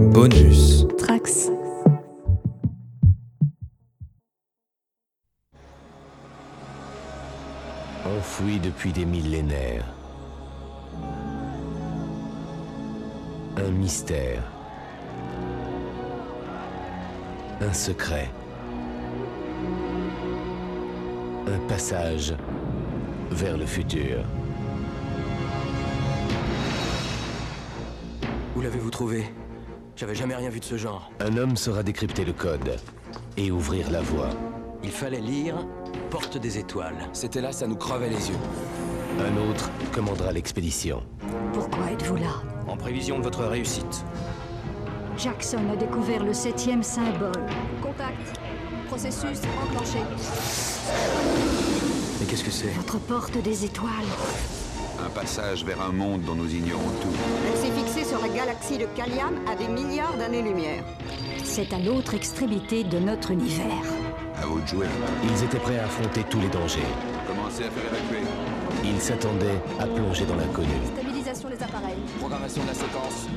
Bonus. Trax. Enfoui depuis des millénaires. Un mystère. Un secret. Un passage vers le futur. Où l'avez-vous trouvé? J'avais jamais rien vu de ce genre. Un homme saura décrypter le code et ouvrir la voie. Il fallait lire Porte des étoiles. C'était là, ça nous crevait les yeux. Un autre commandera l'expédition. Pourquoi êtes-vous là? En prévision de votre réussite. Jackson a découvert le septième symbole. Contact. Processus enclenché. Mais qu'est-ce que c'est? Votre porte des étoiles. Un passage vers un monde dont nous ignorons tout. Elle sur la galaxie de Kaliam à des milliards d'années-lumière. C'est à l'autre extrémité de notre univers. À vous de jouer. Ils étaient prêts à affronter tous les dangers. Commencez à faire évacuer. Ils s'attendaient à plonger dans l'inconnu. Stabilisation des appareils. Programmation de la séquence.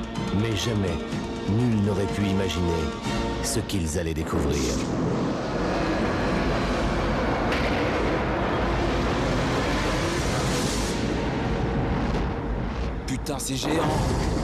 Mais jamais, nul n'aurait pu imaginer ce qu'ils allaient découvrir. Putain, c'est géant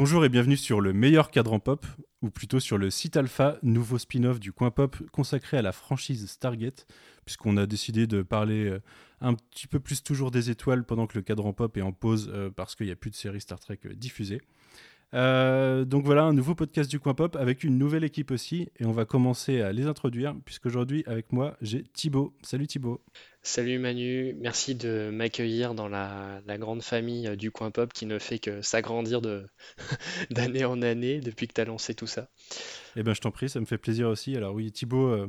Bonjour et bienvenue sur le meilleur cadran pop, ou plutôt sur le site alpha, nouveau spin-off du coin pop consacré à la franchise Stargate, puisqu'on a décidé de parler euh, un petit peu plus toujours des étoiles pendant que le cadran pop est en pause euh, parce qu'il n'y a plus de série Star Trek euh, diffusée. Euh, donc voilà, un nouveau podcast du coin pop avec une nouvelle équipe aussi, et on va commencer à les introduire, puisqu'aujourd'hui avec moi j'ai Thibaut. Salut Thibaut. Salut Manu, merci de m'accueillir dans la, la grande famille euh, du coin pop qui ne fait que s'agrandir d'année en année depuis que tu as lancé tout ça. Eh ben je t'en prie, ça me fait plaisir aussi. Alors oui, Thibaut, euh,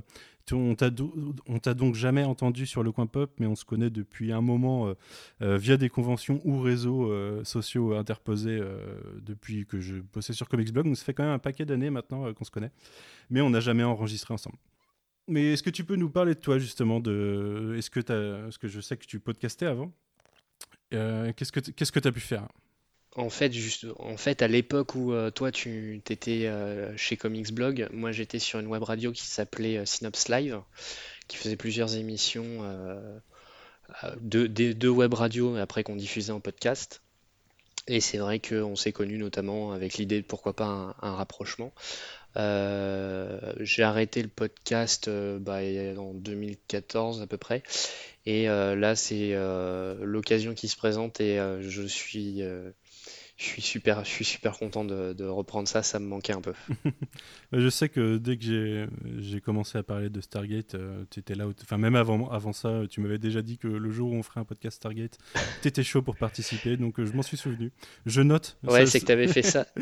on t'a do- on t'a donc jamais entendu sur le coin pop, mais on se connaît depuis un moment euh, euh, via des conventions ou réseaux euh, sociaux interposés depuis que je bossais sur Comics Blog. Donc ça fait quand même un paquet d'années maintenant qu'on se connaît, mais on n'a jamais enregistré ensemble. Mais est-ce que tu peux nous parler de toi justement de est-ce que parce que je sais que tu podcastais avant. Qu'est-ce que tu as pu faire? En fait, juste, en fait, à l'époque où euh, toi tu étais chez Comics Blog, moi j'étais sur une web radio qui s'appelait euh, Synops Live, qui faisait plusieurs émissions euh, euh, de, deux web radios après qu'on diffusait en podcast. Et c'est vrai qu'on s'est connus notamment avec l'idée de pourquoi pas un, rapprochement. Euh, j'ai arrêté le podcast euh, bah, en 2014 à peu près. Et euh, là, c'est euh, l'occasion qui se présente et euh, je suis, euh, je suis super, je suis super content de, de reprendre ça. Ça me manquait un peu. Euh, Je sais que dès que j'ai commencé à parler de Stargate, tu étais là. Enfin, même avant, avant ça, tu m'avais déjà dit que le jour où on ferait un podcast Stargate, tu étais chaud pour participer. Donc, euh, je m'en suis souvenu. Je note. Ouais, c'est que tu avais fait ça.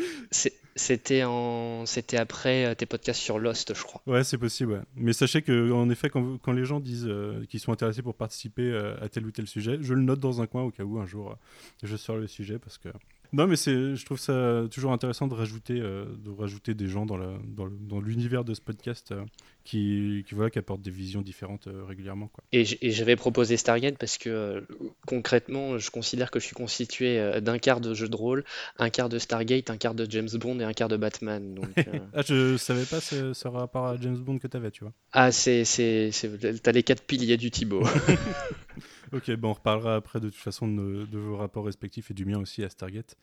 C'était en, c'était après euh, tes podcasts sur Lost, je crois. Ouais, c'est possible. ouais. Mais sachez que, en effet, quand, les gens disent euh, qu'ils sont intéressés pour participer euh, à tel ou tel sujet, je le note dans un coin au cas où un jour euh, je sors le sujet parce que. Non, mais c'est, je trouve ça toujours intéressant de rajouter, euh, de rajouter des gens dans, la, dans, le- dans l'univers de ce podcast euh, qui, qui, voilà, qui apportent des visions différentes euh, régulièrement. Quoi. Et et j'avais proposé Stargate parce que concrètement, je considère que je suis constitué d'un quart de jeu de rôle, un quart de Stargate, un quart de James Bond et un quart de Batman. Donc, Ah, je savais pas ce, ce rapport à James Bond que tu avais, tu vois. ah, c'est, c'est, c'est- t'as les quatre piliers du Thibaut. Ok, bon, on reparlera après de toute façon de, vos rapports respectifs et du mien aussi à Stargate.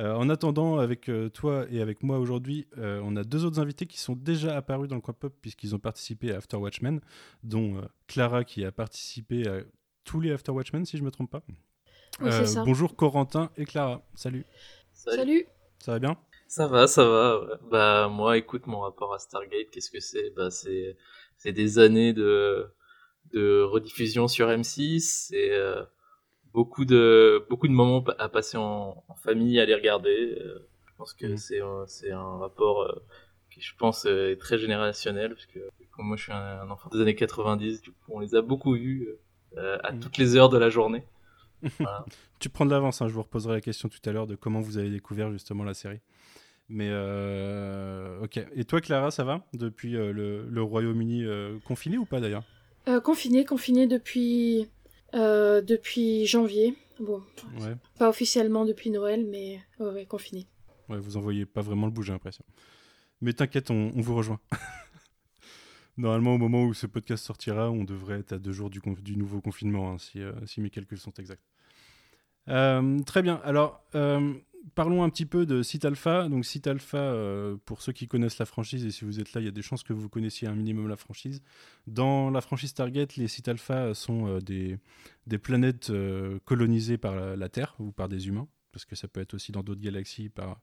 Euh, en attendant, avec euh, toi et avec moi aujourd'hui, euh, on a deux autres invités qui sont déjà apparus dans le coin pop puisqu'ils ont participé à After Watchmen, dont euh, Clara qui a participé à tous les After Watchmen, si je me trompe pas. Oui, c'est ça. Bonjour Corentin et Clara, salut. Salut. Ça va bien? Ça va, ça va. ouais. Bah moi, écoute, mon rapport à Stargate, qu'est-ce que c'est? Bah c'est c'est des années de de rediffusion sur M6, c'est euh, beaucoup de beaucoup de moments à passer en, en famille à les regarder. Euh, je pense que Mhm. c'est un- c'est un rapport euh, qui, je pense, est très générationnel parce que comme moi, je suis un, un enfant des années 90. Du coup, on les a beaucoup vus à Mhm. toutes les heures de la journée. Voilà. Tu prends de l'avance, hein, je vous reposerai la question tout à l'heure de comment vous avez découvert justement la série. Mais ok. Et toi, Clara, ça va? Depuis le, le Royaume-Uni confiné ou pas d'ailleurs? Euh, confiné, confiné depuis, euh, depuis janvier. Bon, Ouais. pas officiellement depuis Noël, mais ouais, ouais, confiné. Ouais, vous envoyez pas vraiment le bout, j'ai l'impression. Mais t'inquiète, on, on vous rejoint. Normalement, au moment où ce podcast sortira, on devrait être à deux jours du, nouveau confinement, hein, si, euh, si mes calculs sont exacts. Euh, très bien. Alors, euh, parlons un petit peu de Site Alpha. Donc, Site Alpha, euh, pour ceux qui connaissent la franchise, et si vous êtes là, il y a des chances que vous connaissiez un minimum la franchise. Dans la franchise Target, les Sites Alpha sont euh, des, des planètes euh, colonisées par la, la Terre ou par des humains, parce que ça peut être aussi dans d'autres galaxies par.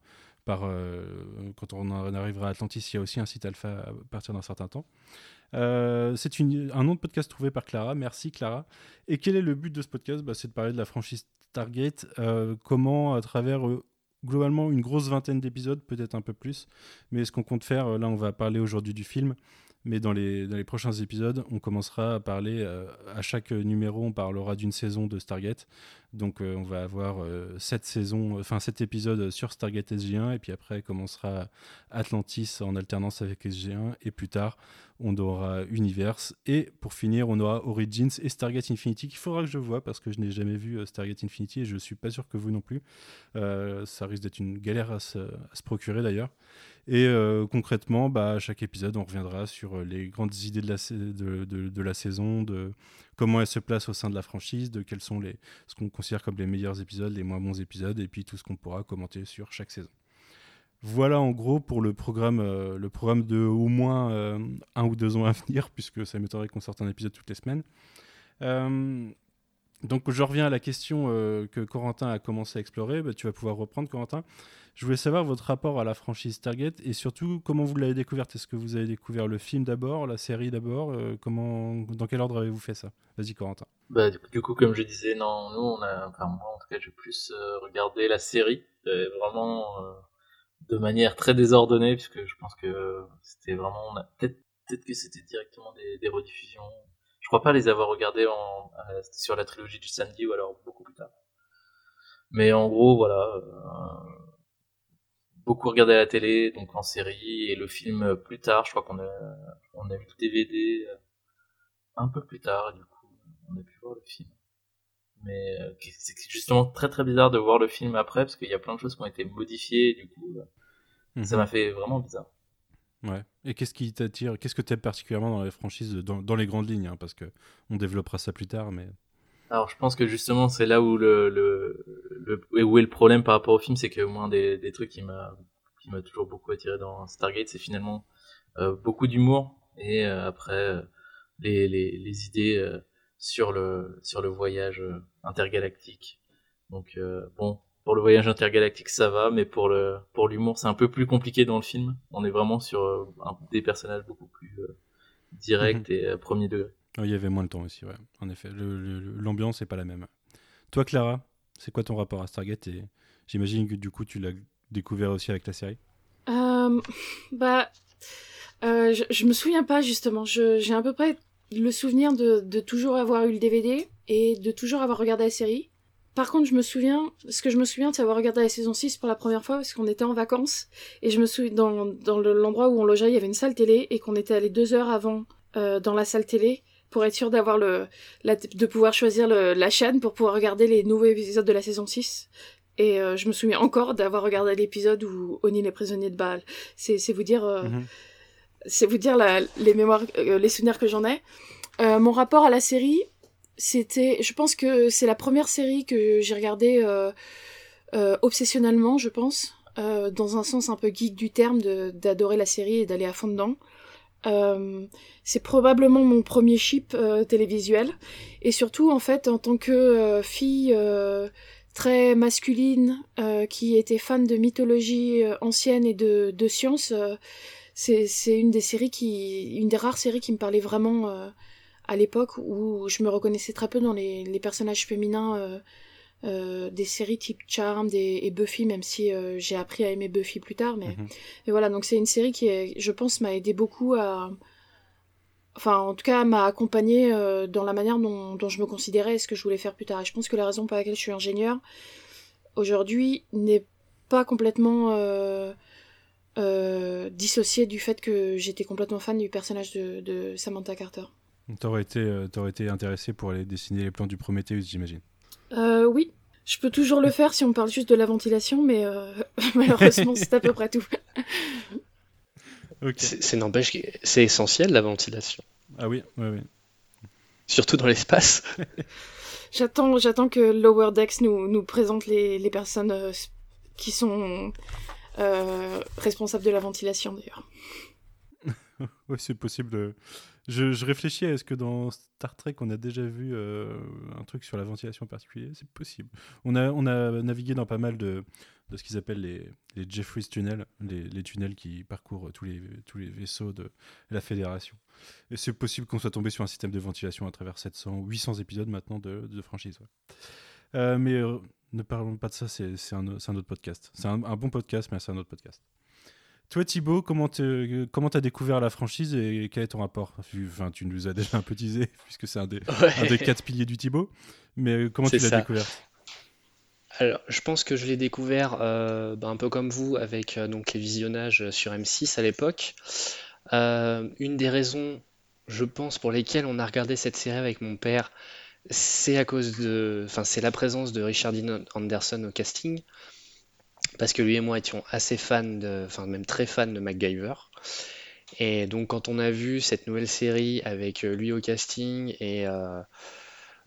Euh, quand on en arrivera à Atlantis, il y a aussi un site alpha à partir d'un certain temps. Euh, c'est un nom de podcast trouvé par Clara. Merci Clara. Et quel est le but de ce podcast? Bah, C'est de parler de la franchise Target. euh, comment, à travers globalement une grosse vingtaine d'épisodes, peut-être un peu plus, mais ce qu'on compte faire, là on va parler aujourd'hui du film, mais dans les, dans les prochains épisodes, on commencera à parler, euh, à chaque numéro, on parlera d'une saison de Stargate. Donc euh, on va avoir euh, sept saisons, enfin sept épisodes sur Stargate SG1, et puis après commencera Atlantis en alternance avec SG1, et plus tard on aura Universe, et pour finir on aura Origins et Stargate Infinity, qu'il faudra que je vois parce que je n'ai jamais vu euh, Stargate Infinity, et je suis pas sûr que vous non plus. Euh, ça risque d'être une galère à se procurer d'ailleurs. Et euh, concrètement, bah, à chaque épisode, on reviendra sur euh, les grandes idées de la, de, de- la saison, de comment elle se place au sein de la franchise, de quels sont les, ce qu'on considère comme les meilleurs épisodes, les moins bons épisodes, et puis tout ce qu'on pourra commenter sur chaque saison. Voilà en gros pour le programme, euh, le programme de au moins un ou deux ans à venir, puisque ça m'étonnerait qu'on sorte un épisode toutes les semaines. Donc je reviens à la question euh, que Corentin a commencé à explorer. Bah, tu vas pouvoir reprendre, Corentin. Je voulais savoir votre rapport à la franchise Target et surtout comment vous l'avez découverte? Est-ce que vous avez découvert le film d'abord, la série d'abord? Euh, Comment, dans quel ordre avez-vous fait ça? Vas-y, Corentin. Bah, du, coup, comme je disais, non, nous, enfin, moi, en tout cas, j'ai plus euh, regardé la série, vraiment de manière très désordonnée, puisque je pense que c'était vraiment, peut-être, que c'était directement des rediffusions. Je crois pas les avoir regardés en, à- sur la trilogie du samedi ou alors beaucoup plus tard. Mais en gros, voilà, euh, beaucoup regardé à la télé, donc en série, et le film euh, plus tard, je crois qu'on a, on a vu le DVD euh, un peu plus tard, et du coup, on a pu voir le film. Mais euh, c'est justement très très bizarre de voir le film après, parce qu'il y a plein de choses qui ont été modifiées, et du coup, euh, ça Mhm. m'a fait vraiment bizarre. Ouais. Et qu'est-ce qui t'attire Qu'est-ce que tu aimes particulièrement dans les franchises, dans, dans les grandes lignes hein, Parce que on développera ça plus tard, mais. Alors je pense que justement c'est là où le, le, le où est le problème par rapport au film, c'est que moi des, des trucs qui m'a qui m'a toujours beaucoup attiré dans Stargate, c'est finalement euh, beaucoup d'humour et euh, après euh, les, les, les idées euh, sur le sur le voyage intergalactique. Donc euh, bon, pour le voyage intergalactique ça va, mais pour le pour l'humour c'est un peu plus compliqué dans le film. On est vraiment sur euh, un- des personnages beaucoup plus euh, directs et euh, premier degré. Oh, il y avait moins de temps aussi, ouais. En effet, l'ambiance n'est pas la même. Toi, Clara, c'est quoi ton rapport à Stargate Et j'imagine que du coup, tu l'as découvert aussi avec la série? Euh, bah, euh, je, je me souviens pas justement. J'ai à peu près le souvenir de, de toujours avoir eu le DVD et de toujours avoir regardé la série. Par contre, je me souviens, ce que je me souviens, c'est avoir regardé la saison 6 pour la première fois parce qu'on était en vacances et je me souviens dans, dans le- l'endroit où on logeait, il y avait une salle télé et qu'on était allé deux heures avant euh, dans la salle télé pour être sûr d'avoir le, la- de pouvoir choisir le- la chaîne pour pouvoir regarder les nouveaux épisodes de la saison 6. Et euh, je me souviens encore d'avoir regardé l'épisode où O'Neill est prisonnier de Baal. C'est c'est vous dire, euh, Mhm. c'est vous dire la- les mémoires, les souvenirs que j'en ai. Mon rapport à la série, c'était, je pense que c'est la première série que j'ai regardée euh, euh, obsessionnellement, je pense, euh, dans un sens un peu geek du terme, d'adorer la série et d'aller à fond dedans. Euh, c'est probablement mon premier chip euh, télévisuel et surtout en fait en tant que euh, fille très masculine qui était fan de mythologie ancienne et de, de science c'est une des séries qui une des rares séries qui me parlait vraiment à l'époque où je me reconnaissais très peu dans les, les personnages féminins euh, euh, des séries type Charmed et, et Buffy même si euh, j'ai appris à aimer Buffy plus tard mais Mhm. et voilà, donc c'est une série qui, est, je pense, m'a aidé beaucoup à. Enfin, en tout cas, m'a accompagné euh, dans la manière dont, dont je me considérais et ce que je voulais faire plus tard. Et je pense que la raison pour laquelle je suis ingénieur aujourd'hui n'est pas complètement dissociée du fait que j'étais complètement fan du personnage de, de Samantha Carter. T'aurais été, euh, t'aurais été intéressé pour aller dessiner les plans du Prometheus, j'imagine. Euh, oui, Je peux toujours le faire si on parle juste de la ventilation, mais euh, malheureusement, c'est à peu près tout. C'est n'empêche que c'est essentiel la ventilation. Ah oui, oui, oui. Surtout dans l'espace. j'attends, j'attends que Lower Decks nous, nous présente les, les personnes euh, qui sont euh, responsables de la ventilation d'ailleurs. oui, c'est possible. Je, réfléchis à est-ce que dans Star Trek on a déjà vu euh, un truc sur la ventilation particulier? C'est possible. On a, navigué dans pas mal de, ce qu'ils appellent les, les Jeffries tunnels, les, tunnels qui parcourent tous les, vaisseaux de la Fédération. Et c'est possible qu'on soit tombé sur un système de ventilation à travers 700 ou 800 épisodes maintenant de, de franchise. Euh, mais euh, ne parlons pas de ça, c'est un, autre podcast. C'est un bon podcast, mais c'est un autre podcast. Toi, Thibaut, comment tu comment as découvert la franchise et quel est ton rapport? Enfin, Tu nous as déjà un peu teasé, puisque c'est un, des, un des quatre piliers du Thibaut. Mais euh, comment tu l'as découvert? Alors, je pense que je l'ai découvert euh, bah, un peu comme vous avec euh, donc les visionnages sur M6 à l'époque. une des raisons, je pense, pour lesquelles on a regardé cette série avec mon père, c'est à cause de, enfin, c'est la présence de Richard Dean Anderson au casting parce que lui et moi étions assez fans, de, enfin même très fans de MacGyver. Et donc quand on a vu cette nouvelle série avec euh, lui au casting et euh,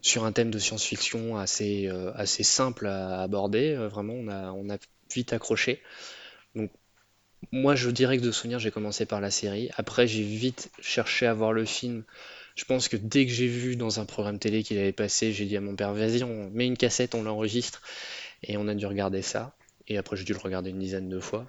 sur un thème de science-fiction assez, euh, assez simple à aborder, vraiment on a, on a vite accroché. Donc moi je dirais que de souvenir j'ai commencé par la série. Après j'ai vite cherché à voir le film. Je pense que dès que j'ai vu dans un programme télé qu'il avait passé, j'ai dit à mon père vas-y on met une cassette, on l'enregistre et on a dû regarder ça et après j'ai dû le regarder une dizaine de fois.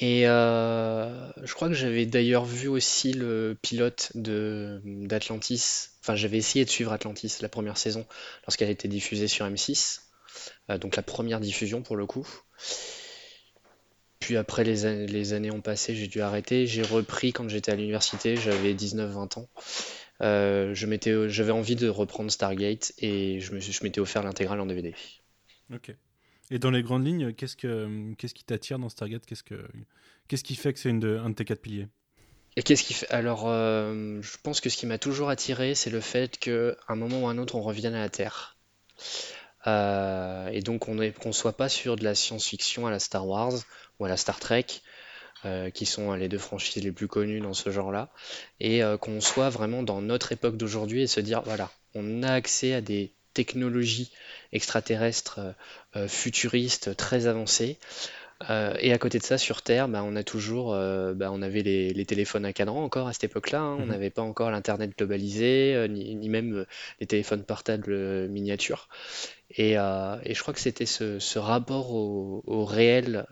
Et euh, je crois que j'avais d'ailleurs vu aussi le pilote de d'Atlantis. Enfin, j'avais essayé de suivre Atlantis la première saison lorsqu'elle a été diffusée sur M6. Euh, donc la première diffusion pour le coup. Puis après les, années ont passé, j'ai dû arrêter. J'ai repris quand j'étais à l'université, j'avais 19-20 ans. Euh, j'avais envie de reprendre Stargate et je m'étais offert l'intégrale en DVD. Ok. Et dans les grandes lignes, qu'est-ce, que, qu'est-ce qui t'attire dans Stargate? Qu'est-ce, que, qu'est-ce qui fait que c'est une de, un de tes quatre piliers? Et qu'est-ce qui fait Alors, euh, je pense que ce qui m'a toujours attiré, c'est le fait qu'à un moment ou un autre, on revienne à la Terre. Euh, et donc, on ne soit pas sur de la science-fiction à la Star Wars ou à la Star Trek, euh, qui sont les deux franchises les plus connues dans ce genre-là, et qu'on soit vraiment dans notre époque d'aujourd'hui et se dire, voilà, on a accès à des technologies extraterrestres euh, euh, futuristes très avancées. Euh, et à côté de ça, sur Terre, bah, on a toujours, bah, on avait les, téléphones à cadran encore à cette époque-là. Hein. On mhm. n'avait pas encore l'internet globalisé, ni, même les téléphones portables miniatures. Et, je crois que c'était ce, rapport au, réel,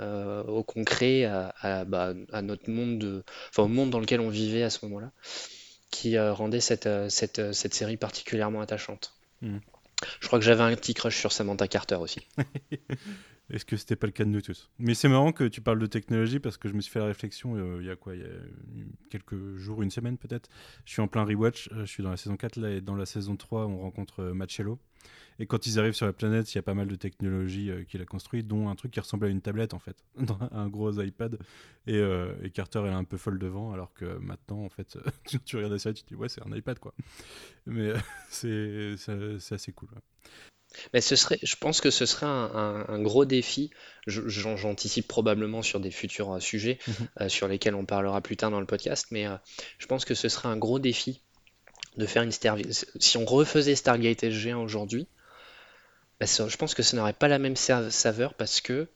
au concret, à, bah, notre monde, enfin au monde dans lequel on vivait à ce moment-là, qui rendait cette, cette, série particulièrement attachante. Mhm. Je crois que j'avais un petit crush sur Samantha Carter aussi. Est-ce que c'était pas le cas de nous tous Mais c'est marrant que tu parles de technologie parce que je me suis fait la réflexion euh, il y a quoi quelques jours, une semaine peut-être. Je suis en plein rewatch, euh, je suis dans la saison 4 là et dans la saison 3 on rencontre euh, Machello. Et quand ils arrivent sur la planète, il y a pas mal de technologies euh, qu'il a construit, dont un truc qui ressemble à une tablette en fait, un gros iPad. Euh, et, Carter elle est un peu folle devant, alors que maintenant en fait, tu regardes ça et tu te dis ouais c'est un iPad quoi. Mais c'est assez cool. Mais ce serait, je pense que ce serait un, gros défi. J'anticipe probablement sur des futurs euh, sujets mhm. sur lesquels on parlera plus tard dans le podcast, mais je pense que ce serait un gros défi de faire une Star... Si on refaisait Stargate SG1 aujourd'hui, bah, je pense que ça n'aurait pas la même saveur parce que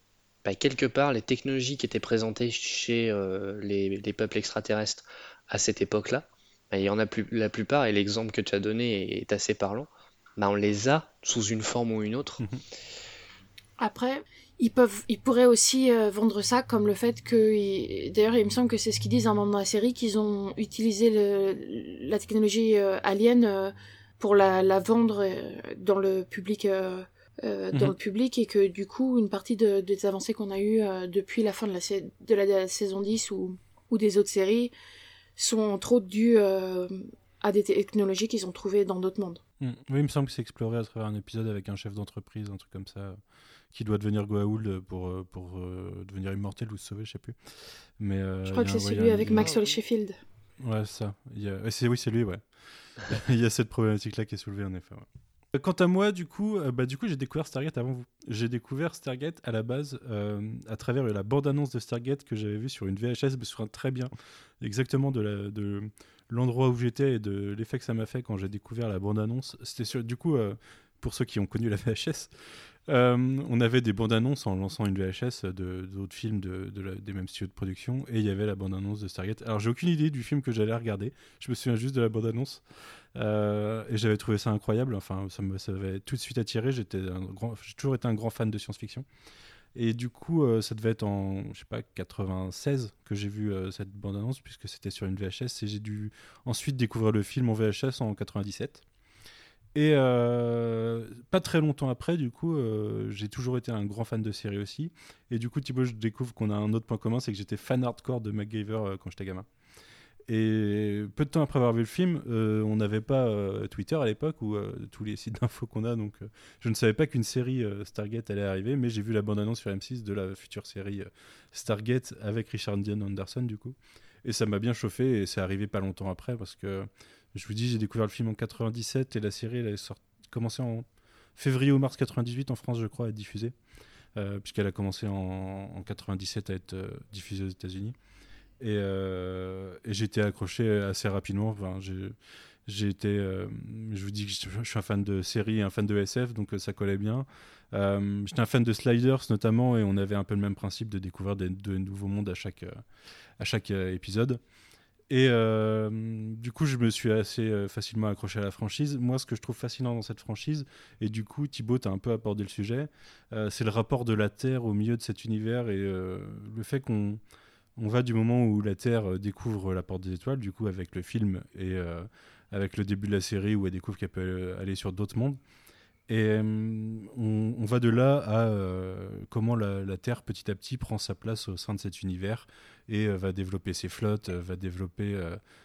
bah, quelque part les technologies qui étaient présentées chez euh, les, peuples extraterrestres à cette époque-là, bah, il y en a plus, la plupart, et l'exemple que tu as donné est, assez parlant, on les a sous une forme ou une autre. Mhm. Après, ils peuvent, ils pourraient aussi euh, vendre ça comme le fait que, d'ailleurs, il me semble que c'est ce qu'ils disent un moment dans la série, qu'ils ont utilisé la technologie euh, alien pour la, la vendre euh, dans le public euh, euh, dans mhm. le public et que du coup une partie de, des avancées qu'on a eues depuis la fin de la, de la, saison 10 ou, ou des autres séries sont entre autres dues à des technologies qu'ils ont trouvées dans d'autres mondes. Mm. Oui, il me semble que c'est exploré à travers un épisode avec un chef d'entreprise, un truc comme ça, qui doit devenir Goa'uld pour, pour devenir immortel ou se sauver, je sais plus. Mais, je crois que c'est celui avec Maxwell Sheffield. Ouais, ça. A... Oui, c'est lui, ouais. il y a cette problématique-là qui est soulevée, en effet. Quant à moi, du coup, euh, bah, du coup, j'ai découvert Stargate avant vous. J'ai découvert Stargate à la base euh, à travers la bande-annonce de Stargate que j'avais vue sur une VHS. Me souviens très bien exactement de l'endroit où j'étais et de l'effet que ça m'a fait quand j'ai découvert la bande-annonce. C'était sur, du coup, euh, pour ceux qui ont connu la VHS, on avait des bandes-annonces en lançant une VHS d'autres films de, des mêmes studios de production et il y avait la bande-annonce de Stargate. Alors, j'ai aucune idée du film que j'allais regarder. Je me souviens juste de la bande-annonce. Euh, et j'avais trouvé ça incroyable. Enfin, ça m'avait tout de suite attiré. J'étais j'ai toujours été un grand fan de science-fiction. Et du coup, euh, ça devait être en, je sais pas, 96 que j'ai vu euh, cette bande-annonce, puisque c'était sur une VHS. Et j'ai dû ensuite découvrir le film en VHS en 97. Et pas très longtemps après, du coup, j'ai toujours été un grand fan de série aussi. Et du coup, Thibaut, je découvre qu'on a un autre point commun, c'est que j'étais fan hardcore de MacGyver quand j'étais gamin. Et peu de temps après avoir vu le film, euh, on n'avait pas euh, Twitter à l'époque ou euh, tous les sites d'infos qu'on a, donc je ne savais pas qu'une série Stargate allait arriver, mais j'ai vu la bande-annonce sur M6 de la future série Stargate avec Richard Dean Anderson du coup, et ça m'a bien chauffé et c'est arrivé pas longtemps après parce que je vous dis j'ai découvert le film en 97 et la série elle a commencé en février ou mars 98 en France je crois à être diffusée, puisqu'elle a commencé en, en 97 à être diffusée aux États-Unis. Euh, et, été accroché assez rapidement. J'ai été, euh, je vous dis que je, suis un fan de séries, un fan de SF, donc euh, ça collait bien. J'étais un fan de Sliders notamment, et on avait un peu le même principe de découvrir de nouveaux mondes à chaque épisode. Et du coup, je me suis assez facilement accroché à la franchise. Moi, ce que je trouve fascinant dans cette franchise, et du coup, Thibaut a un peu abordé le sujet, c'est le rapport de la Terre au milieu de cet univers et le fait qu'on on va du moment où la Terre euh, découvre la porte des étoiles, du coup avec le film et euh, avec le début de la série où elle découvre qu'elle peut euh, aller sur d'autres mondes. Et on, va de là à comment la, Terre petit à petit prend sa place au sein de cet univers et va développer ses flottes, va développer,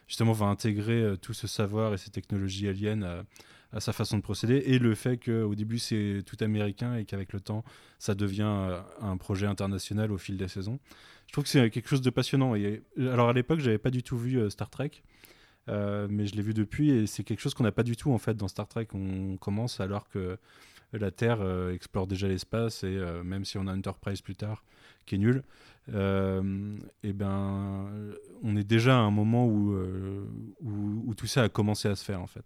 justement, va intégrer tout ce savoir et ces technologies aliens à, sa façon de procéder. Et le fait qu'au début c'est tout américain et qu'avec le temps ça devient un projet international au fil des saisons je trouve que c'est quelque chose de passionnant. Et, alors à l'époque, j'avais pas du tout vu euh, Star Trek, euh, mais je l'ai vu depuis et c'est quelque chose qu'on n'a pas du tout en fait dans Star Trek. On commence alors que la Terre euh, explore déjà l'espace et même si on a Enterprise plus tard qui est nul, et ben on est déjà à un moment où, où, où, tout ça a commencé à se faire en fait.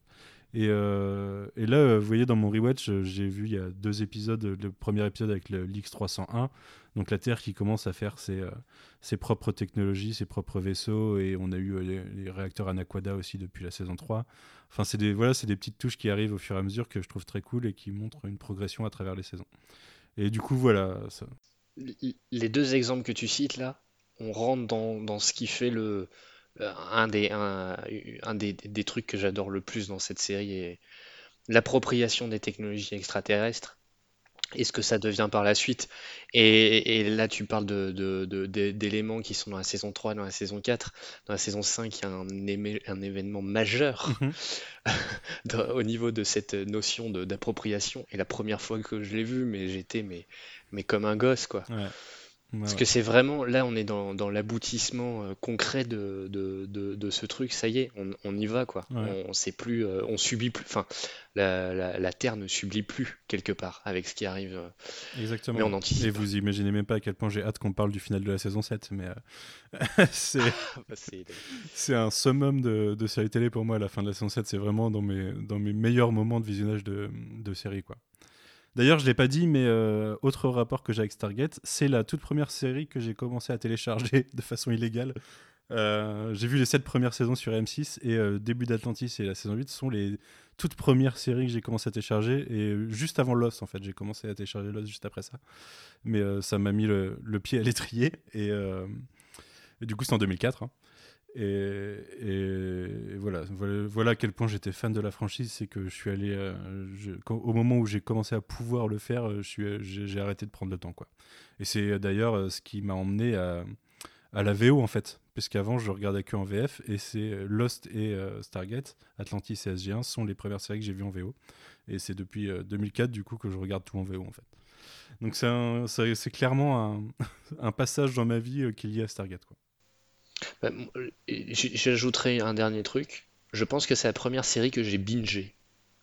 Et, et là, vous voyez, dans mon rewatch, j'ai vu il y a deux épisodes, le premier épisode avec le l'X301, donc la Terre qui commence à faire ses, euh, ses, propres technologies, ses propres vaisseaux, et on a eu euh, les, réacteurs Anaquada aussi depuis la saison 3. Enfin, c'est des, voilà, des petites touches qui arrivent au fur et à mesure que je trouve très cool et qui montrent une progression à travers les saisons. Et du coup, voilà. Les deux exemples que tu cites là, on rentre dans, ce qui fait le, un, des, un, des, des, trucs que j'adore le plus dans cette série l'appropriation des technologies extraterrestres et ce que ça devient par la suite. Et, là, tu parles d'éléments de, qui sont dans la saison 3, dans la saison 4. Dans la saison 5, il y a un, un événement majeur mhm. au niveau de cette notion d'appropriation. Et la première fois que je l'ai vu, mais j'étais mais, mais comme un gosse, quoi. Parce que c'est vraiment, là on est dans, dans l'aboutissement euh, concret de, de, de, ce truc, ça y est, on, on y va quoi. On, sait plus, euh, on subit plus, enfin la, la, Terre ne subit plus quelque part avec ce qui arrive. Euh, Exactement. Mais on anticipe. Et vous imaginez même pas à quel point j'ai hâte qu'on parle du final de la saison 7, mais c'est ah, bah, c'est un summum de, de série télé pour moi la fin de la saison 7, c'est vraiment dans mes, dans mes meilleurs moments de visionnage de, de série quoi. D'ailleurs, je l'ai pas dit, mais euh, autre rapport que j'ai avec Stargate, c'est la toute première série que j'ai commencé à télécharger de façon illégale. Euh, j'ai vu les sept premières saisons sur M6 et euh, début d'Atlantis et la saison 8 sont les toutes premières séries que j'ai commencé à télécharger et juste avant Lost en fait. J'ai commencé à télécharger Lost juste après ça. Mais ça m'a mis le, pied à l'étrier et, du coup c'est en 2004 et, voilà, voilà, à quel point j'étais fan de la franchise, c'est que je suis allé, euh, au moment où j'ai commencé à pouvoir le faire, euh, j'ai arrêté de prendre le temps. Quoi. Et c'est d'ailleurs euh, ce qui m'a emmené à, la VO en fait, parce qu'avant je regardais que en VF, et c'est Lost et Stargate, Atlantis et SG1 sont les premières séries que j'ai vues en VO. Et c'est depuis 2004 du coup que je regarde tout en VO en fait. Donc c'est clairement un, un, passage dans ma vie qui est lié à Stargate. Quoi. Bah, J'ajouterai un dernier truc. Je pense que c'est la première série que j'ai bingé.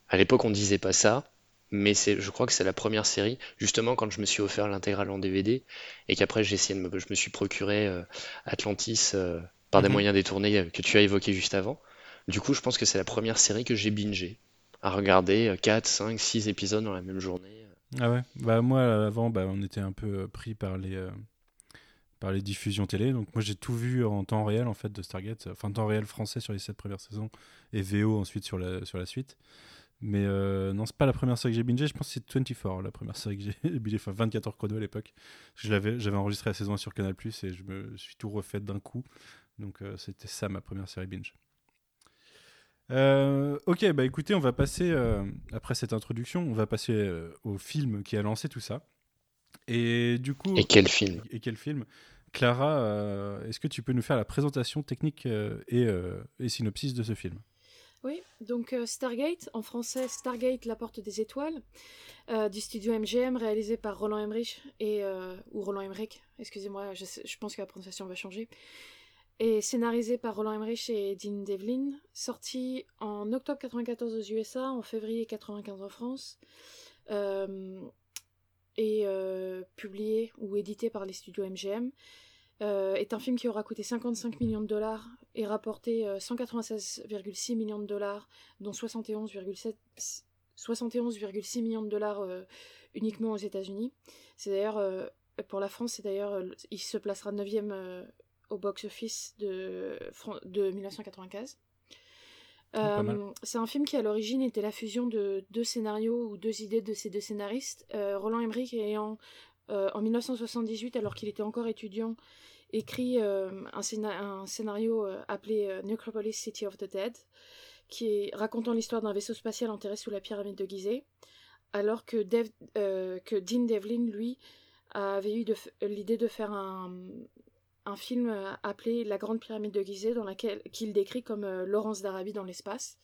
À l'époque, on disait pas ça, mais je crois que c'est la première série, justement quand je me suis offert l'intégrale en DVD et qu'après j'ai essayé de me, je me suis procuré euh, Atlantis euh, par des Mhm. moyens détournés euh, que tu as évoqués juste avant. Du coup, je pense que c'est la première série que j'ai bingé, à regarder euh, 4, 5, 6 épisodes dans la même journée. Ah ouais Bah moi avant bah, on était un peu pris par les euh, par les diffusions télé donc moi j'ai tout vu en temps réel en fait de Stargate enfin temps réel français sur les sept premières saisons et VO ensuite sur la suite. Mais euh, non, c'est pas la première série que j'ai bingé, je pense que c'est 24 la première série que j'ai bingé enfin 24 heures chrono à l'époque. J'avais enregistré la saison 1 sur Canal+ et je me suis tout refait d'un coup. Donc euh, c'était ça ma première série binge. Euh, ok, bah écoutez, on va passer, euh, après cette introduction, on va passer euh, au film qui a lancé tout ça. Et du coup. Et quel film Et quel film? Clara, euh, est-ce que tu peux nous faire la présentation technique euh, et, euh, et synopsis de ce film? Oui, donc euh, Stargate, en français Stargate, la porte des étoiles, euh, du studio MGM, réalisé par Roland Emmerich, et, euh, ou Roland Emmerich, excusez-moi, je, pense que la prononciation va changer, et scénarisé par Roland Emmerich et Dean Devlin, sorti en octobre 94 aux USA, en février 95 en France, euh, et euh, publié ou édité par les studios MGM. euh, est un film qui aura coûté 55 millions de dollars et rapporté euh, 196,6 millions de dollars, dont 71,7 71,6 millions de dollars euh, uniquement aux États-Unis. C'est d'ailleurs, euh, pour la France, c'est d'ailleurs, euh, il se placera 9e euh, au box-office de, de 1995. Mal. Euh, c'est un film qui à l'origine était la fusion de deux scénarios ou deux idées de ces deux scénaristes. Euh, Roland Emmerich ayant euh, en 1978, alors qu'il était encore étudiant, écrit euh, un, scéna- un scénario euh, appelé euh, Necropolis City of the Dead, qui est racontant l'histoire d'un vaisseau spatial enterré sous la pyramide de Gizeh, alors que, Dev- euh, que Dean Devlin, lui, avait eu l'idée de faire un, un film euh, appelé La Grande Pyramide de Gizeh, dans laquelle qu'il décrit comme euh, Laurence d'Arabie dans l'espace.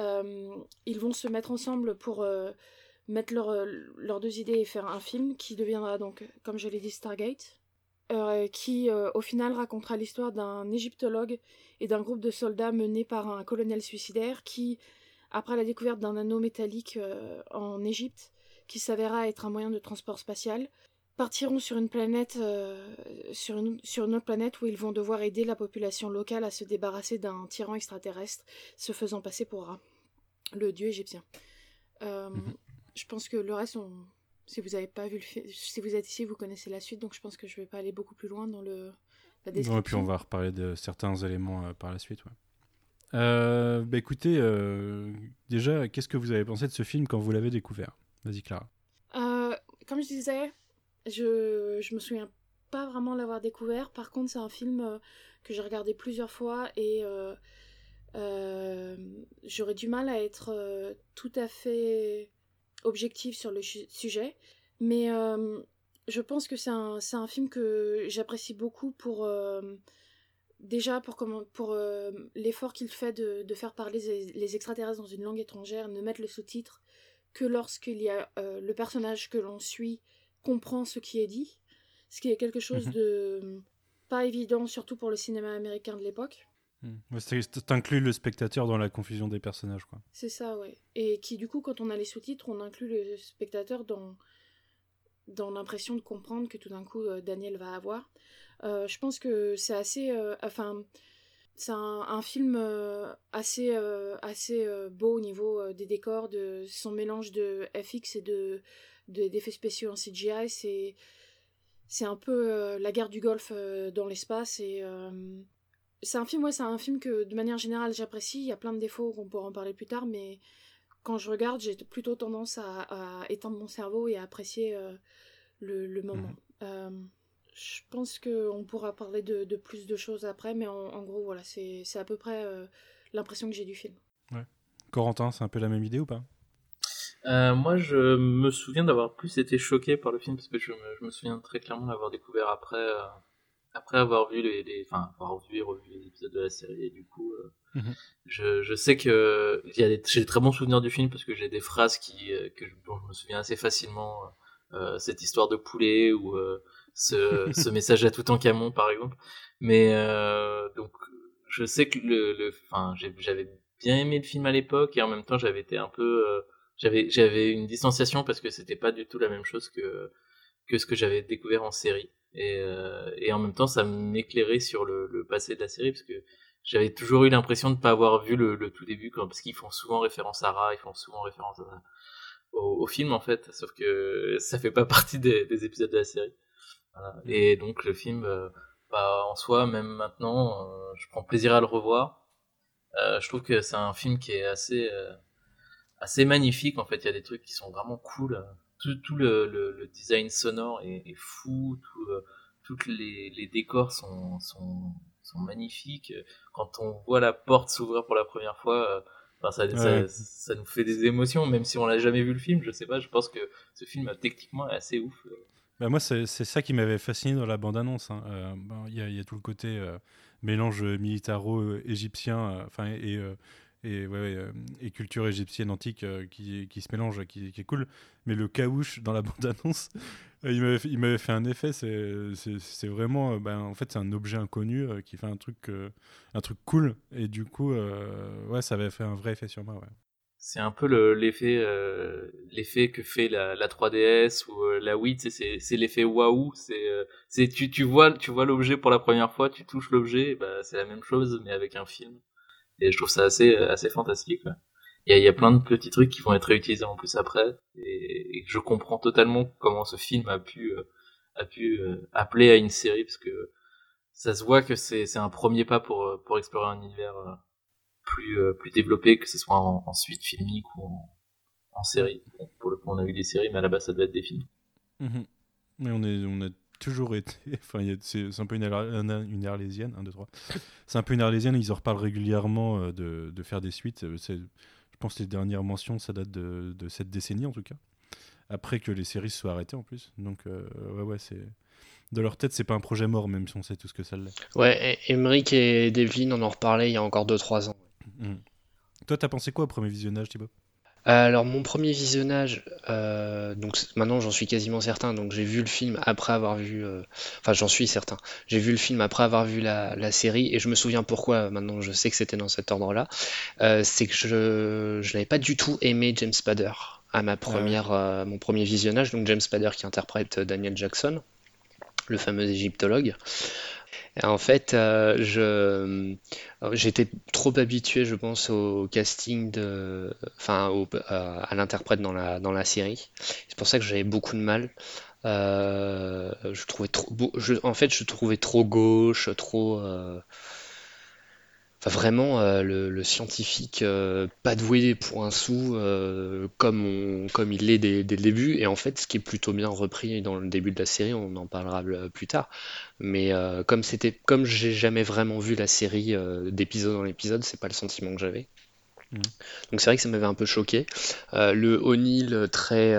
Euh, ils vont se mettre ensemble pour mettre leur- leurs deux idées et faire un film qui deviendra donc, comme je l'ai dit, Stargate, qui au final racontera l'histoire d'un égyptologue et d'un groupe de soldats menés par un colonel suicidaire qui, après la découverte d'un anneau métallique en Égypte, qui s'avéra être un moyen de transport spatial, partiront sur une planète, euh, sur, une, sur une autre planète où ils vont devoir aider la population locale à se débarrasser d'un tyran extraterrestre se faisant passer pour Ra, le dieu égyptien. Euh, Mhm. Je pense que le reste, on- si vous avez pas vu le film, si vous êtes ici, vous connaissez la suite, donc je pense que je vais pas aller beaucoup plus loin dans le la description. Ouais, puis on va reparler de certains éléments euh, par la suite. Ouais. Bah écoutez, déjà, qu'est-ce que vous avez pensé de ce film quand vous l'avez découvert? Vas-y, Clara. Comme je disais, je, je me souviens pas vraiment l'avoir découvert. Par contre, c'est un film euh, que j'ai regardé plusieurs fois et euh, euh, j'aurais du mal à être tout à fait objective sur le sujet. Mais je pense que c'est un, un film que j'apprécie beaucoup pour. Déjà pour, comment, pour l'effort qu'il fait de, de faire parler les, les extraterrestres dans une langue étrangère, ne mettre le sous-titre que lorsqu'il y a le personnage que l'on suit comprend ce qui est dit, ce qui est quelque chose Mhm. de pas évident, surtout pour le cinéma américain de l'époque. C'est- T'inclus le spectateur dans la confusion des personnages, quoi. C'est ça, ouais. Et qui, du coup, quand on a les sous-titres, on inclut le spectateur dans, dans l'impression de comprendre que tout d'un coup, euh, Daniel va avoir. Euh, je pense que c'est assez. euh, enfin. C'est un, un film euh, assez, euh, assez euh, beau au niveau euh, des décors, de son mélange de FX et de- d'effets spéciaux en CGI. C'est c'est un peu euh, la guerre du Golfe euh, dans l'espace et euh, c'est un film, ouais, c'est un film que de manière générale j'apprécie. Il y a plein de défauts qu'on pourra en parler plus tard, mais quand je regarde, j'ai plutôt tendance à, à étendre mon cerveau et à apprécier le, le moment. Euh, je pense qu'on pourra parler de, de plus de choses après, mais en, en gros, voilà, c'est à peu près l'impression que j'ai du film. Corentin, c'est un peu la même idée ou pas? Euh, moi, je me souviens d'avoir plus été choqué par le film parce que je me, je me souviens très clairement l'avoir découvert après, euh, après avoir vu les, les- enfin, avoir vu et revu les épisodes de la série. Et du coup, euh, Mhm. je, je sais que j'ai des très bons souvenirs du film parce que j'ai des phrases qui, euh, que je, dont je me souviens assez facilement. Euh, cette histoire de poulet ou euh, ce, ce message à Toutankhamon par exemple. Mais euh, donc, je sais que le, enfin, j'avais bien aimé le film à l'époque et en même temps j'avais été un peu j'avais j'avais une distanciation parce que c'était pas du tout la même chose que que ce que j'avais découvert en série et et en même temps ça m'éclairait sur le, le passé de la série parce que j'avais toujours eu l'impression de ne pas avoir vu le, le tout début quand, parce qu'ils font souvent référence à Ra, ils font souvent référence au, au, film en fait, sauf que ça fait pas partie des, des épisodes de la série. Voilà. Et donc le film, euh, bah, en soi, même maintenant, euh, je prends plaisir à le revoir. Euh, je trouve que c'est un film qui est assez euh, assez magnifique en fait. Il y a des trucs qui sont vraiment cool. Tout, tout le, le, le, design sonore est, est fou. Tout, toutes les, les décors sont, sont sont magnifiques. Quand on voit la porte s'ouvrir pour la première fois, enfin, ça, ouais. ça, ça, nous fait des émotions, même si on l'a jamais vu le film. Je sais pas, je pense que ce film techniquement est assez ouf. Bah moi, c'est ça qui m'avait fasciné dans la bande-annonce. Il hein. euh, y, y, a tout le côté euh, mélange militaro-égyptien enfin et, et, ouais, et, culture égyptienne antique qui, qui, se mélange, qui, est cool. Mais le caouche dans la bande-annonce, il m'avait fait un effet. C'est vraiment, ben, en fait, c'est un objet inconnu qui fait un truc, un truc cool. Et du coup, ouais, ça avait fait un vrai effet sur moi. C'est un peu l'effet euh, que fait la, la 3DS ou euh, la Wii c'est l'effet waouh euh, c'est tu tu vois tu vois l'objet pour la première fois tu touches l'objet bah c'est la même chose mais avec un film et je trouve ça assez assez fantastique il y a, il y a plein de petits trucs qui vont être réutilisés en plus après et, je comprends totalement comment ce film a pu a pu appeler à une série parce que ça se voit que c'est c'est un premier pas pour pour explorer un univers plus euh, plus développé, que ce soit en, en suite filmique ou en, série. Pour le coup, on a eu des séries, mais à la base, ça devait être des films. Mmh. On est toujours été. Enfin, c'est un peu une, une arlésienne, 1, 2, 3. C'est un peu une arlésienne, ils en reparlent régulièrement euh, de, de faire des suites. Euh, je pense que les dernières mentions, ça date de, de, cette décennie en tout cas. Après que les séries se soient arrêtées en plus. Donc, euh, ouais, ouais, c'est de leur tête, c'est pas un projet mort, même si on sait tout ce que ça l'est. Ouais, Emmerich et Devlin en ont reparlé il y a encore 2-3 ans. Mmh. Toi, t'as pensé quoi au premier visionnage, Thibaut? Alors mon premier visionnage, euh, donc maintenant j'en suis quasiment certain, donc j'ai vu le film après avoir vu, euh, enfin j'en suis certain, j'ai vu le film après avoir vu la, la, série et je me souviens pourquoi, maintenant je sais que c'était dans cet ordre-là, euh, c'est que je, je n'avais pas du tout aimé James Spader à ma première, ah ouais. mon premier visionnage, donc James Spader qui interprète Daniel Jackson, le fameux égyptologue. En fait, euh, euh, j'étais trop habitué, je pense, au casting de, enfin, euh, à l'interprète dans la série. C'est pour ça que j'avais beaucoup de mal. Je trouvais en fait, je trouvais trop gauche, trop. Euh, vraiment euh, le, le, scientifique euh, pas doué pour un sou euh, comme on, comme il l'est dès, dès, le début. Et en fait ce qui est plutôt bien repris dans le début de la série on en parlera plus tard. Mais comme c'était comme j'ai jamais vraiment vu la série d'épisode en épisode c'est pas le sentiment que j'avais. Mmh. donc c'est vrai que ça m'avait un peu choqué. Le O'Neill très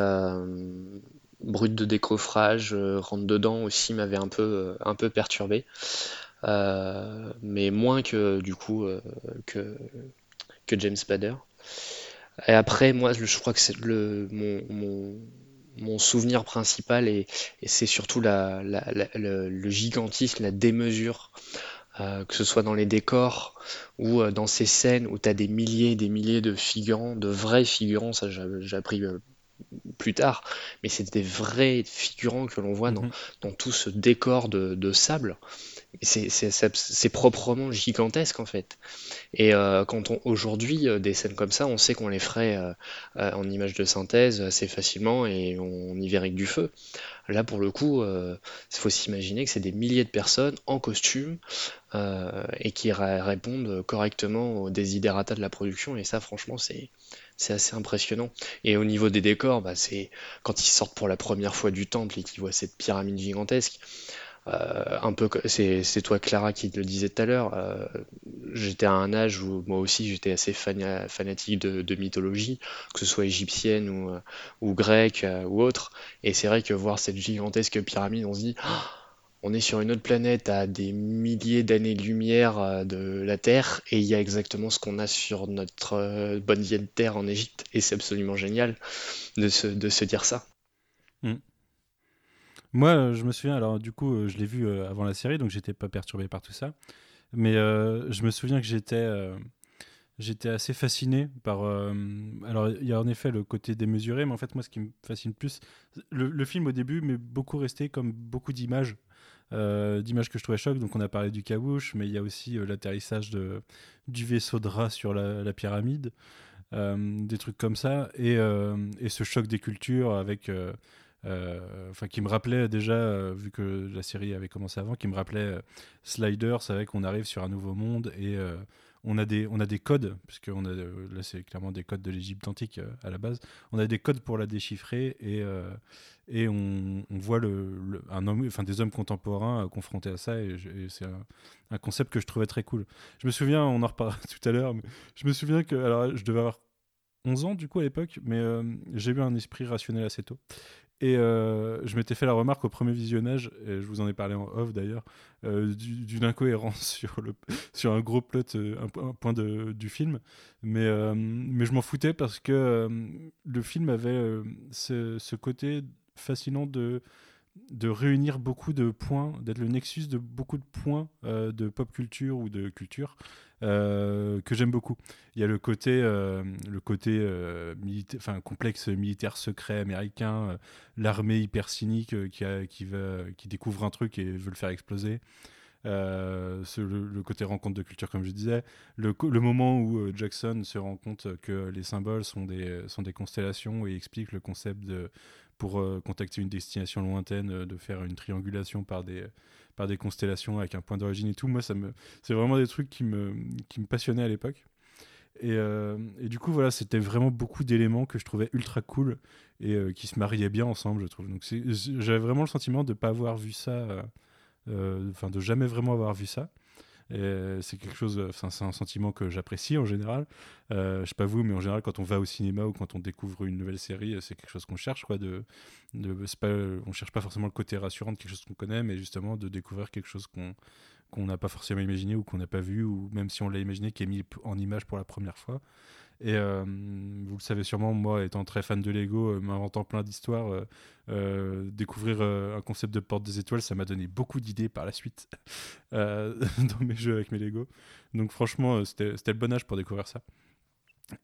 brut de décoffrage rentre dedans aussi m'avait un peu un peu perturbé mais moins que du coup euh, que, que James Spader. Et après, moi, je crois que c'est le mon, mon, mon, souvenir principal et, et c'est surtout la, la, la, le, le, gigantisme, la démesure, euh, que ce soit dans les décors ou euh, dans ces scènes où tu as des milliers et des milliers de figurants, de vrais figurants, ça j'ai appris euh, plus tard, mais c'est des vrais figurants que l'on voit dans, mm -hmm. dans, tout ce décor de, de sable c'est proprement gigantesque en fait. Et euh, quand on aujourd'hui euh, des scènes comme ça, on sait qu'on les ferait euh, en image de synthèse assez facilement et on y verrait que du feu. Là pour le coup, il faut s'imaginer que c'est des milliers de personnes en costume et qui répondent correctement aux désiderata de la production. Et ça, franchement, c'est c'est assez impressionnant. Et au niveau des décors, bah, c'est quand ils sortent pour la première fois du temple et qu'ils voient cette pyramide gigantesque. Euh, un peu, c'est toi Clara qui le disait tout à l'heure. Euh, j'étais à un âge où moi aussi j'étais assez fan, fanatique de, mythologie, que ce soit égyptienne ou, ou grecque euh, ou autre. Et c'est vrai que voir cette gigantesque pyramide, on se dit, oh, on est sur une autre planète à des milliers d'années-lumière euh, de la Terre, et il y a exactement ce qu'on a sur notre euh, bonne vieille Terre en Égypte. Et c'est absolument génial de se, dire ça. Mmh. Moi, euh, je me souviens, alors du coup, euh, je l'ai vu euh, avant la série, donc j'étais pas perturbé par tout ça. Mais je me souviens que j'étais. Assez fasciné par. alors, il y a en effet le côté démesuré, mais en fait, moi, ce qui me fascine plus, le, film au début m'est beaucoup resté comme beaucoup d'images. d'images que je trouvais choc. Donc, on a parlé du caouche, mais il y a aussi l'atterrissage du vaisseau de rat sur la, la pyramide, des trucs comme ça, et, et ce choc des cultures avec. Euh, Enfin, qui me rappelait déjà, euh, vu que la série avait commencé avant, qui me rappelait euh, Sliders, c'est vrai qu'on arrive sur un nouveau monde et on, a des, on a des codes, puisque on a, là c'est clairement des codes de l'Égypte antique à la base, on a des codes pour la déchiffrer et, et on, voit le, un homme, enfin, des hommes contemporains confrontés à ça et, c'est un, concept que je trouvais très cool. Je me souviens, on en reparlera tout à l'heure, mais je me souviens que, alors je devais avoir 11 ans du coup à l'époque, mais j'ai eu un esprit rationnel assez tôt. Et euh, je m'étais fait la remarque au premier visionnage, et je vous en ai parlé en off d'ailleurs, euh, du- d'une incohérence sur, le, sur un gros plot, euh, un, po- un point de, du film. Mais, mais je m'en foutais parce que le film avait ce côté fascinant de, de réunir beaucoup de points, d'être le nexus de beaucoup de points euh, de pop culture ou de culture euh, que j'aime beaucoup. Il y a le côté, euh, le côté complexe militaire secret américain, l'armée hyper cynique qui, qui, qui découvre un truc et veut le faire exploser. Le, côté rencontre de culture, comme je disais, le, le moment où Jackson se rend compte que les symboles sont des, sont des constellations et explique le concept de, pour euh, contacter une destination lointaine, euh, de faire une triangulation par des, par des constellations avec un point d'origine et tout. Moi, c'est vraiment des trucs qui me, qui me passionnaient à l'époque. Et, euh, et du coup, voilà, c'était vraiment beaucoup d'éléments que je trouvais ultra cool et euh, qui se mariaient bien ensemble, je trouve. Donc, j'avais vraiment le sentiment de ne pas avoir vu ça, euh, euh, enfin, de jamais vraiment avoir vu ça. Et c'est quelque chose, enfin, c'est un sentiment que j'apprécie en général. Euh, je sais pas vous, mais en général, quand on va au cinéma ou quand on découvre une nouvelle série, c'est quelque chose qu'on cherche, quoi. De, de, pas, on cherche pas forcément le côté rassurant de quelque chose qu'on connaît, mais justement de découvrir quelque chose qu'on qu'on n'a pas forcément imaginé ou qu'on n'a pas vu, ou même si on l'a imaginé, qui est mis en image pour la première fois. Et euh, vous le savez sûrement, moi, étant très fan de Lego, euh, m'inventant plein d'histoires, euh, découvrir un concept de porte des étoiles, ça m'a donné beaucoup d'idées par la suite dans mes jeux avec mes Lego. Donc franchement, c'était le bon âge pour découvrir ça.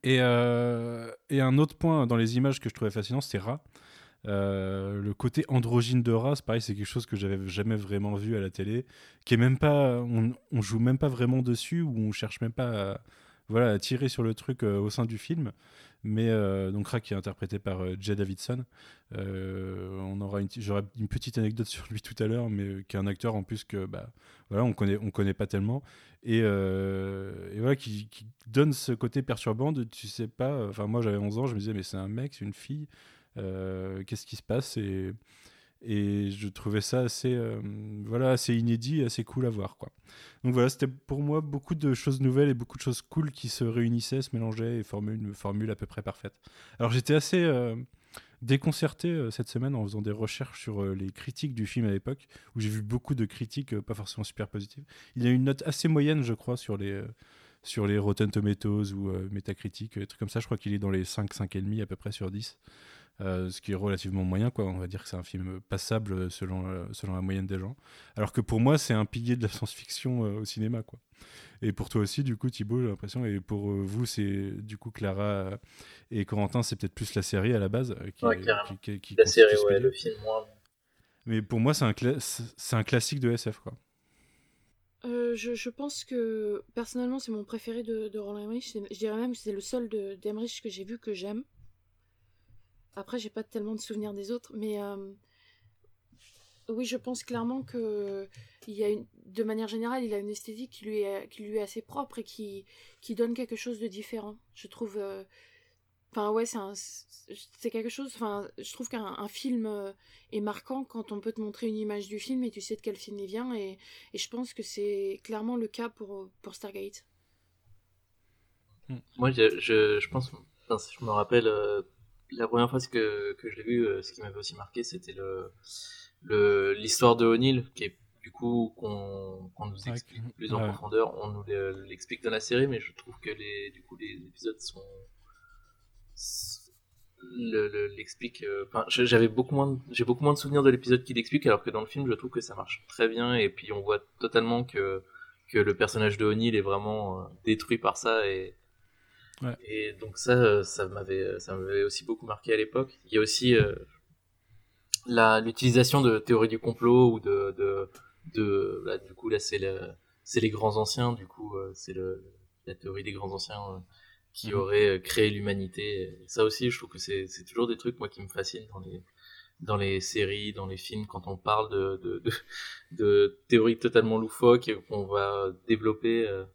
Et, un autre point dans les images que je trouvais fascinant, c'était Ra. Le côté androgyne de Ra, c'est pareil, c'est quelque chose que j'avais jamais vraiment vu à la télé, qui est on, on joue même pas vraiment dessus, ou on cherche même pas à, voilà, à tirer sur le truc euh, au sein du film. Mais euh, donc Ra qui est interprété par euh, Jay Davidson, on aura une, j'aurai une petite anecdote sur lui tout à l'heure, mais qui est un acteur en plus que bah voilà on connaît on connaît pas tellement et, voilà qui, donne ce côté perturbant de tu sais pas. Enfin moi j'avais 11 ans, je me disais mais c'est un mec, c'est une fille, qu'est-ce qui se passe? Et et je trouvais ça assez euh, voilà assez inédit, assez cool à voir quoi. Donc voilà, c'était pour moi beaucoup de choses nouvelles et beaucoup de choses cool qui se réunissaient, se mélangeaient et formaient une formule à peu près parfaite. Alors j'étais assez euh, déconcerté euh, cette semaine en faisant des recherches sur euh, les critiques du film à l'époque, où j'ai vu beaucoup de critiques pas forcément super positives. Il y a une note assez moyenne, je crois, sur les, sur les Rotten Tomatoes ou euh, Metacritic, des trucs comme ça. Je crois qu'il est dans les 5, 5,5 à peu près sur 10. Euh, ce qui est relativement moyen, quoi. On va dire que c'est un film passable selon, euh, selon la moyenne des gens. Alors que pour moi, c'est un pilier de la science-fiction euh, au cinéma, quoi. Et pour toi aussi, du coup, Thibaut, j'ai l'impression. Et pour euh, vous, c'est du coup Clara euh, et Corentin, c'est peut-être plus la série à la base. euh, qui, Ouais, qui- qui- qui La série, ouais, le film, moi. Mais pour moi, c'est un, cla- c'est un classique de SF, quoi. Euh, je, je pense que personnellement c'est mon préféré de, de Roland Emmerich. Je dirais même que c'est le seul de- d'Emmerich que j'ai vu que j'aime. Après j'ai pas tellement de souvenirs des autres, mais euh, oui je pense clairement que il y a une, de manière générale il a une esthétique qui lui est, qui lui est assez propre et qui, qui donne quelque chose de différent. Je trouve. euh, Enfin ouais c'est quelque chose. Enfin je trouve qu'un un film euh, est marquant quand on peut te montrer une image du film et tu sais de quel film il vient et, et je pense que c'est clairement le cas pour, pour Stargate. Moi, je, je, pense, je me rappelle, la première fois que, que je l'ai vu, euh, ce qui m'avait aussi marqué, c'était le, le, l'histoire de O'Neill, qui est, du coup, qu'on, qu'on nous Ouais, explique plus en ouais. profondeur. On nous le- l'explique dans la série, mais je trouve que les, du coup, les épisodes sont, le, le- l'explique, euh, j'avais beaucoup moins, de- j'ai beaucoup moins de souvenirs de l'épisode qui l'explique, alors que dans le film, je trouve que ça marche très bien, et puis on voit totalement que, que le personnage de O'Neill est vraiment euh, détruit par ça, et, Et donc ça, ça m'avait, ça m'avait aussi beaucoup marqué à l'époque. Il y a aussi la l'utilisation de théories du complot ou de de, de bah, du coup là c'est le, c'est les grands anciens du coup c'est le la théorie des grands anciens qui mhm. aurait créé l'humanité. Ça aussi, je trouve que c'est toujours des trucs moi qui me fascinent dans les dans les séries, dans les films, quand on parle de, de, de, de théories totalement loufoques qu'on va développer euh,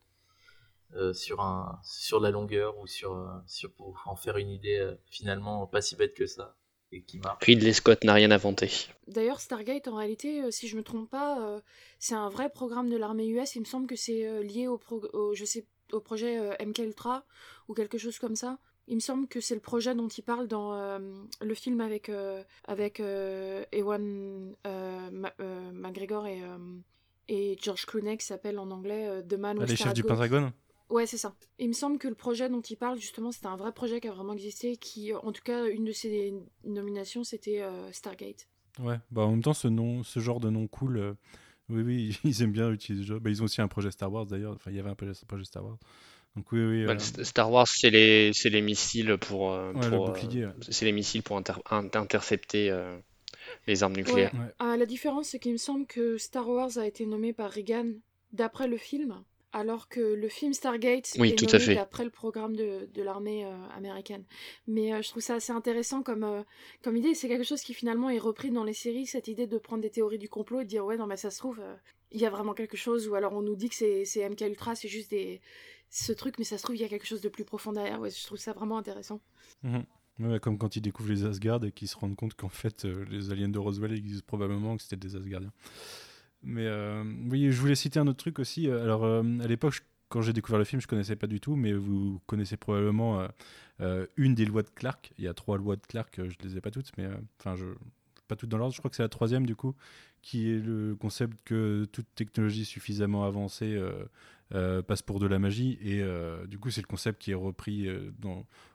euh, sur, un, sur la longueur ou sur, euh, sur pour en faire une idée euh, finalement pas si bête que ça et qui marche. Ridley Scott n'a rien inventé. D'ailleurs, Stargate, en réalité, si je me trompe pas, c'est un vrai programme de l'armée US. Il me semble que c'est lié au, au, je sais, au projet MK Ultra ou quelque chose comme ça. Il me semble que c'est le projet dont il parle dans euh, le film avec, euh, avec euh, Ewan McGregor et, et George Clooney qui s'appelle en anglais The Man with Les chefs du Pentagon Ouais, c'est ça. Il me semble que le projet dont il parle, justement, c'était un vrai projet qui a vraiment existé, qui, en tout cas, une de ses nominations, c'était Stargate. Ouais, bah en même temps, ce, nom, ce genre de nom cool, oui, oui, ils aiment bien utiliser. Bah, ils ont aussi un projet Star Wars d'ailleurs, enfin, il y avait un projet Star Wars. Donc oui, oui. Bah, euh, Star Wars, c'est les, c'est les missiles pour, euh, pour euh, c'est les missiles pour intercepter les armes nucléaires. Ah, la différence, c'est qu'il me semble que Star Wars a été nommé par Reagan d'après le film, alors que le film Stargate oui, est tout nommé d'après le programme de, de l'armée américaine. Mais je trouve ça assez intéressant comme, comme idée. C'est quelque chose qui finalement est repris dans les séries, cette idée de prendre des théories du complot et de dire ouais non mais ça se trouve il y a vraiment quelque chose ou alors on nous dit que c'est, c'est MK Ultra, c'est juste des ce truc, mais ça se trouve, il y a quelque chose de plus profond derrière. Ouais, je trouve ça vraiment intéressant. Mhm. comme quand ils découvrent les Asgard et qu'ils se rendent compte qu'en fait, euh, les aliens de Roswell existent probablement, que c'était des Asgardiens. Mais euh, oui, je voulais citer un autre truc aussi. Alors, euh, à l'époque, quand j'ai découvert le film, je connaissais pas du tout, mais vous connaissez probablement une des lois de Clark. Il y a trois lois de Clark, je les ai pas toutes, mais enfin, je pas toutes dans l'ordre. Je crois que c'est la troisième du coup, qui est le concept que toute technologie suffisamment avancée euh, passe pour de la magie. Et euh, du coup, c'est le concept qui est repris euh,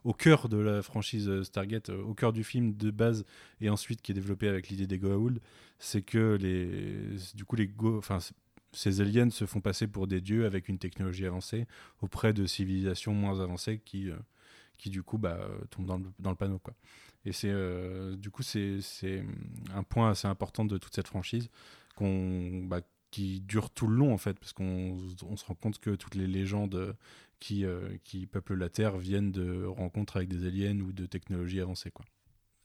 au cœur de la franchise Stargate, au cœur du film de base, et ensuite qui est développé avec l'idée des Goa'uld. C'est que les, du coup, les Go, ces aliens se font passer pour des dieux avec une technologie avancée auprès de civilisations moins avancées qui, qui du coup, bah, tombent dans le, dans le panneau. Quoi. Et c'est, du coup, c'est, un point assez important de toute cette franchise qu'on, bah, qui dure tout le long en fait, parce qu'on se rend compte que toutes les légendes qui, euh, qui peuplent la Terre viennent de rencontres avec des aliens ou de technologies avancées. Quoi.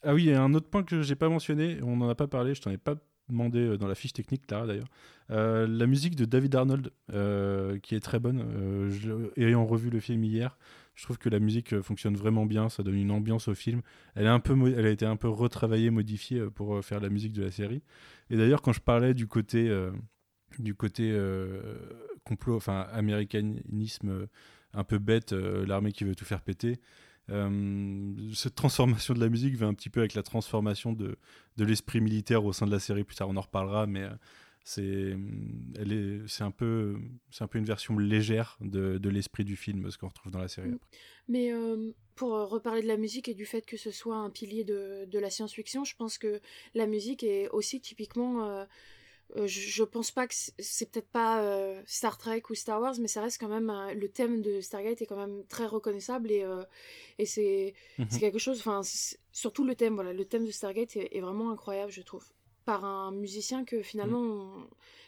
Ah oui, il y a un autre point que j'ai pas mentionné, on n'en a pas parlé, je t'en ai pas demandé euh, dans la fiche technique là d'ailleurs. Euh, la musique de David Arnold, qui est très bonne, ayant revu le film hier, je trouve que la musique fonctionne vraiment bien, ça donne une ambiance au film. Elle, est un peu elle a été un peu retravaillée, modifiée pour faire la musique de la série. Et d'ailleurs, quand je parlais du côté du côté euh, complot, enfin américanisme euh, un peu bête, euh, l'armée qui veut tout faire péter. cette transformation de la musique va un petit peu avec la transformation de, de l'esprit militaire au sein de la série. Plus tard, on en reparlera, mais c'est elle est c'est un peu c'est un peu une version légère de, de l'esprit du film ce qu'on retrouve dans la série mm. mais pour reparler de la musique et du fait que ce soit un pilier de, de la science-fiction je pense que la musique est aussi typiquement euh, je, pense pas que c'est peut-être pas euh, Star Trek ou Star Wars, mais ça reste quand même le thème de Stargate est quand même très reconnaissable et, euh, et c'est mhm. quelque chose. Enfin, surtout le thème, voilà, le thème de Stargate est, vraiment incroyable, je trouve, par un musicien que finalement, mhm.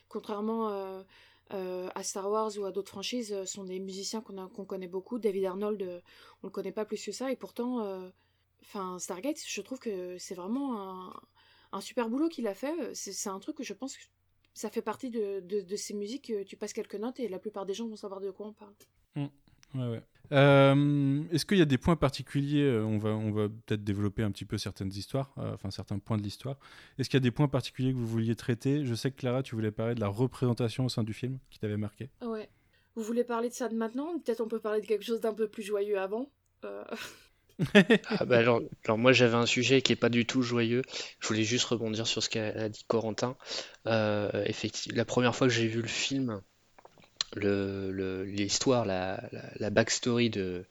contrairement à Star Wars ou à d'autres franchises, sont des musiciens qu'on qu'on connaît beaucoup. David Arnold, on le connaît pas plus que ça, et pourtant, enfin Stargate, je trouve que c'est vraiment un un super boulot qu'il a fait. C'est un truc que je pense que ça fait partie de, de, ces musiques. Tu passes quelques notes et la plupart des gens vont savoir de quoi on parle. Mmh. Ouais, ouais. Euh, est-ce qu'il y a des points particuliers euh, On va, on va peut-être développer un petit peu certaines histoires, euh, enfin certains points de l'histoire. Est-ce qu'il y a des points particuliers que vous vouliez traiter? Je sais que Clara, tu voulais parler de la représentation au sein du film qui t'avait marqué. Ouais. Vous voulez parler de ça de maintenant? Peut-être on peut parler de quelque chose d'un peu plus joyeux avant ah bah alors, moi j'avais un sujet qui est pas du tout joyeux. Je voulais juste rebondir sur ce qu'a dit Corentin. Euh, effectivement, la première fois que j'ai vu le film, l'histoire, le, la, la, backstory de,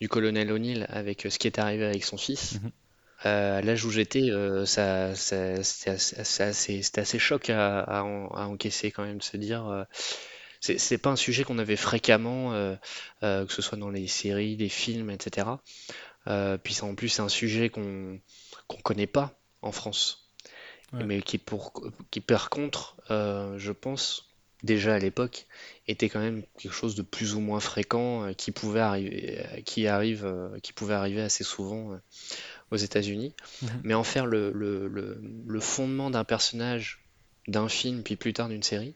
du colonel O'Neill avec ce qui est arrivé avec son fils. Mhm. Euh, à l'âge où j'étais, euh, ça, c'était assez, assez, choc à, à, encaisser quand même, de se dire c'est pas un sujet qu'on avait fréquemment, que ce soit dans les séries, les films, etc. puis en plus, c'est un sujet qu'on qu'on connaît pas en France. Mais qui, pour, qui par contre, je pense, déjà à l'époque, était quand même quelque chose de plus ou moins fréquent, qui pouvait arriver, qui arrive, qui pouvait arriver assez souvent aux États-Unis. Mhm. Mais en faire le, le, le, fondement d'un personnage, d'un film, puis plus tard d'une série,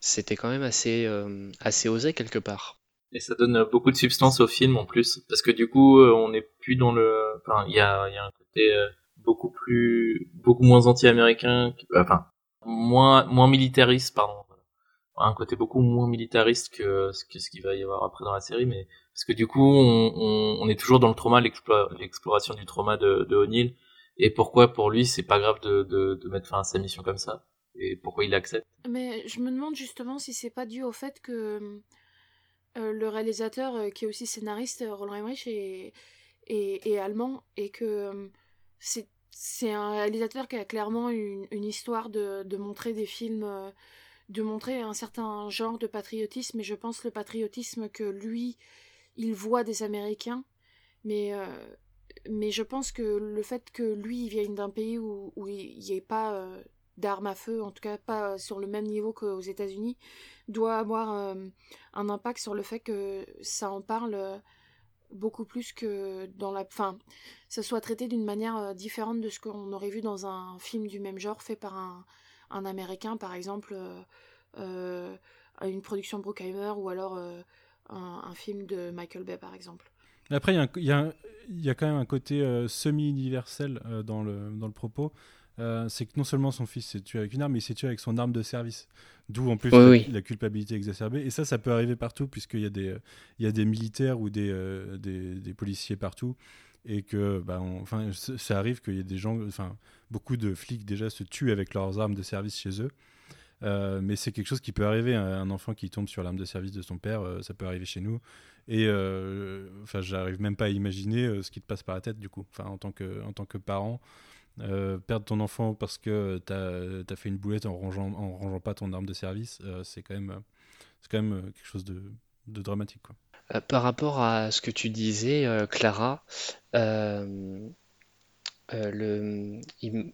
c'était quand même assez, euh, assez osé quelque part. Et ça donne beaucoup de substance au film en plus, parce que du coup, euh, on n'est plus dans le. Enfin, il y a, y a, un côté euh, beaucoup plus. beaucoup moins anti-américain, enfin, moins, moins militariste, pardon. Un côté beaucoup moins militariste que, que ce qu'il va y avoir après dans la série, mais parce que du coup, on, on, est toujours dans le trauma, l'exploration du trauma de, de O'Neill, et pourquoi pour lui c'est pas grave de, de, de, mettre fin à sa mission comme ça, et pourquoi il accepte. Mais je me demande justement si c'est pas dû au fait que le réalisateur, euh, qui est aussi scénariste, Roland Emmerich, est, est, est allemand, et que euh, c'est c'est un réalisateur qui a clairement une, une histoire de, de, montrer des films, de montrer un certain genre de patriotisme, et je pense le patriotisme que lui il voit des Américains, mais, euh, mais je pense que le fait que lui, il vienne d'un pays où, où il n'y ait pas euh, d'armes à feu, en tout cas pas sur le même niveau qu'aux États-Unis, doit avoir euh, un impact sur le fait que ça en parle beaucoup plus que dans la... Enfin, ça soit traité d'une manière différente de ce qu'on aurait vu dans un film du même genre fait par un, Américain, par exemple, une production Bruckheimer ou alors un, film de Michael Bay, par exemple. Après, il y, a quand même un côté euh, semi-universel euh, dans, le, dans le propos. Euh, c'est que non seulement son fils s'est tué avec une arme, mais il s'est tué avec son arme de service. D'où en plus la, culpabilité exacerbée. Et ça, ça peut arriver partout, puisqu'il y, a des, il y a des militaires ou des, des, des policiers partout. Et que, bah, enfin, ça arrive qu'il y ait des gens, enfin, beaucoup de flics déjà se tuent avec leurs armes de service chez eux. Euh, mais c'est quelque chose qui peut arriver. Hein. Un enfant qui tombe sur l'arme de service de son père, euh, ça peut arriver chez nous. Et euh, enfin, j'arrive même pas à imaginer ce qui te passe par la tête du coup. Enfin, en tant que, en tant que parent, perdre ton enfant parce que tu as, fait une boulette en rangeant, en rangeant pas ton arme de service, c'est quand même, quand même quelque chose de, de dramatique. Quoi. par rapport à ce que tu disais, Clara, le,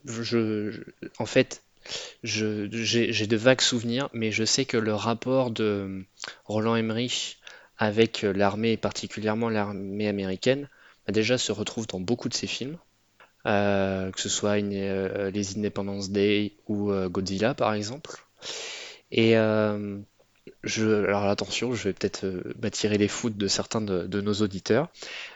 je, en fait, j'ai de vagues souvenirs, mais je sais que le rapport de Roland Emmerich avec l'armée, et particulièrement l'armée américaine, bah, déjà se retrouve dans beaucoup de ses films, euh, que ce soit euh, les Independence Day ou euh, Godzilla par exemple. Et je, alors attention, je vais peut-être m'attirer les foudres de certains de, nos auditeurs,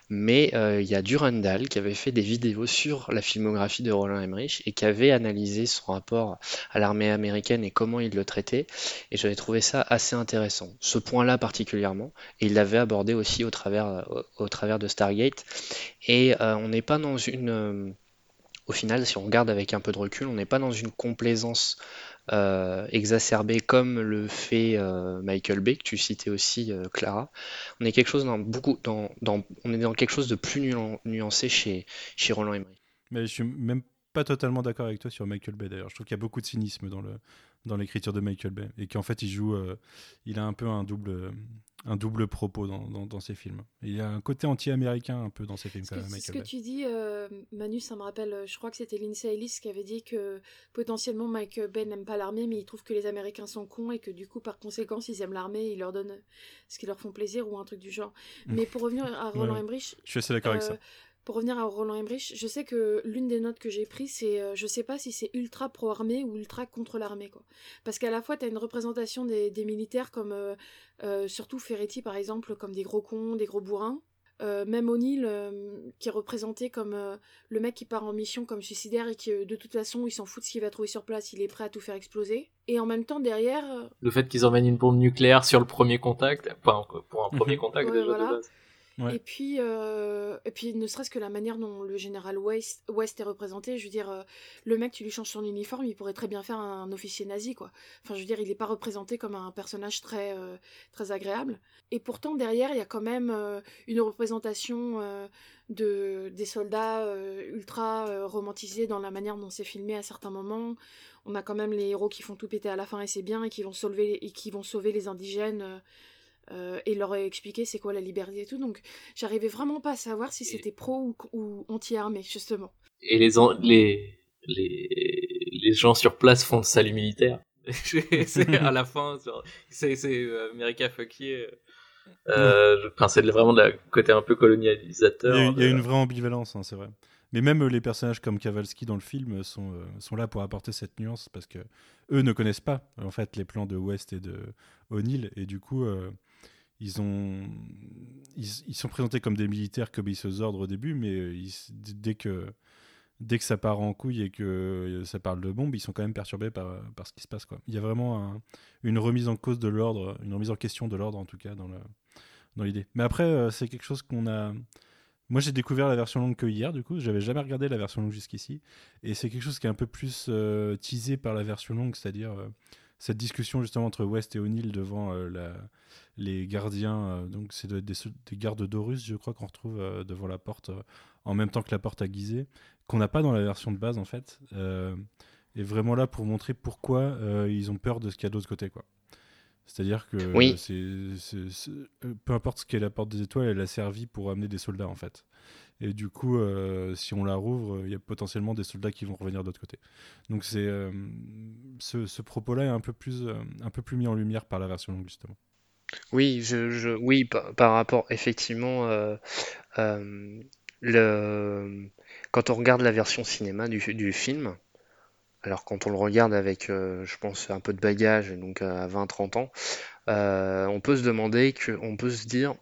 mais il y a Durandal qui avait fait des vidéos sur la filmographie de Roland Emmerich et qui avait analysé son rapport à l'armée américaine et comment il le traitait, et j'avais trouvé ça assez intéressant, ce point-là particulièrement, et il l'avait abordé aussi au travers, au, travers de Stargate, et on n'est pas dans une... au final, si on regarde avec un peu de recul, on n'est pas dans une complaisance euh, exacerbé comme le fait euh, Michael Bay, que tu citais aussi, euh, Clara. On est quelque chose dans beaucoup, dans, on est dans quelque chose de plus nuancé chez, chez Roland Emmerich. Mais je suis même pas totalement d'accord avec toi sur Michael Bay d'ailleurs. Je trouve qu'il y a beaucoup de cynisme dans le dans l'écriture de Michael Bay et qu'en fait il joue, il a un peu un double un double propos dans, dans, ses films. il y a un côté anti-américain un peu dans ses films. Ce, que, ce que tu dis, euh, Manu, ça me rappelle, euh, je crois que c'était Lindsay Ellis qui avait dit que potentiellement Michael Bay n'aime pas l'armée, mais il trouve que les Américains sont cons et que du coup, par conséquent, ils aiment l'armée, ils leur donnent ce qui leur font plaisir ou un truc du genre. Mais pour revenir à Roland Emmerich, je suis assez d'accord avec ça. Euh, pour revenir à Roland Emmerich, je sais que l'une des notes que j'ai prises, c'est euh, je sais pas si c'est ultra pro-armée ou ultra contre l'armée. quoi. Parce qu'à la fois, tu as une représentation des, militaires comme, euh, euh, surtout Ferretti par exemple, comme des gros cons, des gros bourrins. même O'Neill, qui est représenté comme le mec qui part en mission comme suicidaire et qui, de toute façon, il s'en fout de ce qu'il va trouver sur place, il est prêt à tout faire exploser. Et en même temps, derrière. Le fait qu'ils emmènent une bombe nucléaire sur le premier contact, enfin, pour un premier contact déjà de base. Et puis, euh, et puis ne serait-ce que la manière dont le général West, West est représenté, je veux dire, euh, le mec, tu lui changes son uniforme, il pourrait très bien faire un officier nazi, quoi. Enfin, je veux dire, il n'est pas représenté comme un personnage très, euh, très agréable. Et pourtant, derrière, il y a quand même une représentation de, des soldats ultra romantisés dans la manière dont c'est filmé à certains moments. on a quand même les héros qui font tout péter à la fin et c'est bien et qui vont sauver et qui vont sauver les indigènes et leur expliquer c'est quoi la liberté et tout. Donc j'arrivais vraiment pas à savoir si c'était pro ou, anti-armée justement. Et les, les les les gens sur place font le salut militaire. c'est à la fin, c'est America fuck yeah. Euh, c'est vraiment de la côté un peu colonialisateur. Il y a, une vraie ambivalence, hein, c'est vrai. Mais même euh, les personnages comme Kavalski dans le film sont, euh, sont là pour apporter cette nuance parce que eux ne connaissent pas en fait les plans de West et de O'Neill et du coup euh, ils ont ils, sont présentés comme des militaires qui obéissent aux ordres au début, mais dès que dès que ça part en couille et que ça parle de bombes, ils sont quand même perturbés par, par ce qui se passe. Quoi. Il y a vraiment une remise en cause de l'ordre, une remise en question de l'ordre en tout cas dans, le, dans l'idée. Mais après, euh, c'est quelque chose qu'on a... Moi j'ai découvert la version longue que hier du coup, j'avais jamais regardé la version longue jusqu'ici, et c'est quelque chose qui est un peu plus euh, teasé par la version longue, c'est-à-dire euh, cette discussion justement entre West et O'Neill devant la, les gardiens, donc c'est des, des, gardes d'Horus je crois qu'on retrouve devant la porte en même temps que la porte à qu'on n'a pas dans la version de base en fait, euh, est vraiment là pour montrer pourquoi euh, ils ont peur de ce qu'il y a de l'autre côté quoi. C'est-à-dire que c'est, euh, peu importe ce qu'est la porte des étoiles, elle a servi pour amener des soldats en fait. Et du coup, si on la rouvre, il y a potentiellement des soldats qui vont revenir de l'autre côté. Donc c'est ce, propos-là est un peu plus un peu plus mis en lumière par la version longue justement. Oui, je, oui, par, rapport effectivement le quand on regarde la version cinéma du, film, alors quand on le regarde avec, euh, je pense, un peu de bagage, donc à 20-30 ans, euh, on peut se demander, que, on peut se dire,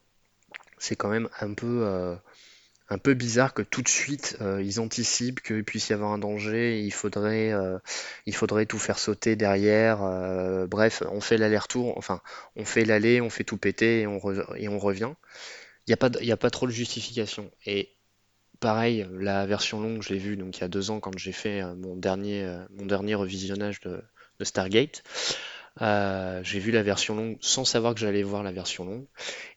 c'est quand même un peu, euh, un peu bizarre que tout de suite ils anticipent qu'il puisse y avoir un danger, il faudrait, il faudrait tout faire sauter derrière. bref, on fait l'aller-retour, enfin, on fait l'aller, on fait tout péter et on, revient. Il n'y a, pas, trop de justification. Et pareil, la version longue, je l'ai vue donc il y a deux ans quand j'ai fait euh, euh, mon dernier revisionnage de, Stargate. Euh, j'ai vu la version longue sans savoir que j'allais voir la version longue.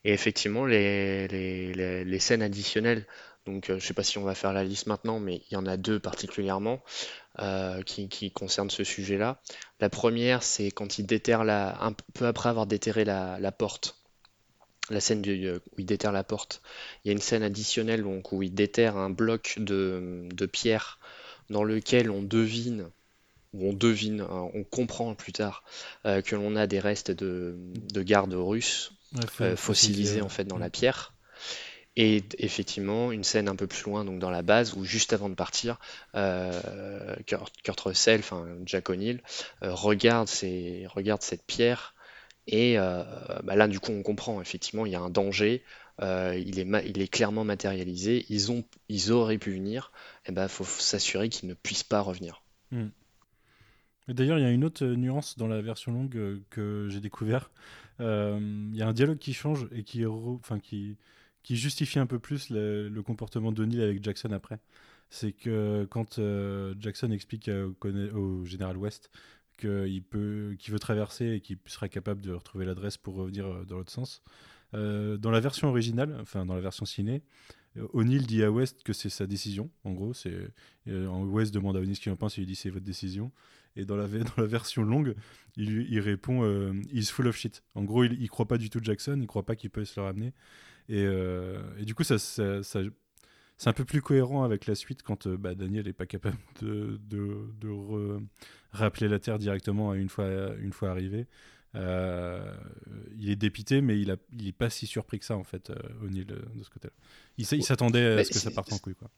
Et effectivement, les, scènes additionnelles, donc je sais pas si on va faire la liste maintenant, mais il y en a deux particulièrement qui, concernent ce sujet-là. La première, c'est quand il déterre la, un peu après avoir déterré la porte la scène euh, où il déterre la porte. Il y a une scène additionnelle où il déterre un bloc de, pierre dans lequel on devine, ou on devine, hein, on comprend plus tard euh, que l'on a des restes de, gardes russes euh, fossilisés en fait dans la pierre. Et effectivement, une scène un peu plus loin, donc dans la base, où juste avant de partir, Kurt, Russell, enfin Jack O'Neill, regarde, regarde cette pierre et euh, bah là, du coup, on comprend, effectivement, il y a un danger, euh, il, est il est clairement matérialisé, ils, ont, ils auraient pu venir, et il ben, faut s'assurer qu'ils ne puissent pas revenir. Hmm. D'ailleurs, il y a une autre nuance dans la version longue euh, que j'ai découvert. Il y a un dialogue qui change et qui, justifie un peu plus le, comportement de Neil avec Jackson après. C'est que quand Jackson explique au général West qu'il veut traverser et qu'il sera capable de retrouver l'adresse pour revenir euh, dans l'autre sens. Euh, dans la version originale, enfin dans la version ciné, euh, O'Neill dit à West que c'est sa décision. En gros, West demande à O'Neill ce qu'il en pense et il dit c'est votre décision. Et dans la, dans la version longue, il, il répond he's full of shit. En gros, il, il croit pas du tout Jackson, il croit pas qu'il peut se le ramener. Et, et du coup, ça, ça, ça, c'est un peu plus cohérent avec la suite quand euh, bah, Daniel n'est pas capable de, de, rappeler la Terre directement une fois, une fois arrivé. Euh, il est dépité, mais il, a, il est pas si surpris que ça, en fait, euh, O'Neill, de ce côté-là. Il, s'attendait à ce que ça parte en couille, quoi.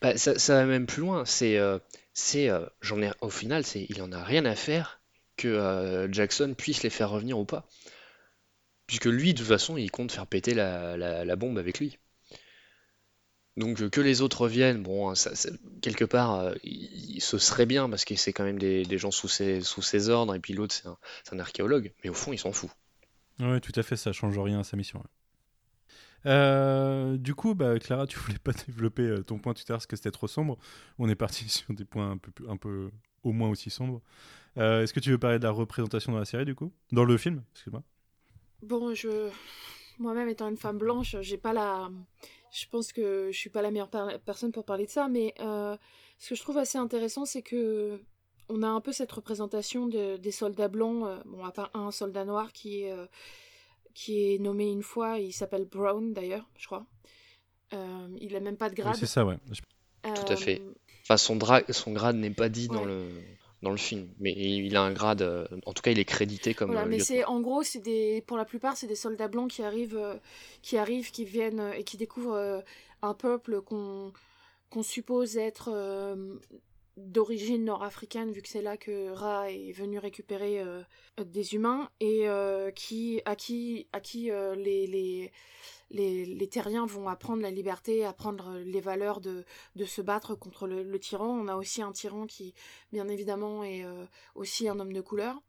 Bah, ça, va même plus loin. C'est, c'est, j'en ai, au final, c'est, il en a rien à faire que Jackson puisse les faire revenir ou pas. Puisque lui, de toute façon, il compte faire péter la, bombe avec lui. Donc euh, que les autres reviennent, bon, ça, quelque part, euh, ce serait bien parce que c'est quand même des, gens sous ses, ordres, et puis l'autre c'est un, archéologue, mais au fond il s'en fout. Oui, tout à fait, ça change rien à sa mission. Euh, du coup, bah, Clara, tu voulais pas développer ton point l'heure parce que c'était trop sombre. On est parti sur des points un peu, un peu au moins aussi sombres. Est-ce que tu veux parler de la représentation dans la série du coup? Dans le film, excuse-moi. Bon, je. Moi-même étant une femme blanche, j'ai pas la je pense que je suis pas la meilleure personne pour parler de ça, mais euh, ce que je trouve assez intéressant, c'est que on a un peu cette représentation de, des soldats blancs, bon, à part un soldat noir qui est, qui est nommé une fois, il s'appelle Brown d'ailleurs, je crois. il a même pas de grade. c'est ça, ouais. Tout à fait. Enfin, son, son grade n'est pas dit dans le dans le film. Mais il a un grade, euh, en tout cas, il est crédité comme. Voilà, mais c'est en gros, c'est des, pour la plupart, c'est des soldats blancs qui arrivent, euh, qui arrivent, qui viennent euh, et qui découvrent un peuple qu'on qu'on suppose être d'origine nord-africaine, vu que c'est là que Ra est venu récupérer des humains et qui à qui à qui les, les les, les, terriens vont apprendre la liberté, apprendre les valeurs de, de se battre contre le, tyran. On a aussi un tyran qui, bien évidemment, est euh, aussi un homme de couleur.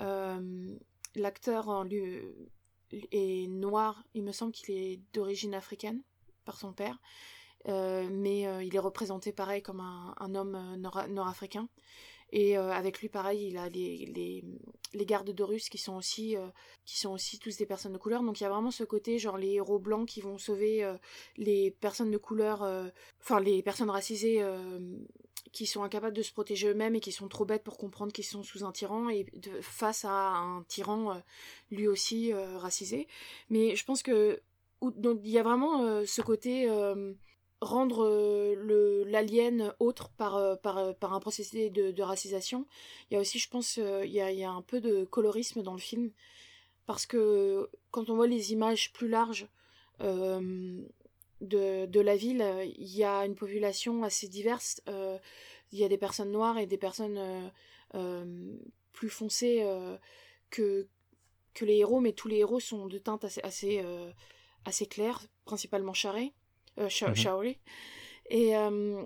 Euh, l'acteur est noir, il me semble qu'il est d'origine africaine par son père. Euh, mais il est représenté pareil comme un, homme nord-africain. Et euh, avec lui, pareil, il a les, les, les gardes de qui sont aussi euh, qui sont aussi tous des personnes de couleur. Donc il y a vraiment ce côté, genre les héros blancs qui vont sauver euh, les personnes de couleur, enfin les personnes racisées qui sont incapables de se protéger eux-mêmes et qui sont trop bêtes pour comprendre qu'ils sont sous un tyran et face à un tyran lui aussi racisé. Mais je pense que donc il y a vraiment ce côté rendre euh, l'alien autre par, euh, par, euh, par un processus de, racisation. Il y a aussi, je pense, il y a, il y a un peu de colorisme dans le film. Parce que quand on voit les images plus larges de, de la ville, il y a une population assez diverse. il y a des personnes noires et des personnes plus foncées que, que les héros, mais tous les héros sont de teinte assez, assez, assez claire, principalement euh, mhm. Et euh,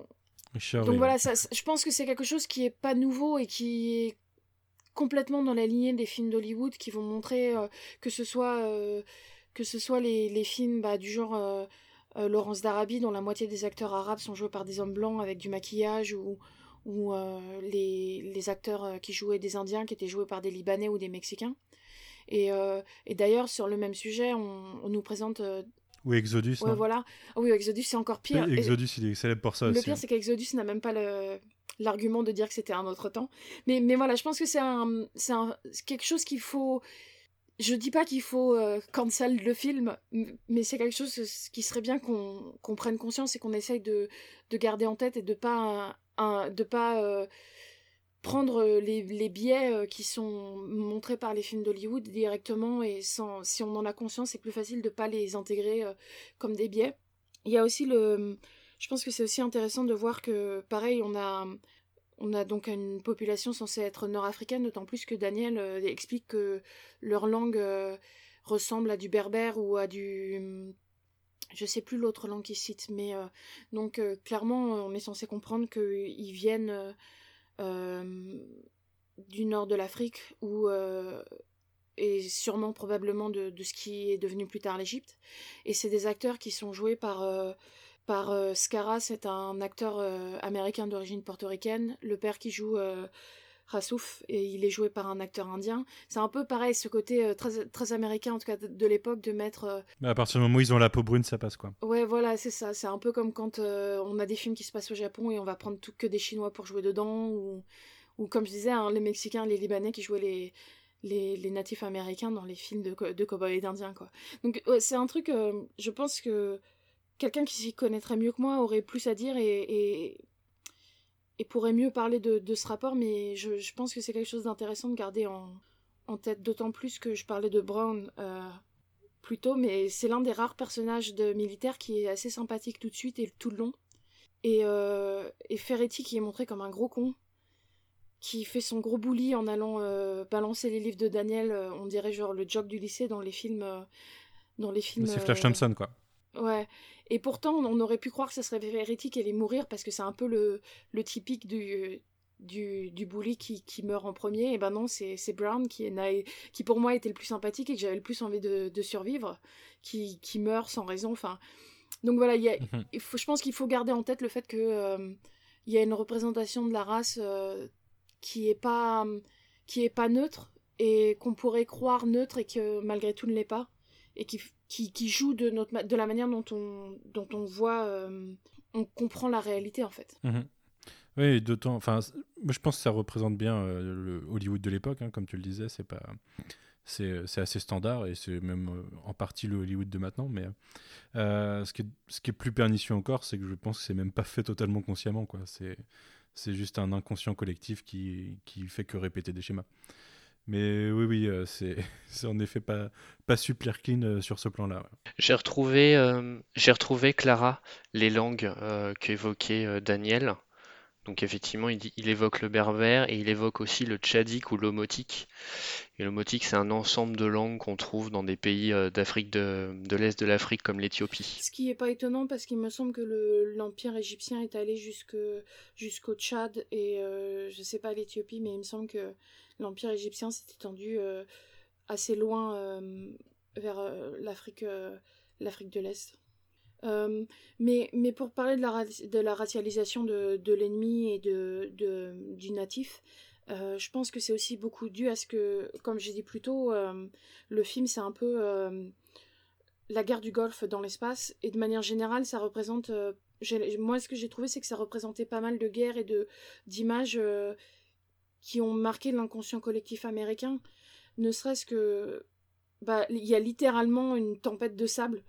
donc voilà, ça, je pense que c'est quelque chose qui est pas nouveau et qui est complètement dans la lignée des films d'Hollywood qui vont montrer euh, que ce soit que ce soit les, les films bah, du genre Laurence d'Arabie dont la moitié des acteurs arabes sont joués par des hommes blancs avec du maquillage ou ou les, les acteurs qui jouaient des Indiens qui étaient joués par des Libanais ou des Mexicains. Et, et d'ailleurs, sur le même sujet, on, on nous présente ou Exodus. Ouais, voilà. Ah oui, Exodus, c'est encore pire. Exodus, il est célèbre pour ça le aussi. Le pire, c'est qu'Exodus n'a même pas le l'argument de dire que c'était un autre temps. Mais, mais voilà, je pense que c'est un, quelque chose qu'il faut. Je dis pas qu'il faut euh, cancel le film, mais c'est quelque chose qui serait bien qu'on prenne conscience et qu'on essaye de, de garder en tête et de pas, un, de pas euh, prendre euh, les, les biais euh, qui sont montrés par les films d'Hollywood directement et sans si on en a conscience c'est plus facile de pas les intégrer euh, comme des biais. Il y a aussi le je pense que c'est aussi intéressant de voir que pareil on a on a donc une population censée être nord-africaine d'autant plus que Daniel explique que leur langue ressemble à du berbère ou à du je sais plus l'autre langue qu'il cite mais donc clairement on est censé comprendre qu'ils viennent du nord de l'Afrique ou euh, et sûrement probablement de, ce qui est devenu plus tard l'Égypte. Et c'est des acteurs qui sont joués par, euh, par euh, c'est un acteur américain d'origine portoricaine, le père qui joue Rassouf, et il est joué par un acteur indien. C'est un peu pareil, ce côté très, très américain, en tout cas de, l'époque, de mettre... Mais à partir du moment où ils ont la peau brune, ça passe quoi. Ouais, voilà, c'est ça. C'est un peu comme quand on a des films qui se passent au Japon et on va prendre tout que des Chinois pour jouer dedans, ou ou comme je disais, hein, les Mexicains, les Libanais qui jouaient les, les, les natifs américains dans les films de, de cowboys et d'indiens, quoi. Donc c'est un truc, euh, je pense que quelqu'un qui s'y connaîtrait mieux que moi aurait plus à dire et, et, et pourrait mieux parler de, de, ce rapport, mais je, je pense que c'est quelque chose d'intéressant de garder en, en tête, d'autant plus que je parlais de Brown euh, plus tôt, mais c'est l'un des rares personnages de militaire qui est assez sympathique tout de suite et tout le long. Et, euh, et Ferretti qui est montré comme un gros con, qui fait son gros bouli en allant euh, balancer les livres de Daniel, on dirait genre le job du lycée dans les films. Dans les films. C'est Flash Thompson, quoi. Ouais. Et pourtant, on aurait pu croire que ça serait hérétique et allait mourir parce que c'est un peu le, le typique du, du, du bully qui, qui meurt en premier. Et ben non, c'est Brown qui, est, qui pour moi était le plus sympathique et que j'avais le plus envie de, de survivre, qui, qui meurt sans raison. Enfin, donc voilà, y a, mhm. il faut, je pense qu'il faut garder en tête le fait que il y a une représentation de la race qui est pas qui est pas neutre et qu'on pourrait croire neutre et que malgré tout ne l'est pas et qui, qui, joue de notre de la manière dont on dont on voit euh, on comprend la réalité en fait. Mhm. Oui, d'autant. Enfin, je pense que ça représente bien le Hollywood de l'époque, hein, comme tu le disais. C'est pas, c'est assez standard et c'est même en partie le Hollywood de maintenant. Mais ce, qui est, ce qui est plus pernicieux encore, c'est que je pense que c'est même pas fait totalement consciemment, c'est juste un inconscient collectif qui, qui fait que répéter des schémas. Mais oui, oui, euh, c'est en effet pas, pas super clean euh, sur ce plan-là. J'ai retrouvé, euh, j'ai retrouvé, Clara, les langues qu'évoquait Daniel. Donc effectivement, il, il, évoque le berbère et il évoque aussi le tchadik ou l'omotique. Et l'omotique, c'est un ensemble de langues qu'on trouve dans des pays euh, d'Afrique de, de l'Est de l'Afrique comme l'Éthiopie. Ce qui n'est pas étonnant parce qu'il me semble que l'Empire égyptien est allé jusqu'au Tchad et euh, je ne sais pas l'Éthiopie, mais il me semble que l'Empire égyptien s'est étendu euh, assez loin vers l'Afrique l'Afrique de l'Est. Euh, mais, mais pour parler de la, de la racialisation de, de l'ennemi et de, de, du natif, euh, je pense que c'est aussi beaucoup dû à ce que, comme j'ai dit plus tôt, euh, le film c'est un peu la guerre du Golfe dans l'espace, et de manière générale ça représente... moi ce que j'ai trouvé c'est que ça représentait pas mal de guerres et d'images qui ont marqué l'inconscient collectif américain, ne serait-ce que... Bah, il y a littéralement une tempête de sable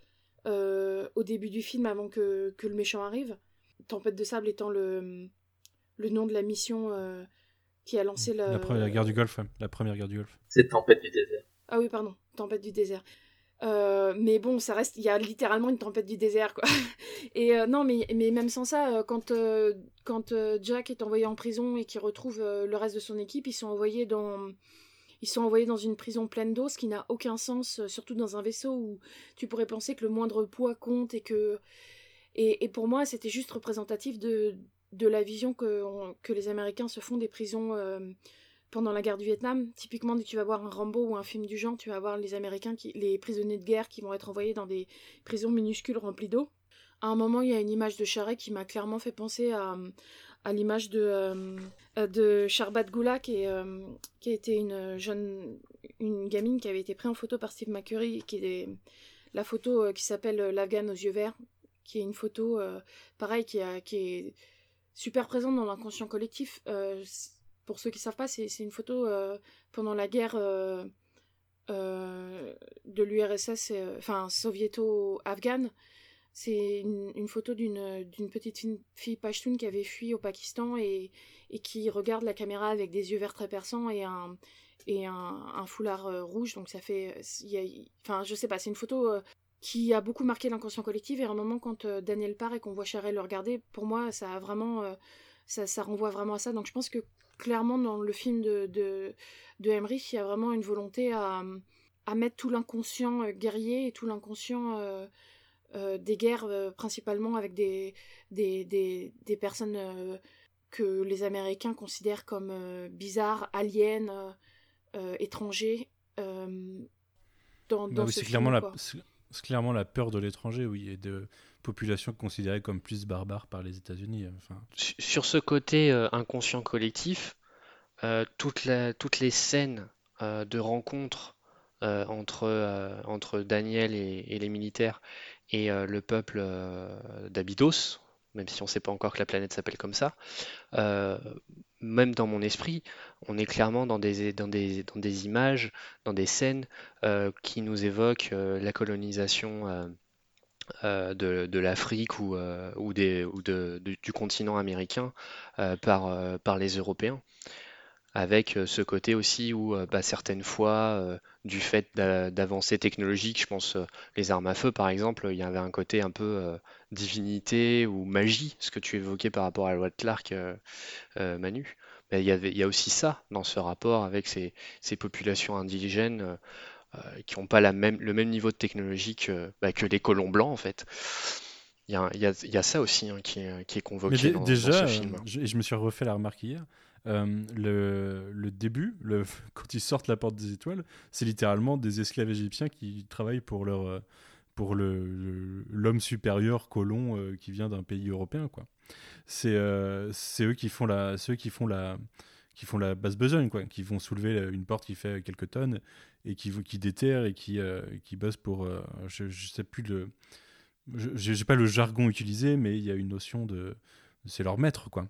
euh, au début du film avant que, que, le méchant arrive. Tempête de sable étant le, le nom de la mission euh, qui a lancé la... La, première guerre du Golfe, la première guerre du Golfe. C'est Tempête du désert. Ah oui, pardon, Tempête du désert. Euh, mais bon, ça reste, il y a littéralement une tempête du désert, quoi. Et non, mais, mais même sans ça, quand, quand Jack est envoyé en prison et qu'il retrouve le reste de son équipe, ils sont envoyés dans, ils sont envoyés dans une prison pleine d'eau, ce qui n'a aucun sens, euh, surtout dans un vaisseau où tu pourrais penser que le moindre poids compte et que. Et, pour moi, c'était juste représentatif de, de la vision que, que les Américains se font des prisons euh, pendant la guerre du Vietnam. Typiquement, tu vas voir un Rambo ou un film du genre, tu vas voir les Américains, les prisonniers de guerre qui vont être envoyés dans des prisons minuscules remplies d'eau. À un moment, il y a une image de Charret qui m'a clairement fait penser à, l'image de, euh, Charbat Goula, qui, euh, qui été une jeune une gamine qui avait été prise en photo par Steve McCurry, qui est la photo euh, qui s'appelle L'Afghan aux yeux verts, qui est une photo, pareil, qui, est super présente dans l'inconscient collectif. Pour ceux qui ne savent pas, c'est une photo pendant la guerre de l'URSS, enfin soviéto-afghane, c'est une, photo d'une petite fille Pashtun qui avait fui au Pakistan et, qui regarde la caméra avec des yeux verts très perçants et un, foulard euh, rouge. Donc ça fait. enfin, je sais pas, c'est une photo euh, qui a beaucoup marqué l'inconscient collectif. Et à un moment, quand euh, Daniel part et qu'on voit Charel le regarder, pour moi, ça a vraiment. ça renvoie vraiment à ça. Donc je pense que clairement, dans le film de, de, de Emmerich, il y a vraiment une volonté à, à mettre tout l'inconscient guerrier et tout l'inconscient euh, des guerres euh, principalement avec des, des, des, personnes euh, que les Américains considèrent comme bizarres, aliens, étrangers. dans, bah c'est clairement, la, clairement la peur de l'étranger, oui, et de populations considérées comme plus barbares par les États-Unis. Enfin. Sur ce côté inconscient collectif, la, toutes les scènes de rencontres entre, Daniel et, les militaires et euh, le peuple euh, d'Abydos, même si on ne sait pas encore que la planète s'appelle comme ça, euh, même dans mon esprit, on est clairement dans des images, dans des scènes qui nous évoquent la colonisation de, de l'Afrique ou, de, du continent américain par, par les Européens avec ce côté aussi où bah, certaines fois, du fait d'avancées technologiques, je pense les armes à feu par exemple, il y avait un côté un peu divinité ou magie, ce que tu évoquais par rapport à la loi de Clark, Manu. Mais il y avait, il y a aussi ça dans ce rapport avec ces populations indigènes qui n'ont pas la même, le même niveau de technologie que, bah, que les colons blancs en fait. Il y a, y y ça aussi hein, qui, est, qui, est, convoqué dans, déjà, dans ce film. Je, je me suis refait la remarque hier. Euh, le, le, début, le, quand ils sortent la porte des étoiles, c'est littéralement des esclaves égyptiens qui travaillent pour leur euh, pour le l'homme supérieur colon euh, qui vient d'un pays européen quoi. C'est eux qui font la ceux qui font la qui font la basse besogne quoi, qui vont soulever une porte qui fait quelques tonnes et qui qui déterrent et qui qui bossent pour je, je sais plus le je j'ai pas le jargon utilisé mais il y a une notion de c'est leur maître quoi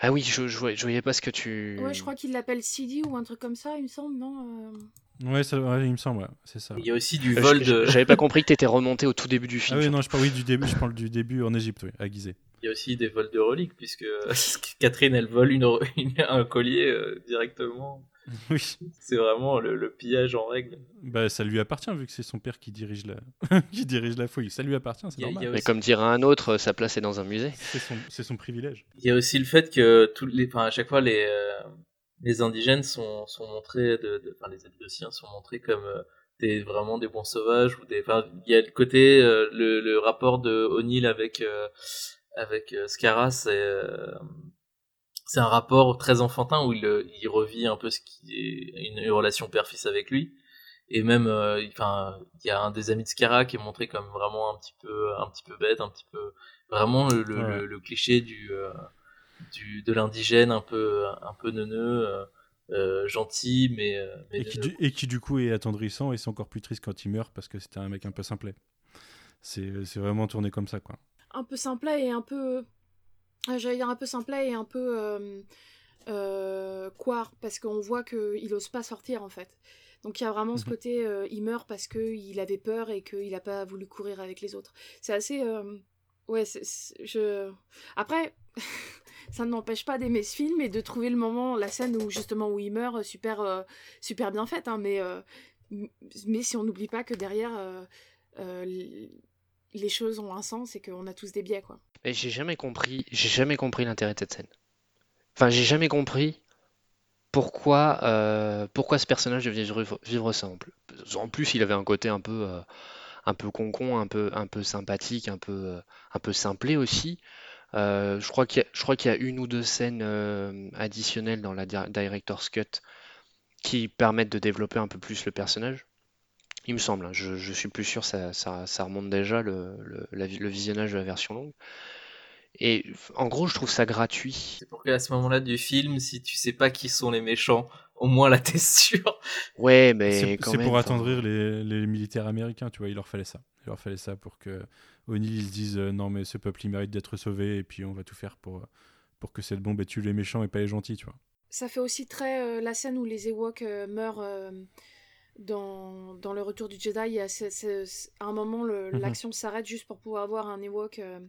Ah oui, je, je, voyais, je voyais pas ce que tu. Ouais, je crois qu'il l'appelle CD ou un truc comme ça, il me semble, non euh Ouais, ça, ouais, il me semble, ouais, c'est ça. Il y a aussi du Euh, vol je- de. J'avais pas compris que t'étais remonté au tout début du Ah film. oui, non, je parle oui, du début, je parle du début en Égypte, oui, à Gizeh. Il y a aussi des vols de reliques, puisque Catherine, elle vole une, une- un collier euh, directement. Oui, C'est vraiment le, le pillage en règle. bah ça lui appartient vu que c'est son père qui dirige la, qui dirige la fouille. Ça lui appartient, c'est normal. a Mais comme dirait un autre, sa place est dans un musée. C'est son, privilège. Il y a aussi le fait que tous les, enfin, à chaque fois les euh, les indigènes sont, sont montrés, de, de- enfin les Abydosiens sont montrés comme euh, des vraiment des bons sauvages ou des, enfin, il y a le côté euh, le, le rapport de O'Neill avec euh, avec euh, Scarra, c'est euh, c'est un rapport très enfantin où il, euh, il revit un peu ce qui est une, relation père-fils avec lui et même euh, enfin il y a un des amis de Scarra qui est montré comme vraiment un petit peu un petit peu bête un petit peu vraiment le, le, Ouais. le- le cliché du euh, du de l'indigène un peu un peu neuneux euh, gentil mais, mais Et qui, du, et qui du coup est attendrissant et c'est encore plus triste quand il meurt parce que c'était un mec un peu simplet. C'est vraiment tourné comme ça, quoi. Un peu simplet et un peu. euh, J'allais dire un peu simplet et un peu. Euh... Euh... Quar, parce qu'on voit qu'il ose pas sortir en fait. Donc il y a vraiment ce Mhm. côté, euh, il meurt parce qu'il avait peur et qu'il a pas voulu courir avec les autres. C'est assez. euh, Ouais, je. Après, ça ne m'empêche pas d'aimer ce film et de trouver le moment, la scène où justement où il meurt, super, euh, super bien faite. hein, mais, euh, mais si on n'oublie pas que derrière, euh, euh, les choses ont un sens et qu'on a tous des biais, quoi. J'ai jamais compris, j'ai jamais compris l'intérêt de cette scène. Enfin, j'ai jamais compris pourquoi, euh, pourquoi ce personnage devait vivre, vivre ça en plus. Il avait un côté un peu, euh, un peu concon, un peu, un peu sympathique, un peu, euh, un peu simplé aussi. Je crois qu'il y y a une ou deux scènes additionnelles dans la di- Director's Cut qui permettent de développer un peu plus le personnage. Il me semble, hein, je, je suis plus sûr, ça, ça, ça remonte déjà le, le, la vi- le visionnage de la version longue. Et en gros, je trouve ça gratuit. c'est pour qu'à ce moment-là du film si tu sais pas qui sont les méchants au moins là t'es sûr Ouais, mais C'est pour enfin, attendrir les, les militaires américains, tu vois, il leur fallait ça. Il leur fallait ça pour que O'Neill ils se dise euh, non mais ce peuple il mérite d'être sauvé et puis on va tout faire pour, euh, pour que cette bombe tué les méchants et pas les gentils, tu vois. Ça fait aussi très euh, la scène où les Ewoks euh, meurent euh, dans, dans le retour du Jedi. Il y a à un moment, Mhm. l'action s'arrête juste pour pouvoir voir un Ewok euh,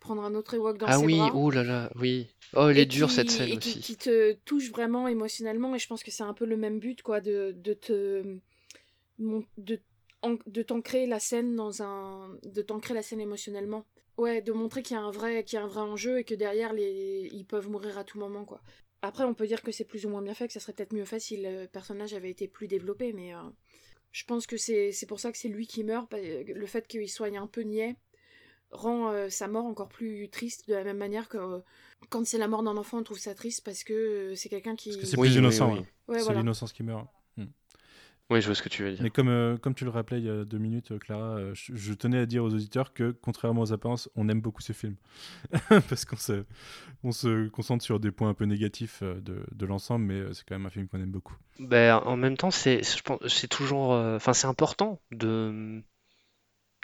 prendre un autre Ewok dans Ah ses oui, bras. oh là là, oui. Oh, elle est dure cette scène et qui, aussi. qui te touche vraiment émotionnellement et je pense que c'est un peu le même but quoi de, de te mon- de, de t'ancrer la scène dans un de t'ancrer la scène émotionnellement ouais de montrer qu'il y a un vrai qu'il y a un vrai enjeu et que derrière les ils peuvent mourir à tout moment quoi après on peut dire que c'est plus ou moins bien fait que ça serait peut-être mieux fait si le personnage avait été plus développé mais euh, je pense que c'est c'est pour ça que c'est lui qui meurt le fait qu'il soit un peu niais rend euh, sa mort encore plus triste de la même manière que euh, quand c'est la mort d'un enfant, on trouve ça triste parce que euh, c'est quelqu'un qui. C'est Oui, plus oui, innocent. oui. hein. Ouais, c'est voilà. l'innocence qui meurt. Oui, je vois ce que tu veux dire. Mais comme, euh, comme tu le rappelais il y a deux minutes, euh, Clara, euh, je, je tenais à dire aux auditeurs que, contrairement aux apparences, on aime beaucoup ce film. Parce qu'on se, on se concentre sur des points un peu négatifs de, de l'ensemble, mais c'est quand même un film qu'on aime beaucoup. Ben, en même temps, c'est, toujours, euh, enfin, c'est important de,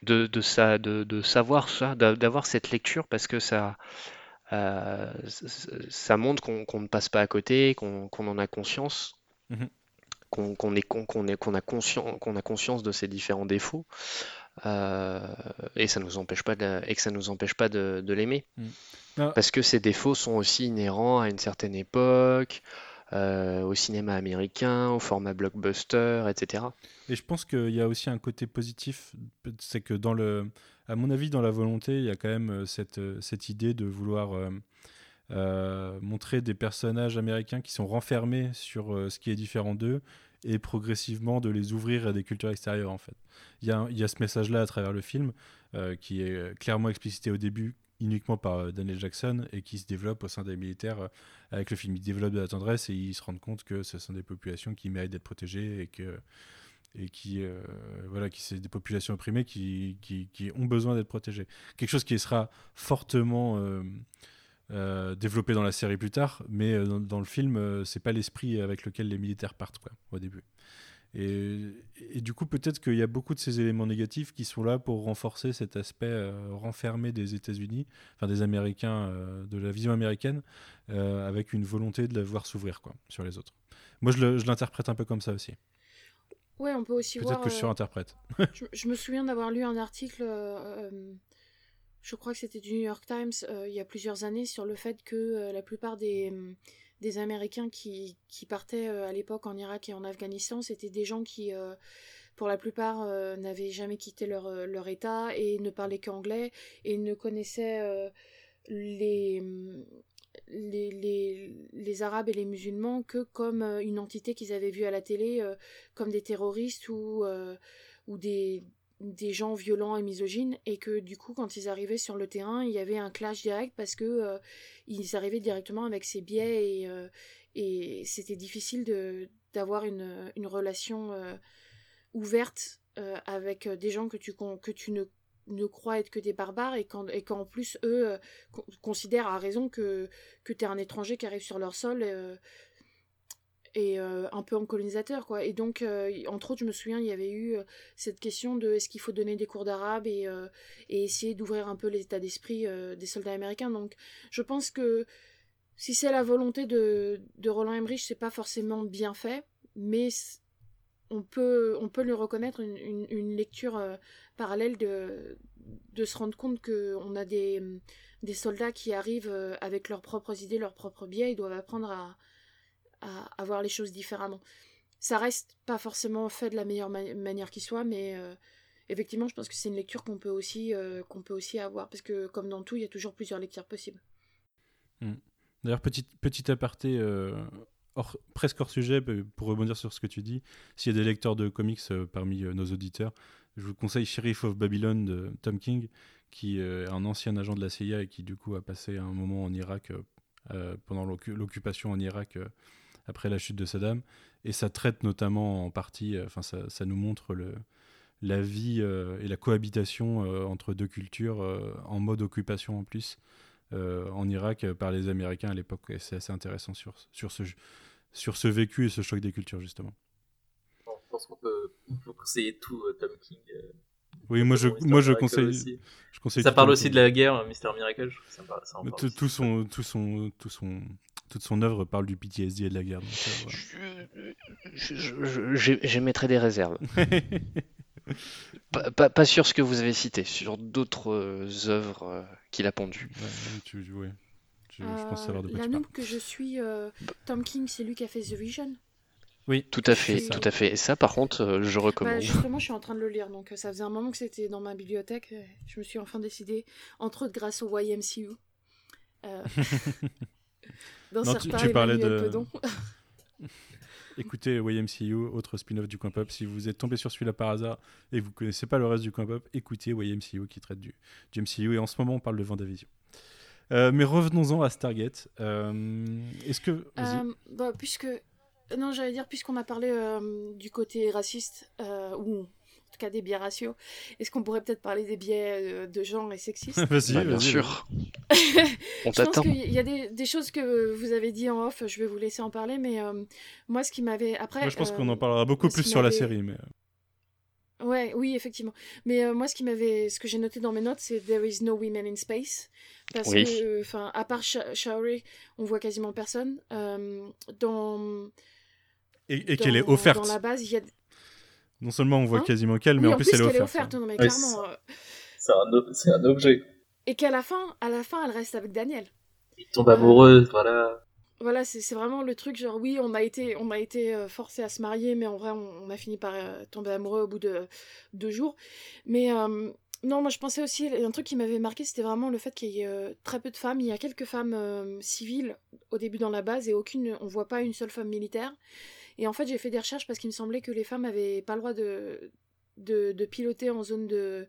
de, de, ça, de, de savoir ça, d'a- d'avoir cette lecture parce que ça, ça montre qu'on ne passe pas à côté, qu'on qu'on en a conscience, Mhm. Qu'on est, qu'on qu'on est, qu'on a conscient, qu'on a conscience de ces différents défauts, euh, et ça nous empêche pas de, et que ça nous empêche pas de, de l'aimer. Ah. Parce que ces défauts sont aussi inhérents à une certaine époque, euh, au cinéma américain, au format blockbuster, etc. Et je pense qu'il y a aussi un côté positif, c'est que dans le, à mon avis, dans la volonté, il y a quand même euh, cette, cette idée de vouloir euh, montrer des personnages américains qui sont renfermés sur euh, ce qui est différent d'eux et progressivement de les ouvrir à des cultures extérieures en fait. Il y y a ce message-là à travers le film euh, qui est euh, clairement explicité au début uniquement par euh, Daniel Jackson et qui se développe au sein des militaires euh, avec le film. Ils développent de la tendresse et ils se rendent compte que ce sont des populations qui méritent d'être protégées et que et qui euh, voilà qui c'est des populations opprimées qui, qui ont besoin d'être protégées. Quelque chose qui sera fortement euh, développé dans la série plus tard, mais euh, dans, dans le film euh, c'est pas l'esprit avec lequel les militaires partent quoi au début. Et, et du coup, peut-être qu'il y a beaucoup de ces éléments négatifs qui sont là pour renforcer cet aspect euh, renfermé des États-Unis, enfin des Américains, euh, de la vision américaine, avec une volonté de la voir s'ouvrir quoi, sur les autres. Moi, je l'interprète un peu comme ça aussi. Ouais, on peut aussi voir. Peut-être que je surinterprète. je, je me souviens d'avoir lu un article, je crois que c'était du New York Times, euh, il y a plusieurs années, sur le fait que euh, la plupart des, hum, des Américains qui, qui partaient euh, à l'époque en Irak et en Afghanistan, c'était des gens qui, pour la plupart, n'avaient jamais quitté leur, leur État et ne parlaient qu'anglais et ne connaissaient les, hum, les, les, les Arabes et les musulmans que comme une entité qu'ils avaient vue à la télé, comme des terroristes ou, ou des, des gens violents et misogynes, et que du coup, quand ils arrivaient sur le terrain, il y avait un clash direct parce que euh, ils arrivaient directement avec ces biais et, euh, et c'était difficile de d'avoir une, une relation euh, ouverte avec des gens que tu, que tu ne ne être que des barbares et qu'en et plus eux con- considèrent à raison que que t'es un étranger qui arrive sur leur sol et euh, un peu en colonisateur quoi. Et donc euh, entre autres je me souviens il y avait eu euh, cette question de est-ce qu'il faut donner des cours d'arabe et, et essayer d'ouvrir un peu l'état d'esprit des soldats américains. Donc je pense que si c'est la volonté de, de Roland Emmerich c'est pas forcément bien fait mais on peut, on peut lui reconnaître une, une- lecture parallèle de, de se rendre compte qu'on a des, des soldats qui arrivent avec leurs propres idées, leurs propres biais, ils doivent apprendre à, à, à voir les choses différemment. Ça reste pas forcément fait de la meilleure ma- manière qui soit, mais euh, effectivement, je pense que c'est une lecture qu'on peut, aussi, euh, qu'on peut aussi avoir, parce que comme dans tout, il y a toujours plusieurs lectures possibles. Mm. D'ailleurs, petit, petit aparté, euh, hors- presque hors sujet, pour rebondir sur ce que tu dis, s'il y a des lecteurs de comics parmi nos auditeurs, je vous conseille Sheriff of Babylon de Tom King, qui est un ancien agent de la CIA et qui du coup a passé un moment en Irak pendant l'occu- l'occupation en Irak après la chute de Saddam. Et ça traite notamment en partie, euh, enfin ça, ça nous montre le, la vie euh, et la cohabitation euh, entre deux cultures euh, en mode occupation en plus en Irak par les Américains à l'époque. Et c'est assez intéressant sur, sur, ce, sur ce vécu et ce choc des cultures, justement. Bon, je pense qu'on peut, on peut conseiller tout Tom King. Oui, moi je, moi je conseille. aussi. Je conseille Ça parle le aussi de la guerre, Mister Miracle. je trouve que Ça, ça en Mais parle tout, aussi. tout son, tout son, tout son, toute son œuvre parle du PTSD et de la guerre. euh, J'émettrai des réserves. pas, pas, pas sur ce que vous avez cité, sur d'autres euh, œuvres euh, qu'il a pondues. Ouais, tu- ouais. Je, je pense savoir de quoi la tu parles. noob que je suis, euh, Tom King, c'est lui qui a fait The Vision. Oui, Tout à fait, tout à fait. Et ça, par contre, euh, je Bah, recommande. justement, je suis en train de le lire, donc ça faisait un moment que c'était dans ma bibliothèque. Je me suis enfin décidé, entre autres grâce au YMCU. Euh, dans Non, tu- certains, tu parlais Emmanuel de-. Écoutez YMCU, autre spin-off du Coin Pop. Si vous êtes tombé sur celui-là par hasard et que vous connaissez pas le reste du Coin Pop, écoutez YMCU qui traite du, du MCU. Et en ce moment, on parle de Vendavision. Euh, mais revenons-en à Stargate. Euh, Est-ce que. Euh, bah, puisque. Non, j'allais dire, puisqu'on a parlé euh, du côté raciste, euh, ou tout cas des biais raciaux, est-ce qu'on pourrait peut-être parler des biais euh, de genre et sexistes? Vas-y, Bah, bien sûr. On Je pense qu'il y a des, des choses que vous avez dit en off, je vais vous laisser en parler, mais euh, moi, ce qui m'avait. Après. Moi, je pense euh, qu'on en parlera beaucoup plus sur la série. Mais... Ouais, oui, effectivement. Mais euh, moi, ce qui m'avait, ce que j'ai noté dans mes notes, c'est There is no women in space, parce Oui. que, enfin, à part Sha- Shaori, on voit quasiment personne. Euh, dans Et, et qu'elle est offerte. Dans la base, il y a. Non seulement on voit Hein quasiment qu'elle, mais Oui, en plus, elle est qu'elle offerte. hein. non, mais Ouais, clairement. euh, C'est un, objet. Et qu'à la fin, à la fin, elle reste avec Daniel. Il tombe amoureux, voilà. Voilà, c'est vraiment le truc, genre oui, on a été, on a été euh, forcé à se marier, mais en vrai, on, on a fini par euh, tomber amoureux au bout de deux jours. Mais euh, non, moi je pensais aussi, un truc qui m'avait marqué, c'était vraiment le fait qu'il y ait euh, très peu de femmes. Il y a quelques femmes euh, civiles au début dans la base et aucune, on voit pas une seule femme militaire. Et en fait, j'ai fait des recherches parce qu'il me semblait que les femmes avaient pas le droit de, de, de piloter en zone de,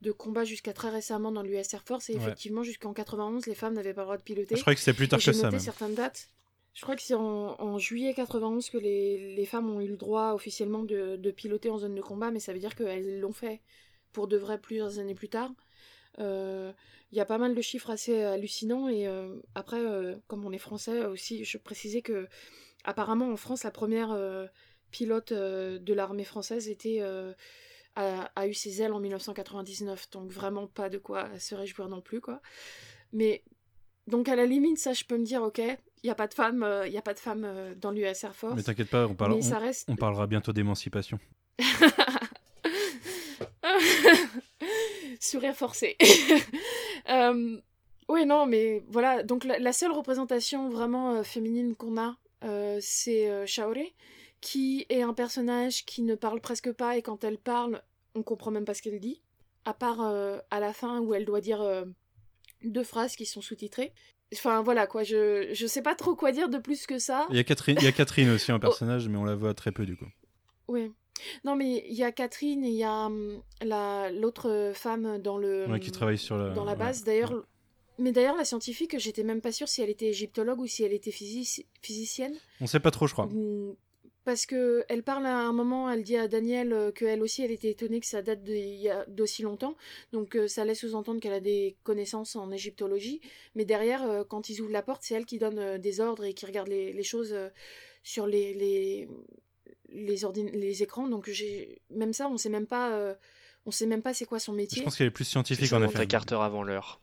de combat jusqu'à très récemment dans l'US Air Force. Et Ouais. effectivement, jusqu'en 91, les femmes n'avaient pas le droit de piloter. Je croyais que c'était plus tard Et que ça, certaines dates. Je crois que c'est en, en juillet 91 que les, les femmes ont eu le droit officiellement de, de piloter en zone de combat, mais ça veut dire qu'elles l'ont fait pour de vrai plusieurs années plus tard. Euh, Il y a pas mal de chiffres assez hallucinants et euh, après, euh, comme on est français aussi, je précisais que apparemment en France, la première euh, pilote de l'armée française, était a, eu ses ailes en 1999, donc vraiment pas de quoi se réjouir non plus, quoi. Mais donc à la limite, ça, je peux me dire, ok, il n'y a pas de femme, il y a pas de femme dans l'US Air Force. Mais t'inquiète pas, on, parle, on, parlera bientôt d'émancipation. Sourire forcé. euh, oui, non, mais voilà. Donc la, seule représentation vraiment euh, féminine qu'on a, euh, c'est euh, Shaore, qui est un personnage qui ne parle presque pas et quand elle parle, on comprend même pas ce qu'elle dit. À part à la fin où elle doit dire deux phrases qui sont sous-titrées. Enfin voilà quoi, je, je sais pas trop quoi dire de plus que ça. Il y a Catherine, il y a Catherine aussi un oh. personnage, mais on la voit très peu du coup. Oui. Non, mais il y a Catherine et il y a hum, la l'autre femme dans le qui travaille sur la dans la base. D'ailleurs, mais d'ailleurs la scientifique, j'étais même pas sûre si elle était égyptologue ou si elle était physicienne. On sait pas trop, je crois. Parce que elle parle à un moment, elle dit à Daniel euh, qu'elle aussi, elle était étonnée que ça date d'aussi longtemps. Donc euh, ça laisse sous-entendre qu'elle a des connaissances en égyptologie. Mais derrière, euh, quand ils ouvrent la porte, c'est elle qui donne des ordres et qui regarde les, les choses sur les, les, les, les écrans, donc même ça, on sait même pas, euh, on sait même pas c'est quoi son métier. Je pense qu'elle est plus scientifique en effet. Carter avant l'heure.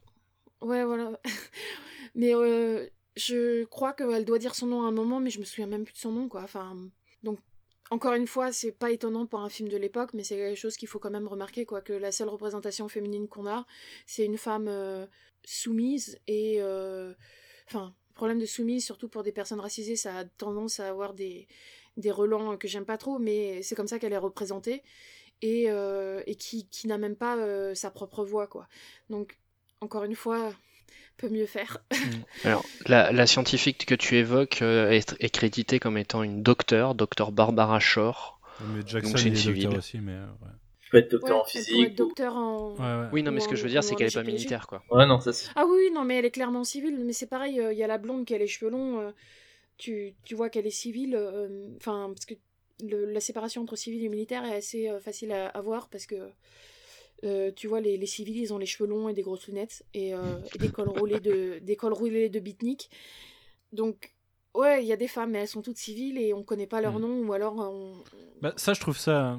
Ouais, voilà. mais euh, je crois qu'elle doit dire son nom à un moment, mais je me souviens même plus de son nom, quoi. Enfin, donc encore une fois, c'est pas étonnant pour un film de l'époque, mais c'est quelque chose qu'il faut quand même remarquer, quoi, que la seule représentation féminine qu'on a, c'est une femme euh, soumise et, enfin, problème de soumise, surtout pour des personnes racisées, ça a tendance à avoir des des relents que j'aime pas trop, mais c'est comme ça qu'elle est représentée et, euh, et qui, qui n'a même pas euh, sa propre voix, quoi. Donc, encore une fois, peut mieux faire. Mm. Alors, la, la, scientifique que tu évoques euh, est, est, créditée comme étant une docteure, docteur Barbara Shore. Mais Jackson donc, est docteur aussi, mais ouais. Tu peux être docteur en physique. docteur en... Ouais, oui, non, mais ce que je veux dire, c'est qu'elle est pas militaire, quoi. Ouais, non, ça Ah oui, non, mais elle est clairement civile, mais c'est pareil, il y a la blonde qui a les cheveux longs tu, tu vois qu'elle est civile, euh, enfin, parce que la séparation entre civil et militaire est assez euh, facile à, voir parce que euh, tu vois, les, les, civils, ils ont les cheveux longs et des grosses lunettes et, des cols roulés de, des cols roulés de bitnik. Donc, ouais, il y a des femmes, mais elles sont toutes civiles et on connaît pas leur mm. nom ou alors on... Bah, ça, je trouve ça,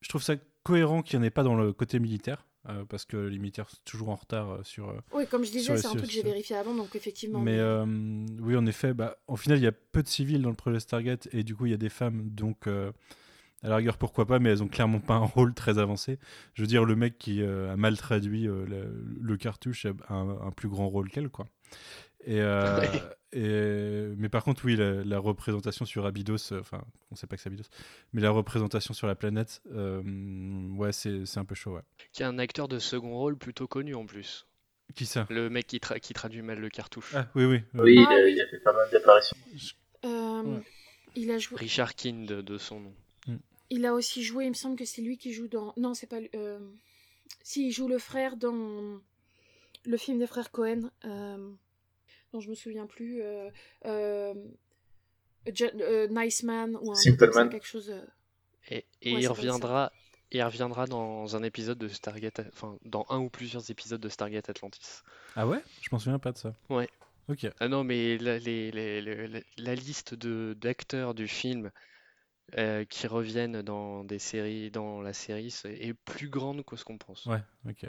je trouve ça cohérent qu'il n'y en ait pas dans le côté militaire. Euh, parce que les militaires sont toujours en retard euh, sur. Euh, oui, comme je disais, c'est un truc que j'ai vérifié avant, donc effectivement. Mais oui, en effet, bah, au final, il y a peu de civils dans le projet Stargate et du coup, il y a des femmes, donc à la rigueur, pourquoi pas, mais elles ont clairement pas un rôle très avancé. Je veux dire, le mec qui a mal traduit le, cartouche a un, un, plus grand rôle qu'elle, quoi. Et, et, mais par contre, oui, la, représentation sur Abydos, enfin, on sait pas que c'est Abydos, mais la représentation sur la planète, ouais, c'est un peu chaud, ouais. Qui est un acteur de second rôle plutôt connu en plus. Qui ça? Le mec qui, qui, traduit mal le cartouche. Ah, oui, oui. Oui, il, a, fait pas mal d'apparitions. Euh, il a joué... Richard Kind de, son nom. Il a aussi joué, il me semble que c'est lui qui joue dans. Non, c'est pas. Euh... Si, il joue le frère dans le film des frères Cohen. Euh dont je me souviens plus. Euh, euh, euh, nice Man ou un Simple Man. quelque chose. Et, il reviendra. Il reviendra dans un épisode de Stargate, enfin dans un ou plusieurs épisodes de Stargate Atlantis. Ah ouais? Je m'en souviens pas de ça. Ouais. Ok. Ah non, mais la, les, les, la liste de d'acteurs du film qui reviennent dans des séries, dans la série, est plus grande que ce qu'on pense. Ouais, ok.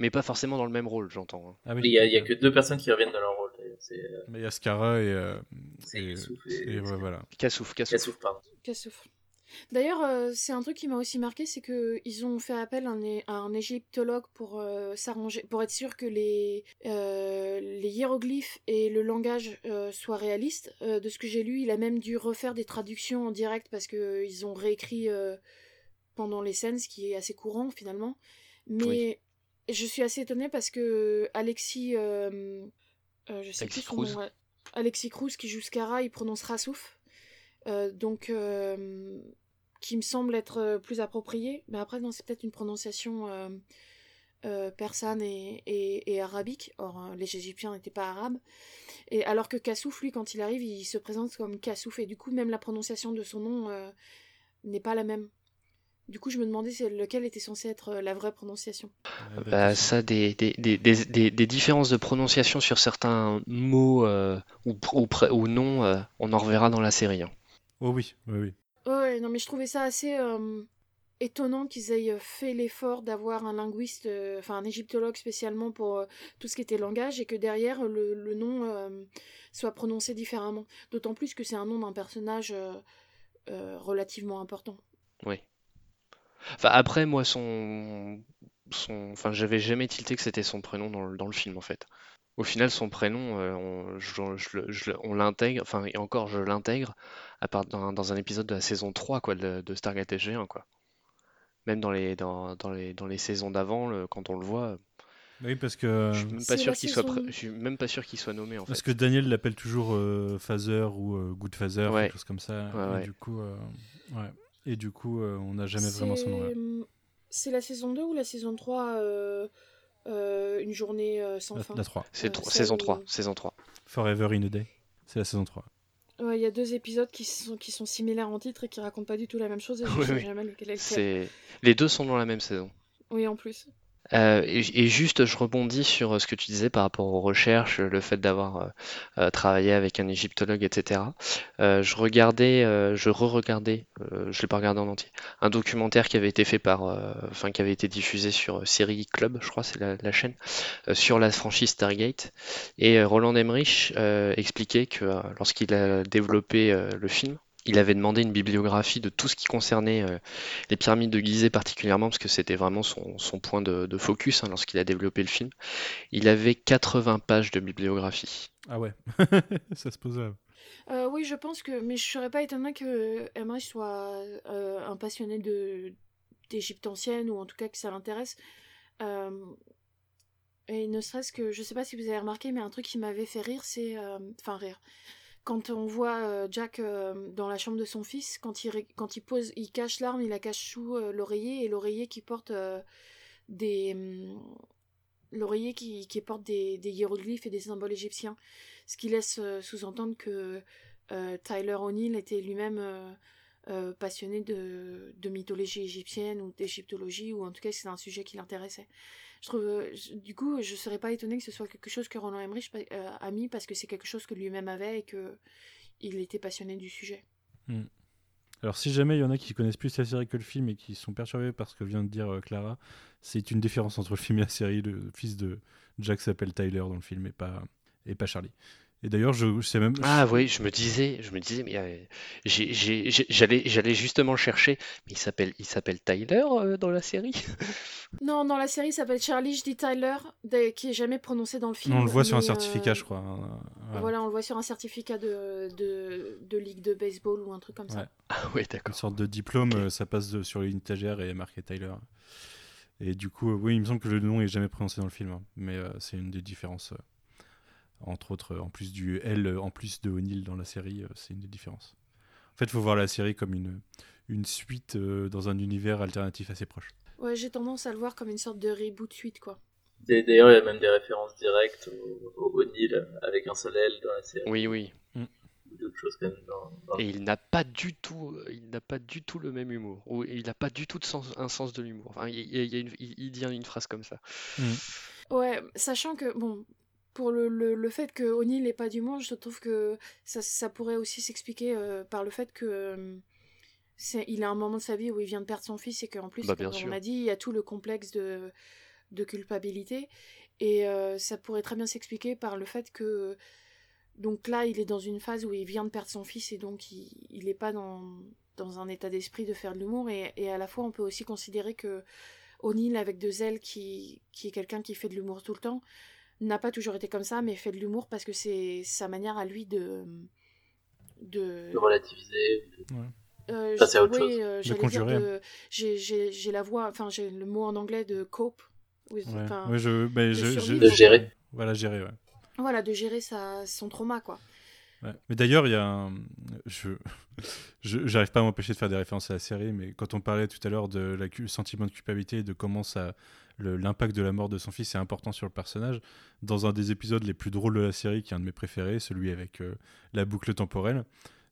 Mais pas forcément dans le même rôle, j'entends. Hein. Ah oui. Il y, a, il y a que deux personnes qui reviennent dans leur rôle. Euh, Mais il y a Scara et. Euh, et, et, voilà. Kassouf, Kassouf. pardon. D'ailleurs, euh, c'est un truc qui m'a aussi marqué, c'est qu'ils ont fait appel à un, égyptologue pour s'arranger, pour être sûr que les, les hiéroglyphes et le langage soient réalistes. de ce que j'ai lu, il a même dû refaire des traductions en direct parce qu'ils ont réécrit pendant les scènes, ce qui est assez courant finalement. Mais je suis assez étonnée parce que Alexis euh, je sais Alexis plus son Alexis Cruz qui joue Scara, il prononce Rassouf. Euh, donc, euh, qui me semble être plus approprié. Mais après, non, c'est peut-être une prononciation persane et, arabique. Or, les Égyptiens n'étaient pas arabes. Et alors que Kassouf, lui, quand il arrive, il se présente comme Kassouf. Et du coup, même la prononciation de son nom n'est pas la même. Du coup, je me demandais lequel était censé être euh, la vraie prononciation. Bah, ça, des, différences de prononciation sur certains mots euh, ou, euh, on en reverra dans la série. Hein. Oh oui, oui, oui. Ouais, non, mais je trouvais ça assez euh, étonnant qu'ils aient fait l'effort d'avoir un linguiste, euh, enfin un égyptologue spécialement pour euh, tout ce qui était langage et que derrière le, le nom euh, soit prononcé différemment. D'autant plus que c'est un nom d'un personnage euh, euh, relativement important. Oui. Enfin, après, moi, son. son... Enfin, j'avais jamais tilté que c'était son prénom dans le, dans le film, en fait. Au final, son prénom, euh, on, je- je le- je le- on l'intègre, enfin, et encore, je l'intègre à part dans, dans un épisode de la saison 3, quoi, de, de Stargate SG1, quoi. Même dans les, dans, dans les, dans les saisons d'avant, le- quand on le voit, Oui, parce que, je suis même pas sûr qu'il soit, saison- pré- je suis même pas sûr qu'il soit nommé, en parce fait. que Daniel l'appelle toujours euh, Father ou euh, Good Father, Ouais. quelque chose comme ça. Ouais, et, ouais. Du coup, euh, ouais. et du coup, euh, on n'a jamais vraiment son nom. C'est- la saison 2 ou la saison 3 euh, euh, Une journée euh, sans La, fin la 3. C'est Euh, saison oui. 3, saison 3. Forever in a Day. C'est la saison 3. Ouais, Il y a deux épisodes qui sont, qui sont similaires en titre et qui racontent pas du tout la même chose et je Oui, sais oui. jamais lequel est lequel. C'est... Les deux sont dans la même saison. Oui, en plus. Euh, et, juste, je rebondis sur euh, ce que tu disais par rapport aux recherches, le fait d'avoir euh, euh, travaillé avec un égyptologue, etc. Euh, je regardais, euh, je re-regardais, euh, je l'ai pas regardé en entier, un documentaire qui avait été fait par, euh, enfin qui avait été diffusé sur euh, Série Club, je crois, c'est la, la chaîne, euh, sur la franchise Stargate. Et euh, Roland Emmerich euh, expliquait que euh, lorsqu'il a développé euh, le film, il avait demandé une bibliographie de tout ce qui concernait euh, les pyramides de Gizeh particulièrement, parce que c'était vraiment son, son point de, de focus hein, lorsqu'il a développé le film. Il avait 80 pages de bibliographie. Ah ouais, ça se pose là. Euh, oui, je pense que. Mais je serais pas étonnée que Emmerich soit euh, un passionné de d'Égypte ancienne, ou en tout cas que ça l'intéresse. Euh, et ne serait-ce que. Je sais pas si vous avez remarqué, mais un truc qui m'avait fait rire, c'est. euh, Enfin, rire. Quand on voit euh, Jack euh, dans la chambre de son fils, quand il, quand il pose, il cache l'arme, il la cache sous euh, l'oreiller, et l'oreiller qui porte des. hum, L'oreiller qui, qui porte des, hiéroglyphes et des symboles égyptiens. Ce qui laisse sous-entendre que Tyler O'Neill était lui-même passionné de mythologie égyptienne ou d'égyptologie, ou en tout cas c'est un sujet qui l'intéressait. Je trouve, euh, du coup, je serais pas étonnée que ce soit quelque chose que Roland Emmerich euh, a mis parce que c'est quelque chose que lui-même avait et que il était passionné du sujet. Alors, si jamais il y en a qui connaissent plus la série que le film et qui sont perturbés par ce que vient de dire euh, Clara, c'est une différence entre le film et la série. Le fils de Jack s'appelle Tyler dans le film et pas, et pas Charlie. Et d'ailleurs, je, je sais même. Ah oui, je me disais, je me disais, mais euh, j'allais, j'allais justement chercher, mais il s'appelle, il s'appelle Tyler euh, dans la série? Non, dans la série, il s'appelle Charlie, je dis Tyler, de- qui est jamais prononcé dans le film. on le voit sur un certificat, euh, je crois. hein, voilà. Voilà, on le voit sur un certificat de, de, de ligue de baseball ou un truc comme ça. Ouais. Ah oui, Une d'accord. sorte de diplôme, ça passe de- sur une étagère et est marqué Tyler. Et du coup, euh, oui, il me semble que le nom est jamais prononcé dans le film, hein, mais euh, c'est une des différences. Entre autres, en plus du L, en plus de O'Neill dans la série, euh, c'est une des différences. En fait, il faut voir la série comme une, une suite euh, dans un univers alternatif assez proche. Ouais, j'ai tendance à le voir comme une sorte de reboot suite, quoi. D'ailleurs, il y a même des références directes au, au O'Neill avec un seul L dans la série. Oui, oui. Ou d'autres choses quand même dans, dans- Et il n'a pas du tout, euh, il n'a pas du tout le même humour. Ou il n'a pas du tout de sens, un sens de l'humour. Enfin, il, dit une phrase comme ça. Ouais, sachant que, bon, pour le, le, le fait que O'Neill n'ait pas d'humour, je trouve que ça, ça pourrait aussi s'expliquer euh, par le fait que euh, c'est, il a un moment de sa vie où il vient de perdre son fils et qu'en plus, Bah, comme on a dit, il y a tout le complexe de, de culpabilité. Et euh, ça pourrait très bien s'expliquer par le fait que, donc là, il est dans une phase où il vient de perdre son fils et donc il n'est pas dans, dans un état d'esprit de faire de l'humour. Et, et à la fois, on peut aussi considérer que O'Neill, avec deux ailes, qui, qui est quelqu'un qui fait de l'humour tout le temps, n'a pas toujours été comme ça, mais fait de l'humour parce que c'est sa manière à lui de. de. de relativiser. Euh, Ça, c'est autre oui, chose. euh, De conjurer. de- J'ai j'ai- j'ai la voix, enfin j'ai le mot en anglais de cope. Oui, Ouais. enfin, Ouais, je, bah, de je- je- De gérer. Voilà, gérer, ouais. Voilà, de gérer sa, son trauma, quoi. Ouais. Mais d'ailleurs, il y a un. Je j'arrive pas à m'empêcher de faire des références à la série, mais quand on parlait tout à l'heure de la cu- sentiment de culpabilité et de comment ça l'impact de la mort de son fils est important sur le personnage, dans un des épisodes les plus drôles de la série, qui est un de mes préférés, celui avec euh, la boucle temporelle.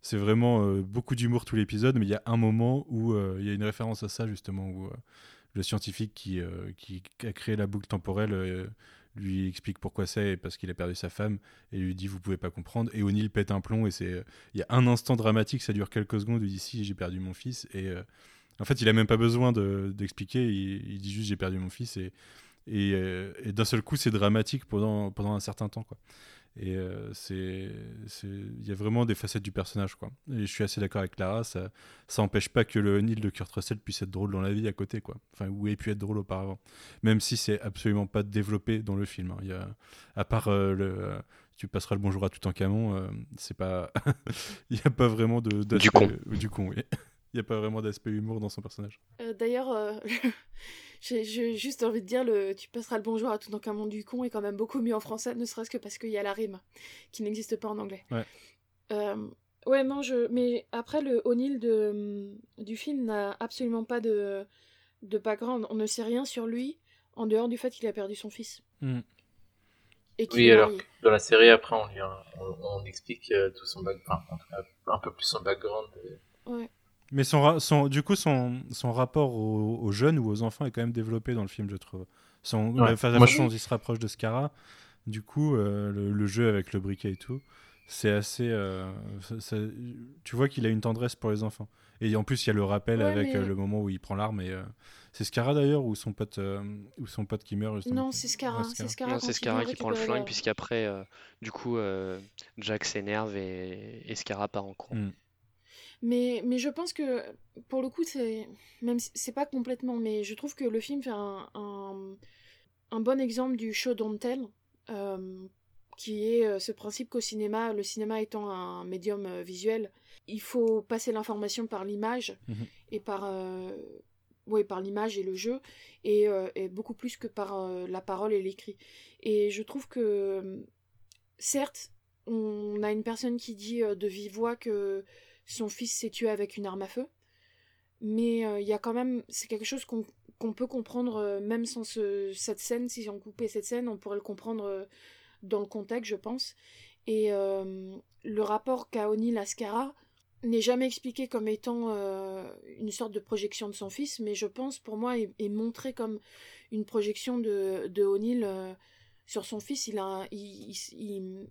C'est vraiment euh, beaucoup d'humour tout l'épisode, mais il y a un moment où euh, il y a une référence à ça justement, où le scientifique qui, qui a créé la boucle temporelle lui explique pourquoi c'est parce qu'il a perdu sa femme et lui dit vous pouvez pas comprendre et O'Neill pète un plomb et c'est il y a un instant dramatique ça dure quelques secondes il dit si j'ai perdu mon fils et en fait il a même pas besoin d'expliquer il, dit juste j'ai perdu mon fils et et, et d'un seul coup c'est dramatique pendant pendant un certain temps quoi et euh, c'est, il y a vraiment des facettes du personnage, quoi. Et je suis assez d'accord avec Clara, ça, ça empêche pas que le Neil de Kurt Russell puisse être drôle dans la vie à côté, quoi. Enfin, ou ait pu être drôle auparavant. Même si c'est absolument pas développé dans le film. Hein. Il y a, à part euh, le, tu passeras le bonjour à tout en camon, euh, c'est pas, il y a pas vraiment de, du con. Du con, oui. Il n'y a pas vraiment d'aspect humour dans son personnage. D'ailleurs, J'ai juste envie de dire, le, tu passeras le bonjour à tout dans un monde du con est quand même beaucoup mieux en français, ne serait-ce que parce qu'il y a la rime, qui n'existe pas en anglais. Ouais. Euh, ouais, non, je. Mais après, le O'Neill de, du film n'a absolument pas de, de background. On ne sait rien sur lui, en dehors du fait qu'il a perdu son fils. Hmm. Et oui, alors dans la série, après, on, on, explique euh, tout son background, un peu plus son background. Ouais. Mais son, son, du coup, son, son rapport aux, jeunes ou aux enfants est quand même développé dans le film, je trouve. Son, La, façon dont il se rapproche de Scara, du coup, euh, le, jeu avec le briquet et tout, c'est assez. Euh, tu vois qu'il a une tendresse pour les enfants. Et en plus, il y a le rappel avec euh, le moment où il prend l'arme. et C'est Scara d'ailleurs ou son pote, ou son pote qui meurt justement? Non, c'est Scara. c'est Scara, qui prend le flingue, puisqu'après, du coup, Jack s'énerve et, et, Scara part en courant. Mm. Mais, mais je pense que, pour le coup, c'est. Même c'est pas complètement, mais je trouve que le film fait un, un, bon exemple du show don't tell, euh, qui est euh, ce principe qu'au cinéma, le cinéma étant un médium euh, visuel, il faut passer l'information par l'image mhm. et par. Oui, par l'image et le jeu, et, et, beaucoup plus que par la parole et l'écrit. Et je trouve que, certes, on a une personne qui dit de vive voix que son fils s'est tué avec une arme à feu. Mais euh, il y a quand même, c'est quelque chose qu'on peut comprendre euh, même sans cette scène. Si on coupait cette scène, on pourrait le comprendre euh, dans le contexte, je pense. Et le rapport qu'a O'Neill à n'est jamais expliqué comme étant une sorte de projection de son fils, mais je pense pour moi est, montré comme une projection de, de O'Neill sur son fils, il a, il,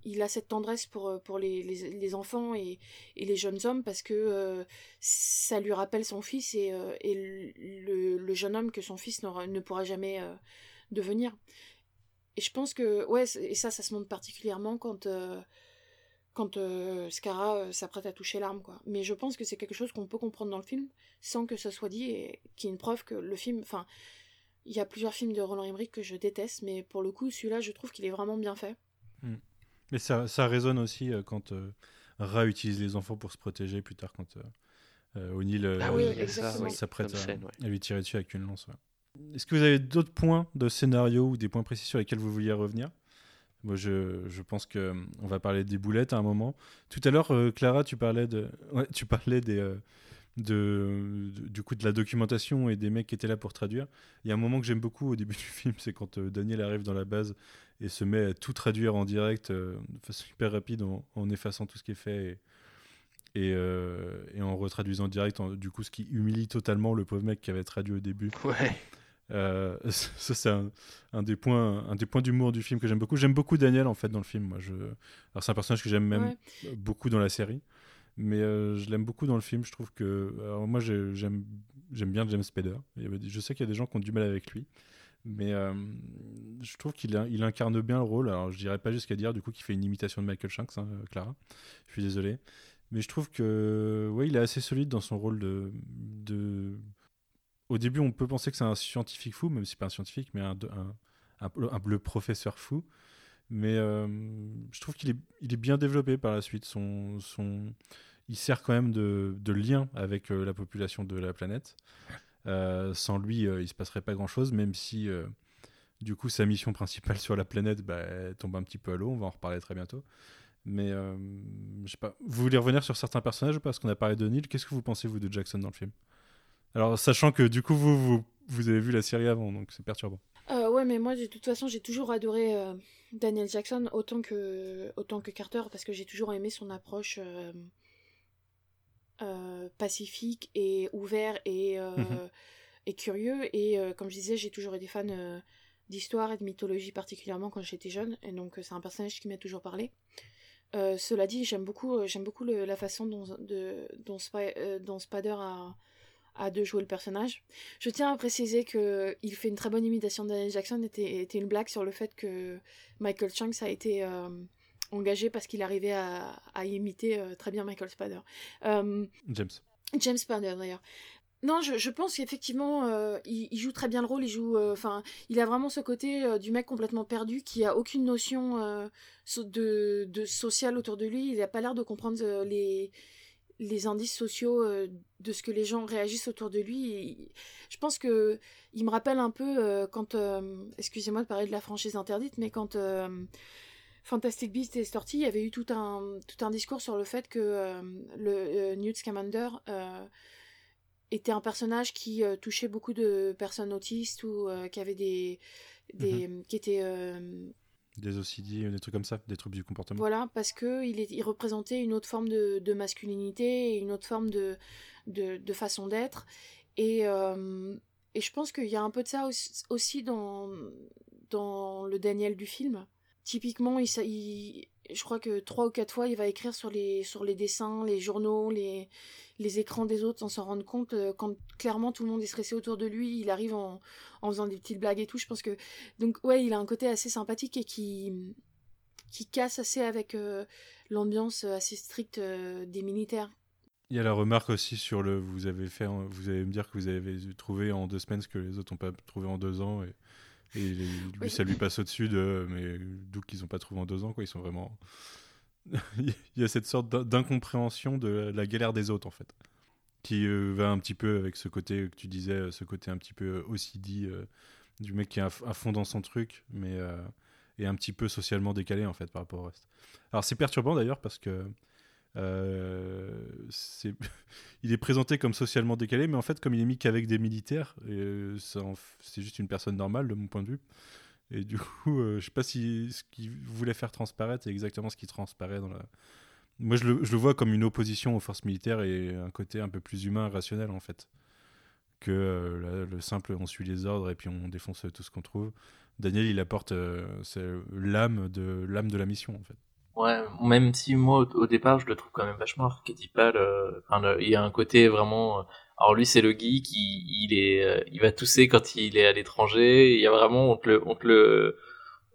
il, a cette tendresse pour, pour les, les, enfants et, et, les jeunes hommes parce que euh, ça lui rappelle son fils et, euh, et le, le, jeune homme que son fils ne pourra jamais euh, devenir. Et je pense que, ouais, et ça, ça se montre particulièrement quand, quand Scara s'apprête à toucher l'arme, quoi. Mais je pense que c'est quelque chose qu'on peut comprendre dans le film sans que ce soit dit et qui est une preuve que le film, enfin, il y a plusieurs films de Roland Emmerich que je déteste, mais pour le coup, celui-là, je trouve qu'il est vraiment bien fait. Hmm. Mais ça, ça résonne aussi euh, quand euh, Ra utilise les enfants pour se protéger plus tard, quand euh, O'Neill ah s'apprête à, lui tirer dessus avec une lance. Est-ce que vous avez d'autres points de scénario ou des points précis sur lesquels vous vouliez revenir? Moi, je, je pense qu'on on va parler des boulettes à un moment. Tout à l'heure, Clara, tu parlais, de, ouais, tu parlais des de, du coup de la documentation et des mecs qui étaient là pour traduire. Il y a un moment que j'aime beaucoup au début du film, c'est quand euh, Daniel arrive dans la base et se met à tout traduire en direct euh, de façon hyper rapide en, effaçant tout ce qui est fait et, et, euh, en retraduisant en direct, du coup ce qui humilie totalement le pauvre mec qui avait traduit au début. Ouais. ça c'est un, des points, un des points d'humour du film que j'aime beaucoup. J'aime beaucoup Daniel en fait dans le film. Moi, je... Alors c'est un personnage que j'aime même beaucoup dans la série mais euh, je l'aime beaucoup dans le film. Je trouve que. Alors moi, j'aime bien James Spader. Je sais qu'il y a des gens qui ont du mal avec lui. Mais euh, je trouve qu'il il incarne bien le rôle. Alors, je dirais pas jusqu'à dire du coup qu'il fait une imitation de Michael Shanks, hein, Clara. Je suis désolé. Mais je trouve que ouais, il est assez solide dans son rôle de, de... Au début, on peut penser que c'est un scientifique fou, même si c'est pas un scientifique, mais un, un, un, professeur fou. Mais euh, je trouve qu'il est, bien développé par la suite. Son, son... Il sert quand même de, lien avec euh, la population de la planète. Euh, sans lui, il se passerait pas grand-chose, même si du coup sa mission principale sur la planète bah, tombe un petit peu à l'eau. On va en reparler très bientôt. Mais je sais pas. Vous voulez revenir sur certains personnages Parce qu'on a parlé de Neil. Qu'est-ce que vous pensez vous de Jackson dans le film? Alors sachant que du coup vous, vous, vous avez vu la série avant, donc c'est perturbant. Ouais, mais moi de toute façon j'ai toujours adoré Daniel Jackson autant que, autant que Carter parce que j'ai toujours aimé son approche euh, euh, pacifique et ouvert et, euh, mhm. et curieux. Et comme je disais, j'ai toujours été fan d'histoire et de mythologie particulièrement quand j'étais jeune, et donc c'est un personnage qui m'a toujours parlé. cela dit, j'aime beaucoup, j'aime beaucoup la façon dont, de, dont, dont Spader a, a, de jouer le personnage. Je tiens à préciser que il fait une très bonne imitation de Daniel Jackson, était, était une blague sur le fait que Michael Chunks a été engagé parce qu'il arrivait à, à imiter très bien Michael Spader. James. James Spader d'ailleurs. Non, je, je pense qu'effectivement, euh, il, il, joue très bien le rôle. Il joue, euh, enfin, il a vraiment ce côté euh, du mec complètement perdu qui a aucune notion de, de social autour de lui. Il n'a pas l'air de comprendre les les indices sociaux de ce que les gens réagissent autour de lui. je pense que il me rappelle un peu quand, excusez-moi de parler de la franchise interdite, mais quand Fantastic Beasts est sorti, il y avait eu tout un tout un discours sur le fait que le Newt Scamander était un personnage qui euh, touchait beaucoup de personnes autistes ou euh, qui avait des, des mhm. qui étaient euh, des OCD, des trucs comme ça, des troubles du comportement. Voilà, parce que il, représentait une autre forme de, de masculinité une autre forme de, de, de façon d'être. Et, et je pense qu'il y a un peu de ça aussi dans, dans le Daniel du film. Typiquement, il, je crois que trois ou quatre fois, il va écrire sur les, dessins, les journaux, les, écrans des autres sans s'en rendre compte. Euh, quand clairement tout le monde est stressé autour de lui, il arrive en, faisant des petites blagues et tout. Je pense que. Donc, ouais, il a un côté assez sympathique et qui, casse assez avec euh, l'ambiance assez stricte euh, des militaires. Il y a la remarque aussi sur le. Vous avez fait. Vous allez me dire que vous avez trouvé en deux semaines ce que les autres n'ont pas trouvé en deux ans. Et lui, ça lui passe au-dessus de. Mais d'où qu'ils n'ont pas trouvé en deux ans, quoi. Ils sont vraiment. Il y a cette sorte d'incompréhension de la galère des autres, en fait. Qui euh, va un petit peu avec ce côté que tu disais, euh, ce côté un petit peu aussi dit euh, du mec qui est à, fond dans son truc, mais est un petit peu socialement décalé, en fait, par rapport au reste. Alors, c'est perturbant d'ailleurs parce que euh, il est présenté comme socialement décalé, mais en fait, comme il est mis qu'avec des militaires, euh, c'est juste une personne normale de mon point de vue. Et du coup, euh, je sais pas si ce qu'il voulait faire transparaître, c'est exactement ce qui transparaît dans la. Moi, je le, vois comme une opposition aux forces militaires et un côté un peu plus humain, rationnel en fait. Que le simple on suit les ordres et puis on défonce tout ce qu'on trouve. Daniel, il apporte l'âme de l'âme de la mission en fait. Ouais, même si moi au, départ je le trouve quand même vachement archétypal. Euh, enfin, il y a un côté vraiment. Euh, alors lui c'est le geek, il, il est, euh, il va tousser quand il est à l'étranger. Il y a vraiment on te le, on te le,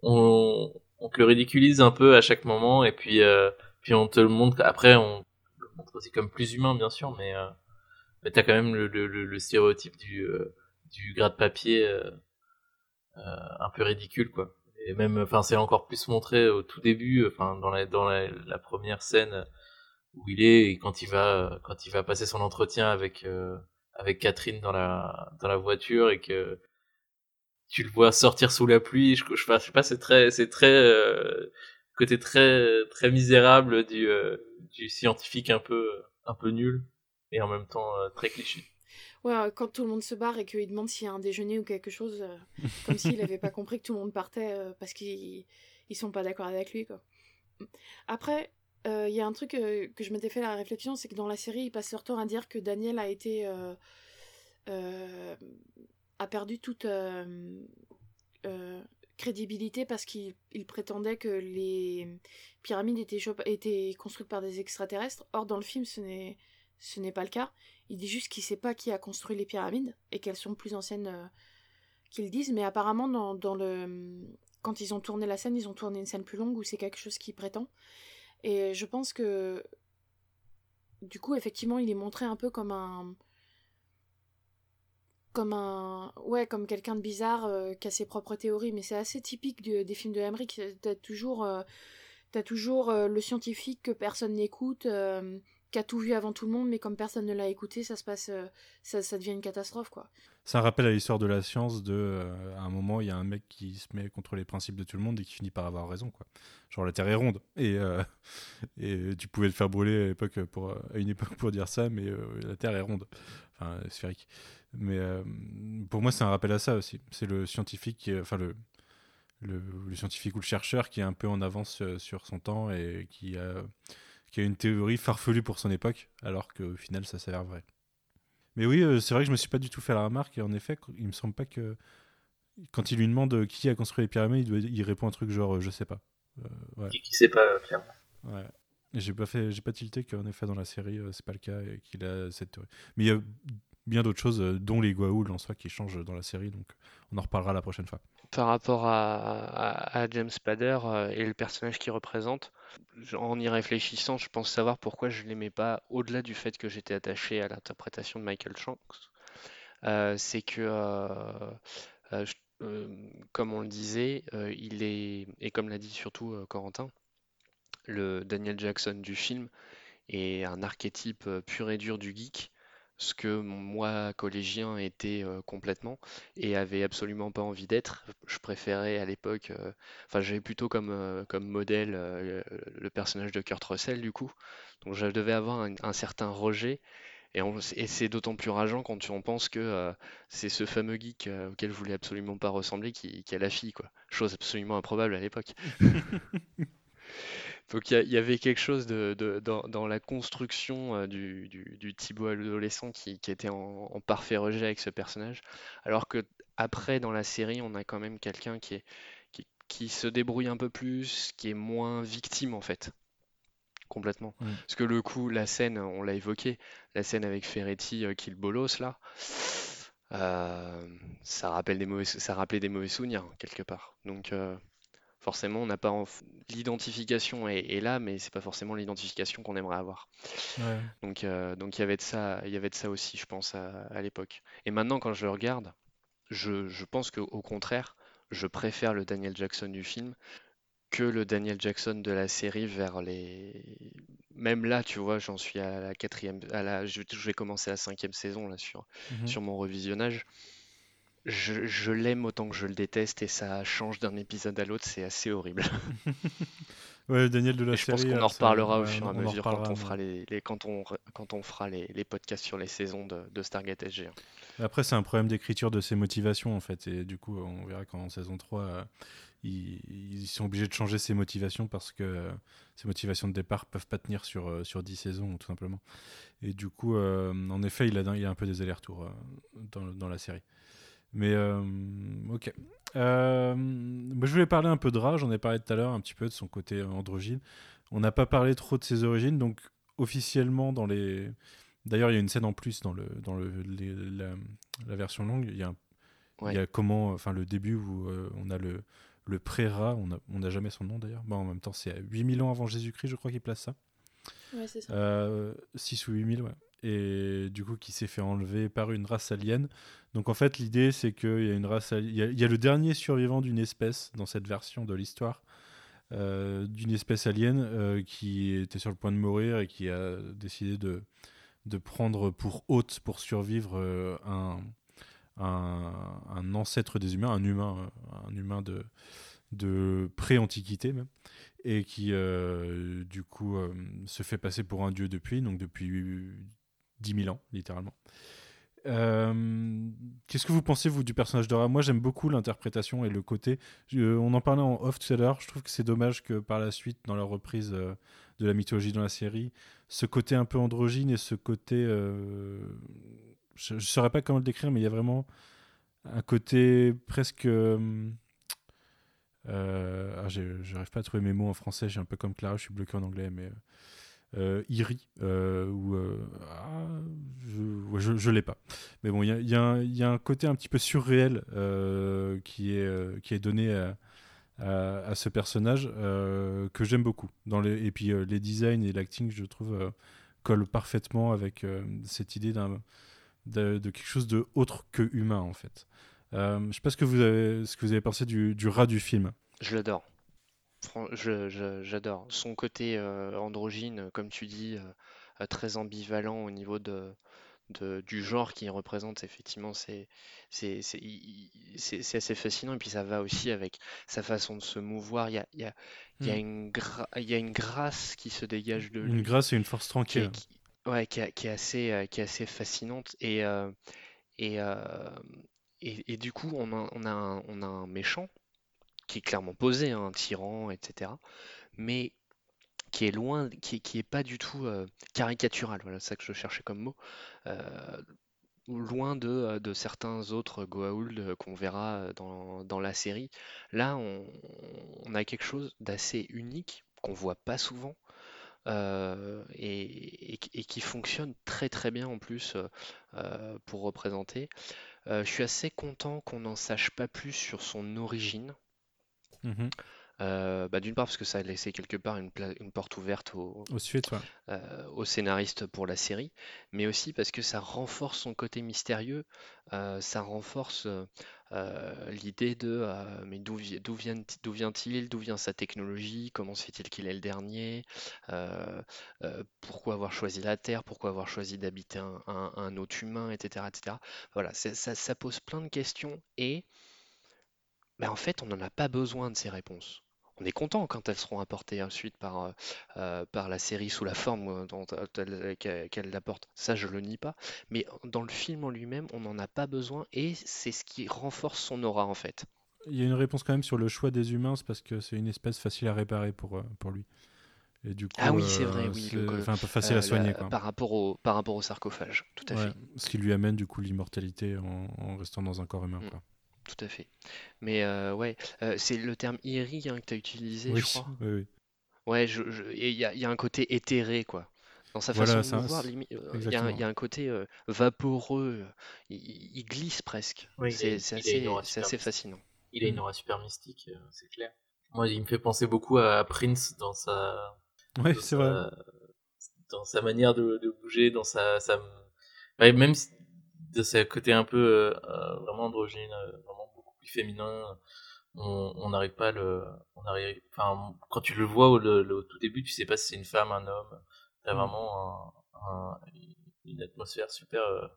on, on te le ridiculise un peu à chaque moment et puis puis on te le montre. Après on le montre aussi comme plus humain bien sûr, mais mais t'as quand même le, le, le, stéréotype du du gras de papier un peu ridicule quoi et même enfin c'est encore plus montré au tout début enfin dans la dans la, première scène où il est et quand il va quand il va passer son entretien avec euh, avec Catherine dans la dans la voiture et que tu le vois sortir sous la pluie je, je, sais pas c'est très c'est très euh, côté très très misérable du euh, du scientifique un peu un peu nul et en même temps très cliché Ouais, quand tout le monde se barre et qu'il demande s'il y a un déjeuner ou quelque chose, euh, comme s'il n'avait pas compris que tout le monde partait euh, parce qu'ils ils sont pas d'accord avec lui. Quoi. Après, euh, il y a un truc que je m'étais fait la réflexion, c'est que dans la série, ils passent leur temps à dire que Daniel a été. a perdu toute crédibilité parce qu'il prétendait que les pyramides étaient, étaient construites par des extraterrestres. Or, dans le film, ce n'est ce n'est pas le cas. Il dit juste qu'il sait pas qui a construit les pyramides et qu'elles sont plus anciennes euh, qu'ils disent. Mais apparemment, dans, le quand ils ont tourné la scène, ils ont tourné une scène plus longue où c'est quelque chose qui prétend. Et je pense que du coup, effectivement, il est montré un peu comme un comme un ouais comme quelqu'un de bizarre euh, qui a ses propres théories mais c'est assez typique des films de Emmerich t'as toujours euh, t'as toujours le scientifique que personne n'écoute qui a tout vu avant tout le monde, mais comme personne ne l'a écouté, ça se passe, euh, ça, devient une catastrophe, quoi. Ça rappelle à l'histoire de la science de, euh, à un moment, il y a un mec qui se met contre les principes de tout le monde et qui finit par avoir raison, quoi. Genre la Terre est ronde et, euh, et tu pouvais le faire brûler à pour, à une époque pour dire ça, mais la Terre est ronde, enfin sphérique. Mais pour moi, c'est un rappel à ça aussi. C'est le scientifique, enfin le, le, le, scientifique ou le chercheur qui est un peu en avance sur son temps et qui a qui a une théorie farfelue pour son époque, alors qu'au final, ça s'avère vrai. Mais oui, euh, c'est vrai que je me suis pas du tout fait la remarque, et en effet, il me semble pas que quand il lui demande qui a construit les pyramides, il, répond un truc genre je sais pas. ouais. Qui sait pas, clairement. Ouais. J'ai pas fait, j'ai pas tilté qu'en effet dans la série c'est pas le cas et qu'il a cette théorie. Mais il y a bien d'autres choses, dont les Goa'uld en soi qui changent dans la série, donc on en reparlera la prochaine fois. Par rapport à, James Spader et le personnage qu'il représente, en y réfléchissant, je pense savoir pourquoi je l'aimais pas, au-delà du fait que j'étais attaché à l'interprétation de Michael Shanks. Euh, c'est que, euh, euh, comme on le disait, il est, et comme l'a dit surtout Corentin, le Daniel Jackson du film est un archétype pur et dur du geek ce que moi, collégien, était complètement et avait absolument pas envie d'être. Je préférais à l'époque, enfin j'avais plutôt comme, comme modèle le personnage de Kurt Russell du coup. Donc je devais avoir un, certain rejet et, c'est d'autant plus rageant quand on pense que c'est ce fameux geek auquel je voulais absolument pas ressembler qui, qui a la fille, quoi. Chose absolument improbable à l'époque. Donc il y, avait quelque chose de, dans, la construction euh, du, du, Thibaut adolescent qui, était en, parfait rejet avec ce personnage, alors que après dans la série on a quand même quelqu'un qui, est, qui, se débrouille un peu plus, qui est moins victime en fait, complètement. Parce que le coup, la scène, on l'a évoqué, la scène avec Ferretti euh, qui le bolos là. Euh, ça rappelle des mauvais, ça rappelait des mauvais souvenirs quelque part. Donc forcément, on n'a pas l'identification est, là, mais c'est pas forcément l'identification qu'on aimerait avoir. Donc, euh, donc il y avait de ça, il y avait de ça aussi, je pense à, l'époque. Et maintenant, quand je le regarde, je, je pense qu'au contraire, je préfère le Daniel Jackson du film que le Daniel Jackson de la série vers les. Même là, tu vois, j'en suis à la quatrième, à la, je, vais commencer la cinquième saison là sur, mmh sur mon revisionnage je, l'aime autant que je le déteste et ça change d'un épisode à l'autre, c'est assez horrible. ouais, Daniel de la série. Je pense qu'on en reparlera au fur et à mesure quand on fera les, quand on quand on fera les, les, podcasts sur les saisons de, de Stargate SG. Après, c'est un problème d'écriture de ses motivations en fait, et du coup, on verra qu'en saison 3, euh, ils, sont obligés de changer ses motivations parce que euh, ses motivations de départ peuvent pas tenir sur euh, sur 10 saisons tout simplement. Et du coup, en effet, il a, il a un peu des allers-retours dans, dans la série. Mais euh, ok. Euh, je voulais parler un peu de Ra, j'en ai parlé tout à l'heure, un petit peu de son côté androgyne. On n'a pas parlé trop de ses origines, donc officiellement dans les. D'ailleurs, il y a une scène en plus dans, le, dans le, la, version longue. Il y a, il y a comment, enfin le début où euh, on a le, le pré-Ra, on n'a jamais son nom d'ailleurs. Bon, en même temps, c'est 8000 ans avant Jésus-Christ, je crois qu'il place ça. Ouais, c'est ça. 6 ou 8000, ouais et du coup qui s'est fait enlever par une race alien. Donc en fait l'idée c'est qu'il y a une race, il y, a le dernier survivant d'une espèce dans cette version de l'histoire. Euh, d'une espèce alien euh, qui était sur le point de mourir et qui a décidé de, prendre pour hôte pour survivre euh, un, ancêtre des humains, un humain, un humain de, de pré-antiquité même, et qui du coup se fait passer pour un dieu depuis, donc depuis 10 000 ans, littéralement. Euh, qu'est-ce que vous pensez, vous, du personnage de Ra Moi, j'aime beaucoup l'interprétation et le côté. on en parlait en off tout à l'heure. Je trouve que c'est dommage que par la suite, dans la reprise euh, de la mythologie dans la série, ce côté un peu androgyne et ce côté. Euh, je ne saurais pas comment le décrire, mais il y a vraiment un côté presque. ah, j'arrive pas à trouver mes mots en français, j'ai un peu comme Clara, je suis bloqué en anglais, mais euh, Iri, euh, ou euh, ah, je, je, l'ai pas. Mais bon, il y, a, un côté un petit peu surréel qui, est, qui est donné à, à, ce personnage que j'aime beaucoup. Dans les, et puis les designs et l'acting, je trouve, collent parfaitement avec cette idée d'un de, de, quelque chose de autre que humain en fait. je sais pas ce que vous avez, ce que vous avez pensé du, du rat du film. Je l'adore. J'adore. Son côté euh, androgyne, comme tu dis, euh, euh, très ambivalent au niveau de, du genre qu'il représente, effectivement, c'est assez fascinant. Et puis ça va aussi avec sa façon de se mouvoir. Il y a, il y a, il y a, hmm. une, il y a une grâce qui se dégage de lui. Une grâce et une force tranquille. Qui, ouais, qui, est assez, qui est assez fascinante. Et, et, et, et, du coup, on a, on a, un, on a un méchant qui est clairement posé, hein, un tyran, etc. Mais qui est loin, qui, est pas du tout euh, caricatural, voilà ça que je cherchais comme mot. Euh, loin de, de certains autres Goa'uld qu'on verra dans, la série. Là, on, a quelque chose d'assez unique qu'on voit pas souvent. Euh, et, qui fonctionne très très bien en plus euh, pour représenter. Euh, je suis assez content qu'on n'en sache pas plus sur son origine. Mhm. Euh, bah, d'une part parce que ça a laissé quelque part une, une porte ouverte au, au, suite, euh, au, scénariste pour la série, mais aussi parce que ça renforce son côté mystérieux, euh, ça renforce l'idée de mais d'où vient, d'où vient-il, d'où vient sa technologie, comment se fait-il qu'il est le dernier, pourquoi avoir choisi la Terre, pourquoi avoir choisi d'habiter un, un, autre humain, etc. etc. Voilà, ça, ça, pose plein de questions et ben, en fait on n'en a pas besoin de ces réponses on est content quand elles seront apportées ensuite par, euh, euh, par la série sous la forme euh, qu'elle l'apporte. Ça, je le nie pas. Mais dans le film en lui-même, on n'en a pas besoin et c'est ce qui renforce son aura en fait. Il y a une réponse quand même sur le choix des humains, c'est parce que c'est une espèce facile à réparer pour, pour lui. Et du coup, ah oui, c'est vrai, oui. un peu facile à soigner. quoi. Par, rapport au, par rapport au sarcophage, tout à fait. Ce qui lui amène du coup l'immortalité en, restant dans un corps humain. Mm. Quoi tout à fait. Mais euh, ouais, euh, c'est le terme Iri hein, que tu as utilisé, je crois. Oui, oui. Ouais, il je, il y, a, y, a un côté éthéré, quoi. Dans sa façon de voir, il y, y, a un côté euh, vaporeux, il, glisse presque. c'est assez, assez fascinant. Il a une mm. aura super mystique, c'est clair. Moi, il me fait penser beaucoup à Prince dans sa. Ouais, c'est vrai. Dans sa manière de, de, bouger, dans sa. sa... même de ce côté un peu vraiment androgyne, vraiment féminin. On n'arrive pas le, on arrive, enfin, quand tu le vois au, tout début, tu sais pas si c'est une femme, un homme. T'as mm. vraiment une atmosphère super, euh,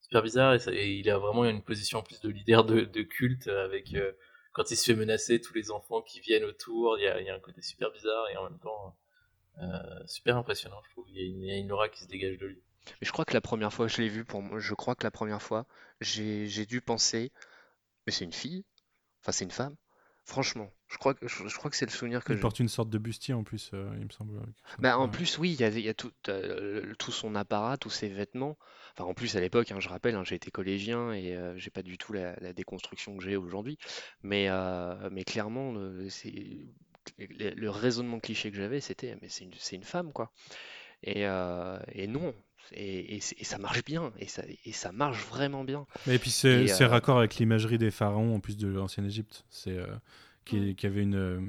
super bizarre et, il a vraiment une position en plus de leader de, culte avec euh, quand il se fait menacer tous les enfants qui viennent autour. Il y a, y a un côté super bizarre et en même temps euh, super impressionnant. Je trouve il y, a une, il y a une aura qui se dégage de lui. Mais je crois que la première fois je l'ai vu, pour moi, je crois que la première fois, j'ai dû penser mais c'est une fille? Enfin, c'est une femme? Franchement, je crois que, je, crois que c'est le souvenir que Il porte une sorte de bustier en plus, euh, il me semble. Bah, en plus, oui, il y a, y a tout, euh, tout, son apparat, tous ses vêtements. Enfin, en plus, à l'époque, hein, je rappelle, hein, j'ai été collégien et euh, j'ai pas du tout la, déconstruction que j'ai aujourd'hui. Mais, mais clairement, c'est le, raisonnement cliché que j'avais, c'était mais c'est une, une, femme, quoi. Et, et non, et, ça marche bien, et ça, et ça marche vraiment bien. Et puis c'est euh, raccord avec l'imagerie des pharaons en plus de l'ancienne Égypte. C'est euh, qui, mm. qui, avait une euh,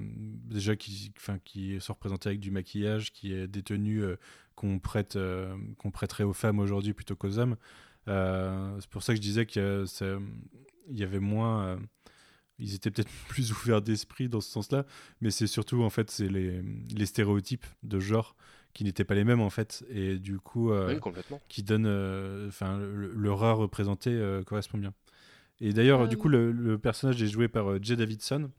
déjà qui, enfin, qui se représentait avec du maquillage, qui est détenu qu'on prête qu'on prêterait aux femmes aujourd'hui plutôt qu'aux hommes. c'est pour ça que je disais qu'il y avait moins ils étaient peut-être plus ouverts d'esprit dans ce sens-là, mais c'est surtout en fait c'est les, les, stéréotypes de genre qui n'étaient pas les mêmes en fait. Et du coup euh, qui donne euh, enfin le, rare représenté euh, correspond bien. Et d'ailleurs du coup le, personnage est joué par Jay Davidson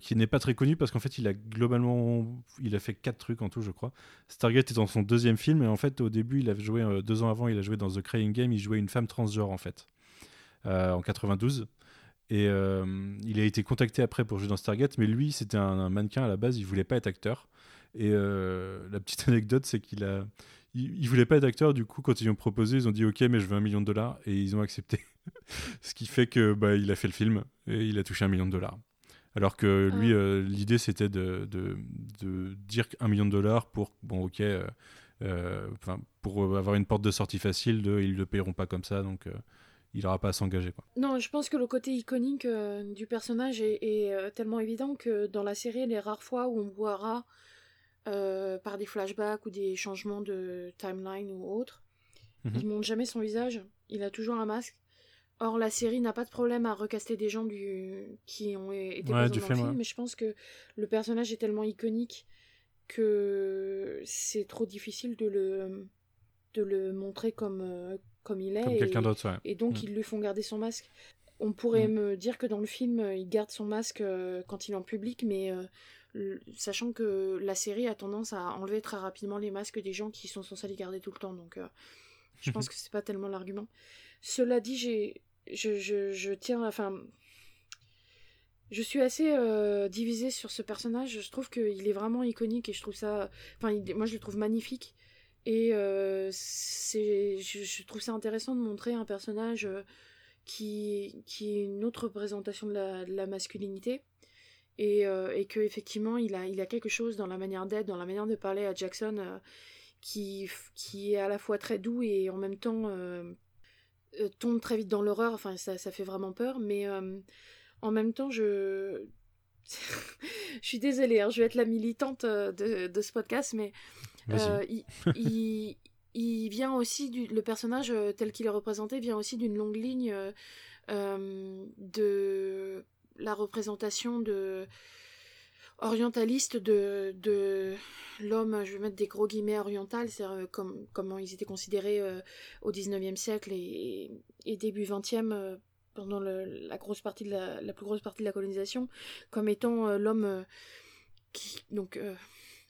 qui n'est pas très connu parce qu'en fait il a globalement il a fait quatre trucs en tout je crois. Stargate est dans son deuxième film et en fait au début il avait joué deux ans avant il a joué dans The Crying Game il jouait une femme transgenre en fait en 92 et il a été contacté après pour jouer dans Stargate mais lui c'était un, un mannequin à la base il voulait pas être acteur et euh, la petite anecdote, c'est qu'il a. Il, voulait pas être acteur, du coup, quand ils lui ont proposé, ils ont dit OK, mais je veux un million de dollars, et ils ont accepté. Ce qui fait que bah, il a fait le film et il a touché un million de dollars. Alors que lui, euh, l'idée c'était de, de, de, dire un million de dollars pour, bon, ok, euh, pour avoir une porte de sortie facile, de, ils le paieront pas comme ça, donc il n'aura pas à s'engager. Non, je pense que le côté iconique du personnage est, est tellement évident que dans la série, les rares fois où on voira euh, par des flashbacks ou des changements de timeline ou autre. Mhm. Il montre jamais son visage, il a toujours un masque. Or, la série n'a pas de problème à recaster des gens du... qui ont été dans film, mais je pense que le personnage est tellement iconique que c'est trop difficile de le, de le montrer comme, euh, comme il est. Comme quelqu'un d'autre, Et donc, mm. ils lui font garder son masque. On pourrait mm. me dire que dans le film, il garde son masque euh, quand il est en public, mais sachant que la série a tendance à enlever très rapidement les masques des gens qui sont censés les garder tout le temps. Donc, euh, je pense que c'est pas tellement l'argument. Cela dit, j'ai, je, je, je, tiens, enfin, je suis assez euh, divisée sur ce personnage. Je trouve qu'il est vraiment iconique et je trouve ça, enfin, moi je le trouve magnifique. Et c'est, je, trouve ça intéressant de montrer un personnage qui, qui est une autre représentation de la, de la masculinité. Et, et que effectivement il a, il a quelque chose dans la manière d'être, dans la manière de parler à Jackson qui, qui est à la fois très doux et en même temps tombe très vite dans l'horreur. Enfin, ça, ça fait vraiment peur. Mais en même temps, je, je suis désolée, hein, je vais être la militante de, de ce podcast, mais il, il, il, vient aussi du le personnage tel qu'il est représenté vient aussi d'une longue ligne de la représentation de orientaliste de, de l'homme, je vais mettre des gros guillemets oriental, c'est euh, comme, comment ils étaient considérés euh, au 19e siècle et, début 20e euh, pendant la grosse partie de la, plus grosse partie de la colonisation comme étant l'homme qui donc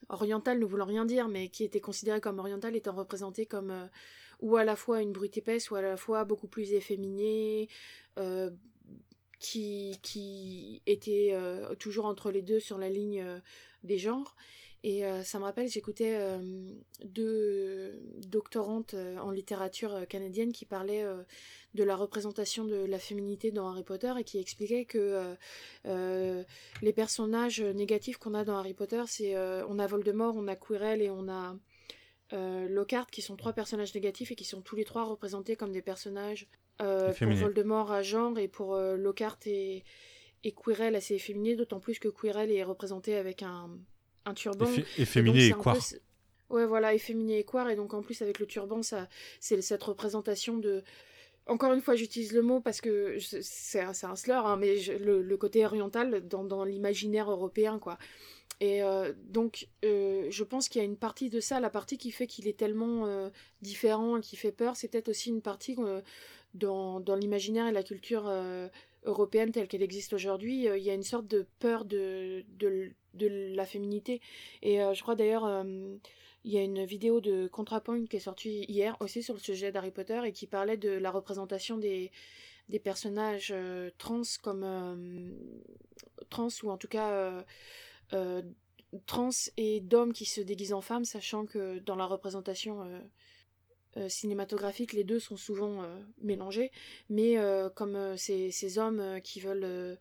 oriental ne voulant rien dire mais qui était considéré comme oriental étant représenté comme ou à la fois une brute épaisse ou à la fois beaucoup plus efféminé qui, qui était euh, toujours entre les deux sur la ligne euh, des genres. Et euh, ça me rappelle, j'écoutais deux doctorantes en littérature canadienne qui parlaient de la représentation de la féminité dans Harry Potter et qui expliquaient que les personnages négatifs qu'on a dans Harry Potter, c'est on a Voldemort, on a Quirrell et on a Lockhart qui sont trois personnages négatifs et qui sont tous les trois représentés comme des personnages euh, pour Voldemort à genre et pour euh, Lockhart et, et Quirrell assez efféminé, d'autant plus que Quirrell est représenté avec un, un turban. efféminé et, quoi Ouais, voilà, efféminé et quoi et donc en plus avec le turban, ça, c'est cette représentation de. Encore une fois, j'utilise le mot parce que c'est un, un slur, hein, mais le, le, côté oriental dans, dans l'imaginaire européen, quoi. Et euh, donc, euh, je pense qu'il y a une partie de ça, la partie qui fait qu'il est tellement euh, différent et qui fait peur, c'est peut-être aussi une partie dans, dans l'imaginaire et la culture euh, européenne telle qu'elle existe aujourd'hui, euh, il y a une sorte de peur de, de, de la féminité. Et euh, je crois d'ailleurs, il y a une vidéo de ContraPoint qui est sortie hier aussi sur le sujet d'Harry Potter et qui parlait de la représentation des, des personnages trans comme trans ou en tout cas trans et d'hommes qui se déguisent en femmes, sachant que dans la représentation euh, cinématographiques, les deux sont souvent euh, mélangés, mais euh, comme ces, ces, hommes qui veulent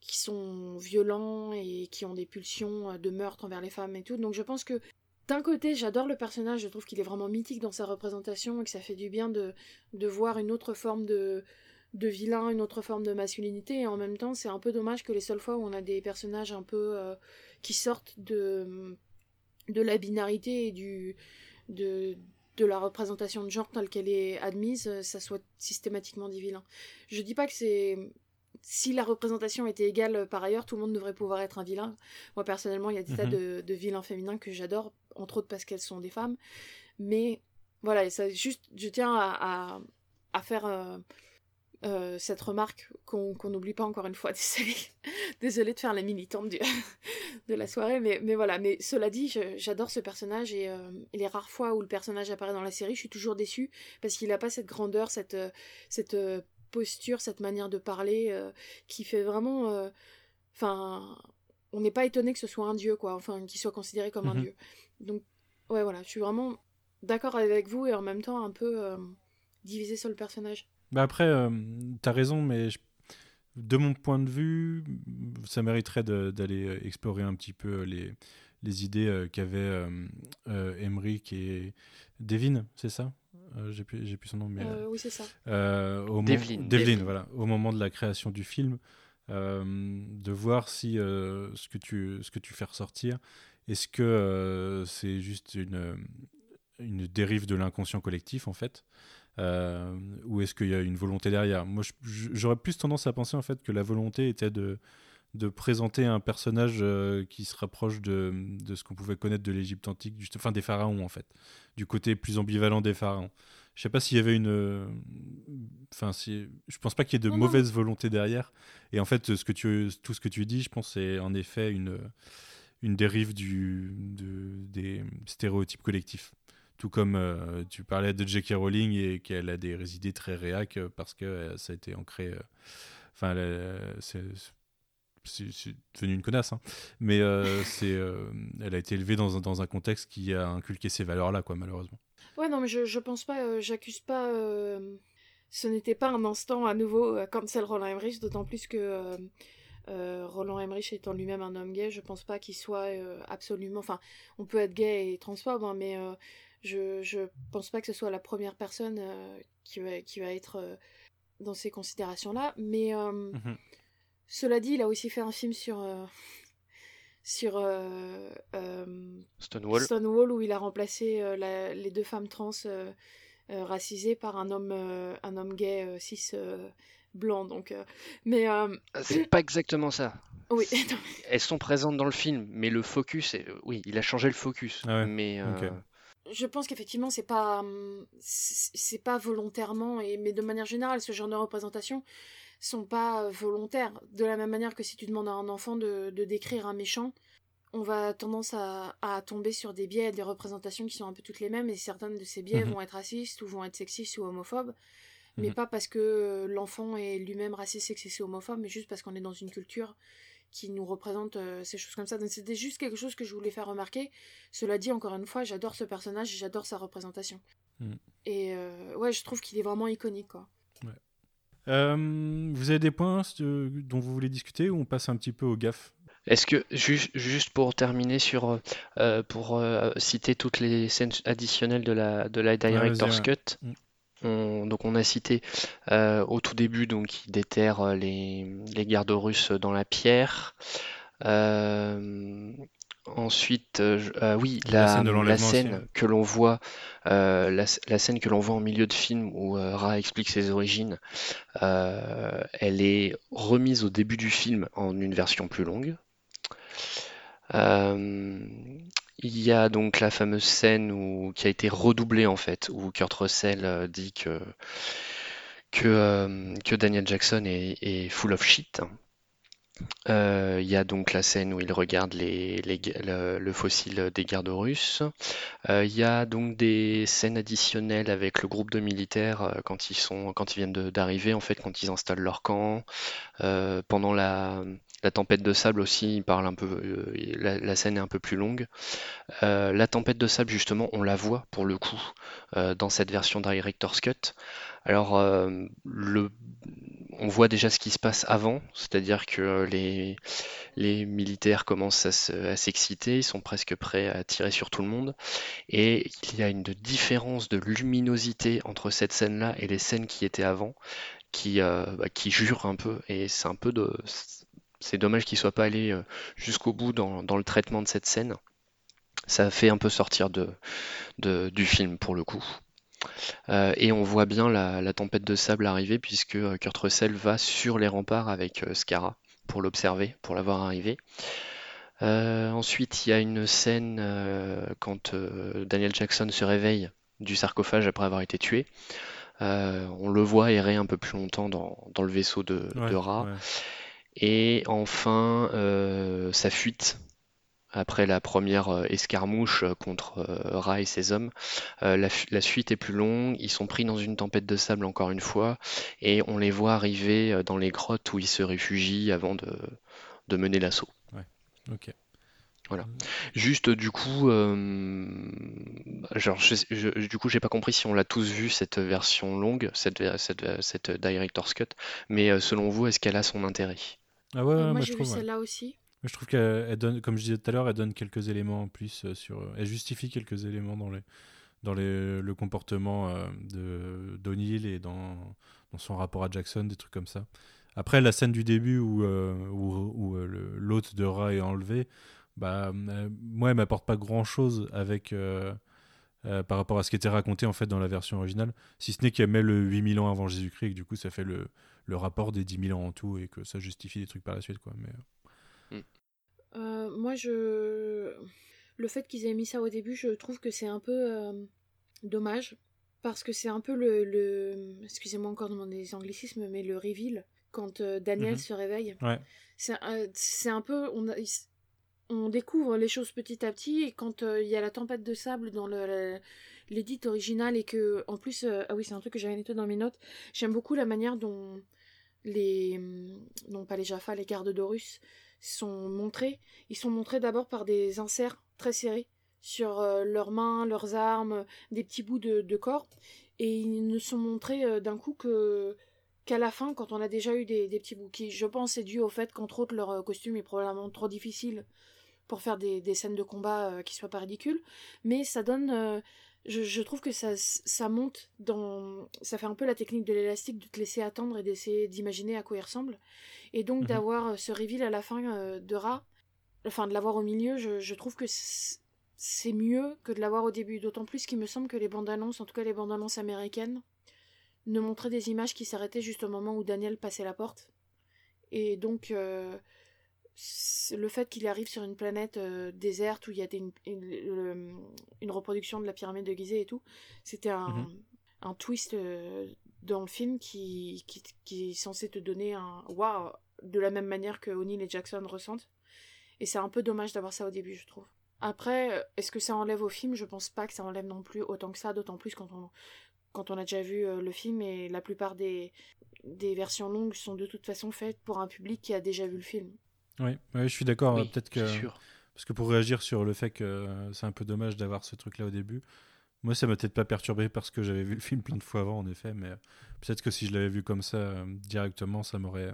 qui sont violents et qui ont des pulsions de meurtre envers les femmes et tout. Donc je pense que d'un côté, j'adore le personnage, je trouve qu'il est vraiment mythique dans sa représentation et que ça fait du bien de, de voir une autre forme de, de vilain, une autre forme de masculinité. Et en même temps, c'est un peu dommage que les seules fois où on a des personnages un peu qui sortent de, de la binarité et du, de, de la représentation de genre telle qu'elle est admise, euh, ça soit systématiquement dit vilain. Je dis pas que c'est si la représentation était égale euh, par ailleurs, tout le monde devrait pouvoir être un vilain. Moi personnellement, il y a des tas mhm. de, vilains féminins que j'adore, entre autres parce qu'elles sont des femmes. Mais voilà, ça juste, je tiens à, à, faire euh, euh, cette remarque qu'on n'oublie pas encore une fois. Désolée, désolée de faire la militante de la soirée, mais, mais voilà. Mais cela dit, j'adore ce personnage euh, et, les rares fois où le personnage apparaît dans la série, je suis toujours déçue parce qu'il n'a pas cette grandeur, cette, euh, cette posture, cette manière de parler qui fait vraiment. Enfin, on n'est pas étonné que ce soit un dieu, quoi. Enfin, qu'il soit considéré comme un mhm. dieu. Donc, ouais, voilà, je suis vraiment d'accord avec vous et en même temps un peu divisée sur le personnage. Bah après, euh, tu as raison, mais de mon point de vue, ça mériterait d'aller euh, explorer un petit peu euh, les, les idées qu'avaient Emmerich et Devin, c'est ça? J'ai plus, plus son nom, mais. oui, c'est ça. Au Devlin, voilà. Au moment de la création du film, de voir si ce, que tu, ce que tu fais ressortir, est-ce que c'est juste une, une dérive de l'inconscient collectif, en fait? Euh, ou est-ce qu'il y a une volonté derrière? Moi, j'aurais plus tendance à penser en fait que la volonté était de, de présenter un personnage euh, qui se rapproche de, de ce qu'on pouvait connaître de l'Égypte antique, enfin des pharaons en fait, du côté plus ambivalent des pharaons. Je sais pas s'il y avait une, enfin si, je pense pas qu'il y ait de mauvaise volonté derrière. Et en fait, ce que tu, tout ce que tu dis, je pense, c'est en effet une, une dérive du, de, des stéréotypes collectifs. Tout comme euh, tu parlais de J.K. Rowling et qu'elle a des idées très réac euh, parce que euh, ça a été ancré. Enfin, c'est devenu une connasse, hein. mais c'est, elle a été élevée dans un, dans un contexte qui a inculqué ces valeurs-là, quoi, malheureusement. Ouais, non, mais je, je pense pas, j'accuse pas. ce n'était pas un instant à nouveau cancel Roland Emmerich, d'autant plus que Roland Emmerich étant lui-même un homme gay, je pense pas qu'il soit absolument. Enfin, on peut être gay et transphobe, hein, mais je, je pense pas que ce soit la première personne qui, va, qui va être dans ces considérations-là. Mais mmh cela dit, il a aussi fait un film sur. sur Stonewall. Stonewall, où il a remplacé les deux femmes trans racisées par un homme, un homme gay cis blanc. Donc, mais ah, c'est pas exactement ça. Oui. Elles sont présentes dans le film, mais le focus, oui, il a changé le focus. Ah mais je pense qu'effectivement c'est pas c'est pas volontairement et mais de manière générale ce genre de représentations sont pas volontaires de la même manière que si tu demandes à un enfant de, décrire un méchant on va tendance à, tomber sur des biais et des représentations qui sont un peu toutes les mêmes et certaines de ces biais Mhm. vont être racistes ou vont être sexistes ou homophobes mais Mhm. pas parce que l'enfant est lui-même raciste sexiste ou homophobe mais juste parce qu'on est dans une culture qui nous représente euh, ces choses comme ça. Donc c'était juste quelque chose que je voulais faire remarquer. Cela dit, encore une fois, j'adore ce personnage et j'adore sa représentation. Mm. Et euh, ouais, je trouve qu'il est vraiment iconique, quoi. Euh, vous avez des points euh, dont vous voulez discuter ou on passe un petit peu au gaffe? Est-ce que, juste, juste pour terminer sur, euh, pour euh, citer toutes les scènes additionnelles de la, de la Director's vas-y, ouais. Cut, Mm. On- donc on a cité euh, au tout début, donc il déterre euh, les, les gardes russes dans la pierre. Euh, ensuite, euh, oui, La la, scène ouais. que l'on voit, la, la scène que l'on voit en milieu de film où Ra explique ses origines, elle est remise au début du film en une version plus longue. Euh, il y a donc la fameuse scène où, qui a été redoublée en fait, où Kurt Russell euh, dit que, euh, que Daniel Jackson est, full of shit. Euh, il y a donc la scène où il regarde les, les le, le fossile des gardes russes. Il y a donc des scènes additionnelles avec le groupe de militaires quand ils sont, quand ils viennent d'arriver, en fait, quand ils installent leur camp. Pendant la, la tempête de sable aussi, il parle un peu, euh, la, scène est un peu plus longue. Euh, la tempête de sable, justement, on la voit pour le coup euh, dans cette version Director's Cut. Alors, on voit déjà ce qui se passe avant, c'est-à-dire que les, militaires commencent à se- à s'exciter, ils sont presque prêts à tirer sur tout le monde, et il y a une différence de luminosité entre cette scène-là et les scènes qui étaient avant, qui, euh, bah, un peu, et c'est un peu de... C'est dommage qu'ils soient pas allés euh, jusqu'au bout dans, dans le traitement de cette scène. Ça fait un peu sortir de, de- du film pour le coup. Euh, et on voit bien la, la tempête de sable arriver puisque euh, Kurt Russell va sur les remparts avec Scara pour l'observer, pour la voir arriver. Euh, ensuite, il y a une scène euh, quand Daniel Jackson se réveille du sarcophage après avoir été tué. On le voit errer un peu plus longtemps dans, dans le vaisseau de, Ouais, de Ra. ouais. Et enfin, euh, sa fuite après la première euh, escarmouche euh, contre Ra et ses hommes. Euh, la, suite est plus longue, ils sont pris dans une tempête de sable encore une fois, et on les voit arriver dans les grottes où ils se réfugient avant de, de mener l'assaut. Ok. Voilà. Juste du coup, euh, genre, je, je- du coup, j'ai pas compris si on l'a tous vu cette version longue, cette, cette, cette Director's Cut, mais selon vous, est-ce qu'elle a son intérêt? Ah ouais, ouais, Euh, moi, moi, je trouve. ouais. celle-là aussi. Je trouve qu'elle elle donne, comme je disais tout à l'heure, elle donne quelques éléments en plus euh, sur. Elle justifie quelques éléments dans les dans les, le comportement euh, de d'O'Neill et dans dans son rapport à Jackson, des trucs comme ça. Après la scène du début où euh, où, où, euh, l'hôte de Ra est enlevé, bah euh, moi elle m'apporte pas grand chose avec. euh, euh, par rapport à ce qui était raconté en fait dans la version originale, si ce n'est qu'elle met le 8000 ans avant Jésus-Christ et que du coup ça fait le, le rapport des 10 000 ans en tout et que ça justifie des trucs par la suite quoi. Mais euh, Euh, moi, je. Le fait qu'ils aient mis ça au début, je trouve que c'est un peu euh, dommage. Parce que c'est un peu le. le... Excusez-moi encore de demander des anglicismes, mais le reveal, quand euh, Daniel Mhm. se réveille. ouais. C'est euh, c'est un peu. On, a- on découvre les choses petit à petit, et quand euh, il y a la tempête de sable dans le. le- L'édit original et que en plus euh, ah oui c'est un truc que j'avais noté dans mes notes j'aime beaucoup la manière dont les non pas les Jaffa, les gardes d'Horus, sont montrés. Ils sont montrés d'abord par des inserts très serrés sur euh, leurs mains, leurs armes, des petits bouts de, corps. Et ils ne sont montrés euh, d'un coup que qu'à la fin, quand on a déjà eu des, petits bouts, qui je pense est dû au fait qu'entre autres leur euh, costume est probablement trop difficile pour faire des, scènes de combat qui soient pas ridicules. Mais ça donne... Je, trouve que ça, ça monte dans. Ça fait un peu la technique de l'élastique de te laisser attendre et d'essayer d'imaginer à quoi il ressemble. Et donc mhm. d'avoir ce reveal à la fin de Ra, enfin de l'avoir au milieu, je trouve que c'est mieux que de l'avoir au début. D'autant plus qu'il me semble que les bandes annonces, en tout cas les bandes annonces américaines, ne montraient des images qui s'arrêtaient juste au moment où Daniel passait la porte. Et donc, euh, le fait qu'il arrive sur une planète euh, déserte où il y a une, reproduction de la pyramide de Gizeh et tout, c'était un, mhm. twist euh, dans le film qui, qui, est censé te donner un waouh de la même manière que O'Neill et Jackson ressentent. Et c'est un peu dommage d'avoir ça au début, je trouve. Après, est-ce que ça enlève au film? Je pense pas que ça enlève non plus autant que ça, d'autant plus quand on, quand on a déjà vu euh, le film et la plupart des, des versions longues sont de toute façon faites pour un public qui a déjà vu le film. Oui, je suis d'accord. Peut-être que. Parce que pour réagir sur le fait que c'est un peu dommage d'avoir ce truc-là au début, moi ça m'a peut-être pas perturbé parce que j'avais vu le film plein de fois avant en effet, mais peut-être que si je l'avais vu comme ça euh, directement, ça m'aurait.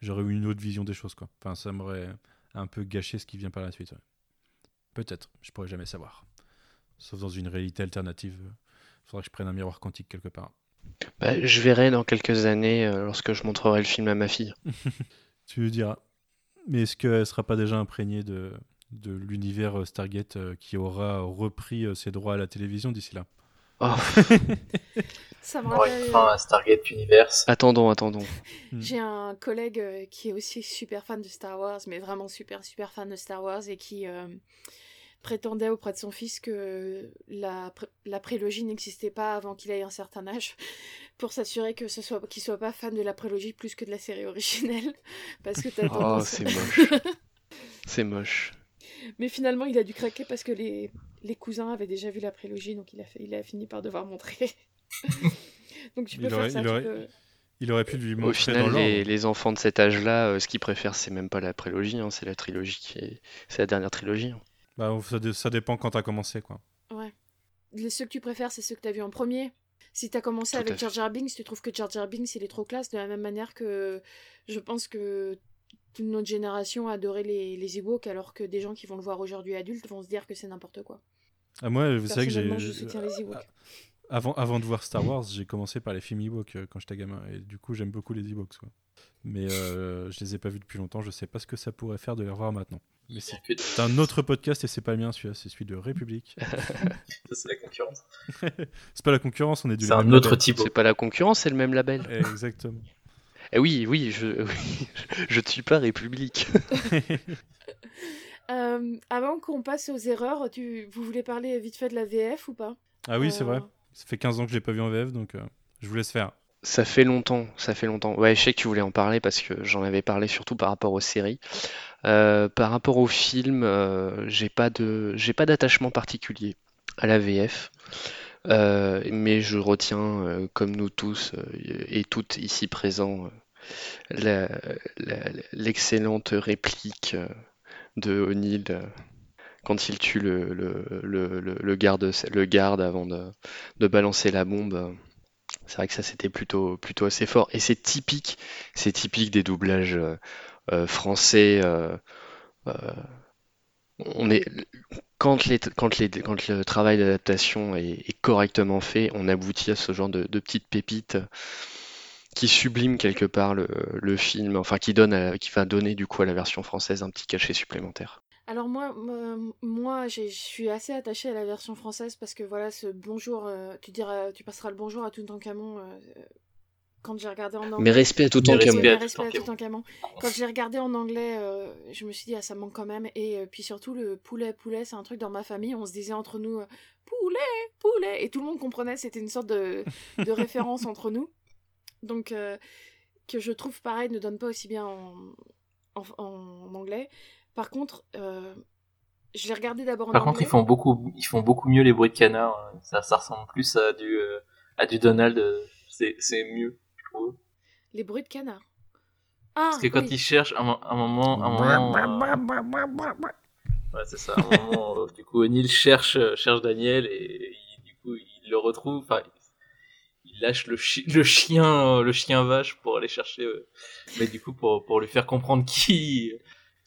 J'aurais eu une autre vision des choses, quoi. Enfin, ça m'aurait un peu gâché ce qui vient par la suite. Peut-être, je pourrais jamais savoir. Sauf dans une réalité alternative. Il faudrait que je prenne un miroir quantique quelque part. Bah, je verrai dans quelques années euh, lorsque je montrerai le film à ma fille. tu lui diras. Mais est-ce qu'elle sera pas déjà imprégnée de, de l'univers euh, Stargate euh, qui aura repris ses droits à la télévision d'ici là? Oh. Ça me rappelle... Stargate Universe. Attendons, attendons. Hmm. J'ai un collègue qui est aussi super fan de Star Wars, mais vraiment super super fan de Star Wars et qui prétendait auprès de son fils que la, la prélogie n'existait pas avant qu'il ait un certain âge, pour s'assurer que ce soit qu'il soit pas fan de la prélogie plus que de la série originelle, parce que t'as Oh, c'est moche. c'est moche. Mais finalement, il a dû craquer parce que les, les cousins avaient déjà vu la prélogie, donc il a, fait, il a fini par devoir montrer. donc tu peux faire ça. Il aurait... pu lui montrer. Au final, les, les, enfants de cet âge-là, euh, ce qu'ils préfèrent, c'est même pas la prélogie, hein, c'est la trilogie qui est. C'est la dernière trilogie. Hein. Bah, ça, dépend quand t'as commencé, quoi. Ouais. Les, ceux que tu préfères, c'est ceux que t'as vus en premier. Si t'as commencé avec Jar Jar Binks, tu trouves que Jar Jar Binks, il est trop classe, de la même manière que je pense que toute notre génération a adoré les, les Ewoks, alors que des gens qui vont le voir aujourd'hui adultes vont se dire que c'est n'importe quoi. Ah, moi, vous savez que j'ai. Avant, avant de voir Star Wars, j'ai commencé par les films Ewoks euh, quand j'étais gamin, et du coup, j'aime beaucoup les Ewoks. Quoi. Mais euh, je les ai pas vus depuis longtemps, je sais pas ce que ça pourrait faire de les revoir maintenant. Mais c'est un autre podcast et c'est pas le mien celui-là, c'est celui de République. c'est la concurrence. c'est pas la concurrence, on est du C'est un autre type. C'est pas la concurrence, c'est le même label. Exactement. Eh oui, oui, je, je ne suis pas République. Euh, avant qu'on passe aux erreurs, tu, vous voulez parler vite fait de la VF ou pas? Ah oui, c'est vrai. Euh. Ça fait 15 ans que je l'ai pas vu en VF, donc euh, je vous laisse faire. Ça fait longtemps, ça fait longtemps. Ouais, je sais que tu voulais en parler parce que j'en avais parlé surtout par rapport aux séries. Euh, par rapport au film, euh, j'ai pas de, j'ai pas d'attachement particulier à la VF, euh, mais je retiens, comme nous tous et toutes ici présents, l'excellente réplique de O'Neill quand il tue le, le, garde, le garde avant de, de balancer la bombe. C'est vrai que ça c'était plutôt plutôt assez fort et c'est typique, c'est typique des doublages euh, euh, français. Euh, on est quand le travail d'adaptation est, correctement fait, on aboutit à ce genre de, petites pépites qui subliment quelque part le, le film, enfin qui donne qui va donner du coup à la version française un petit cachet supplémentaire. Alors moi, moi, je suis assez attachée à la version française parce que voilà, ce bonjour, euh, tu diras, tu passeras le bonjour à Toutankhamon euh, quand j'ai regardé en anglais. Mais respect à Toutankhamon. Mais respect à Toutankhamon. Quand j'ai regardé en anglais, euh, je me suis dit ah ça manque quand même. Et puis surtout le poulet, poulet, c'est un truc dans ma famille. On se disait entre nous poulet, poulet, et tout le monde comprenait. C'était une sorte de, de référence entre nous. Donc que je trouve pareil ne donne pas aussi bien en, en anglais. Par contre, euh, je l'ai regardé d'abord en Par contre, ils font beaucoup, ils font beaucoup mieux les bruits de canard. Ça, ça ressemble plus à du, euh, à du Donald. C'est, c'est mieux, je trouve. Les bruits de canard. Ah, Parce que quand oui. il cherche, un, un moment, un moment, euh, ouais, c'est ça. Un moment, euh, du coup, O'Neill cherche, euh, cherche Daniel et il- du coup, il le retrouve. Enfin, il lâche le, chi- le chien, euh, le chien vache pour aller chercher. euh, mais du coup, pour, pour lui faire comprendre qui,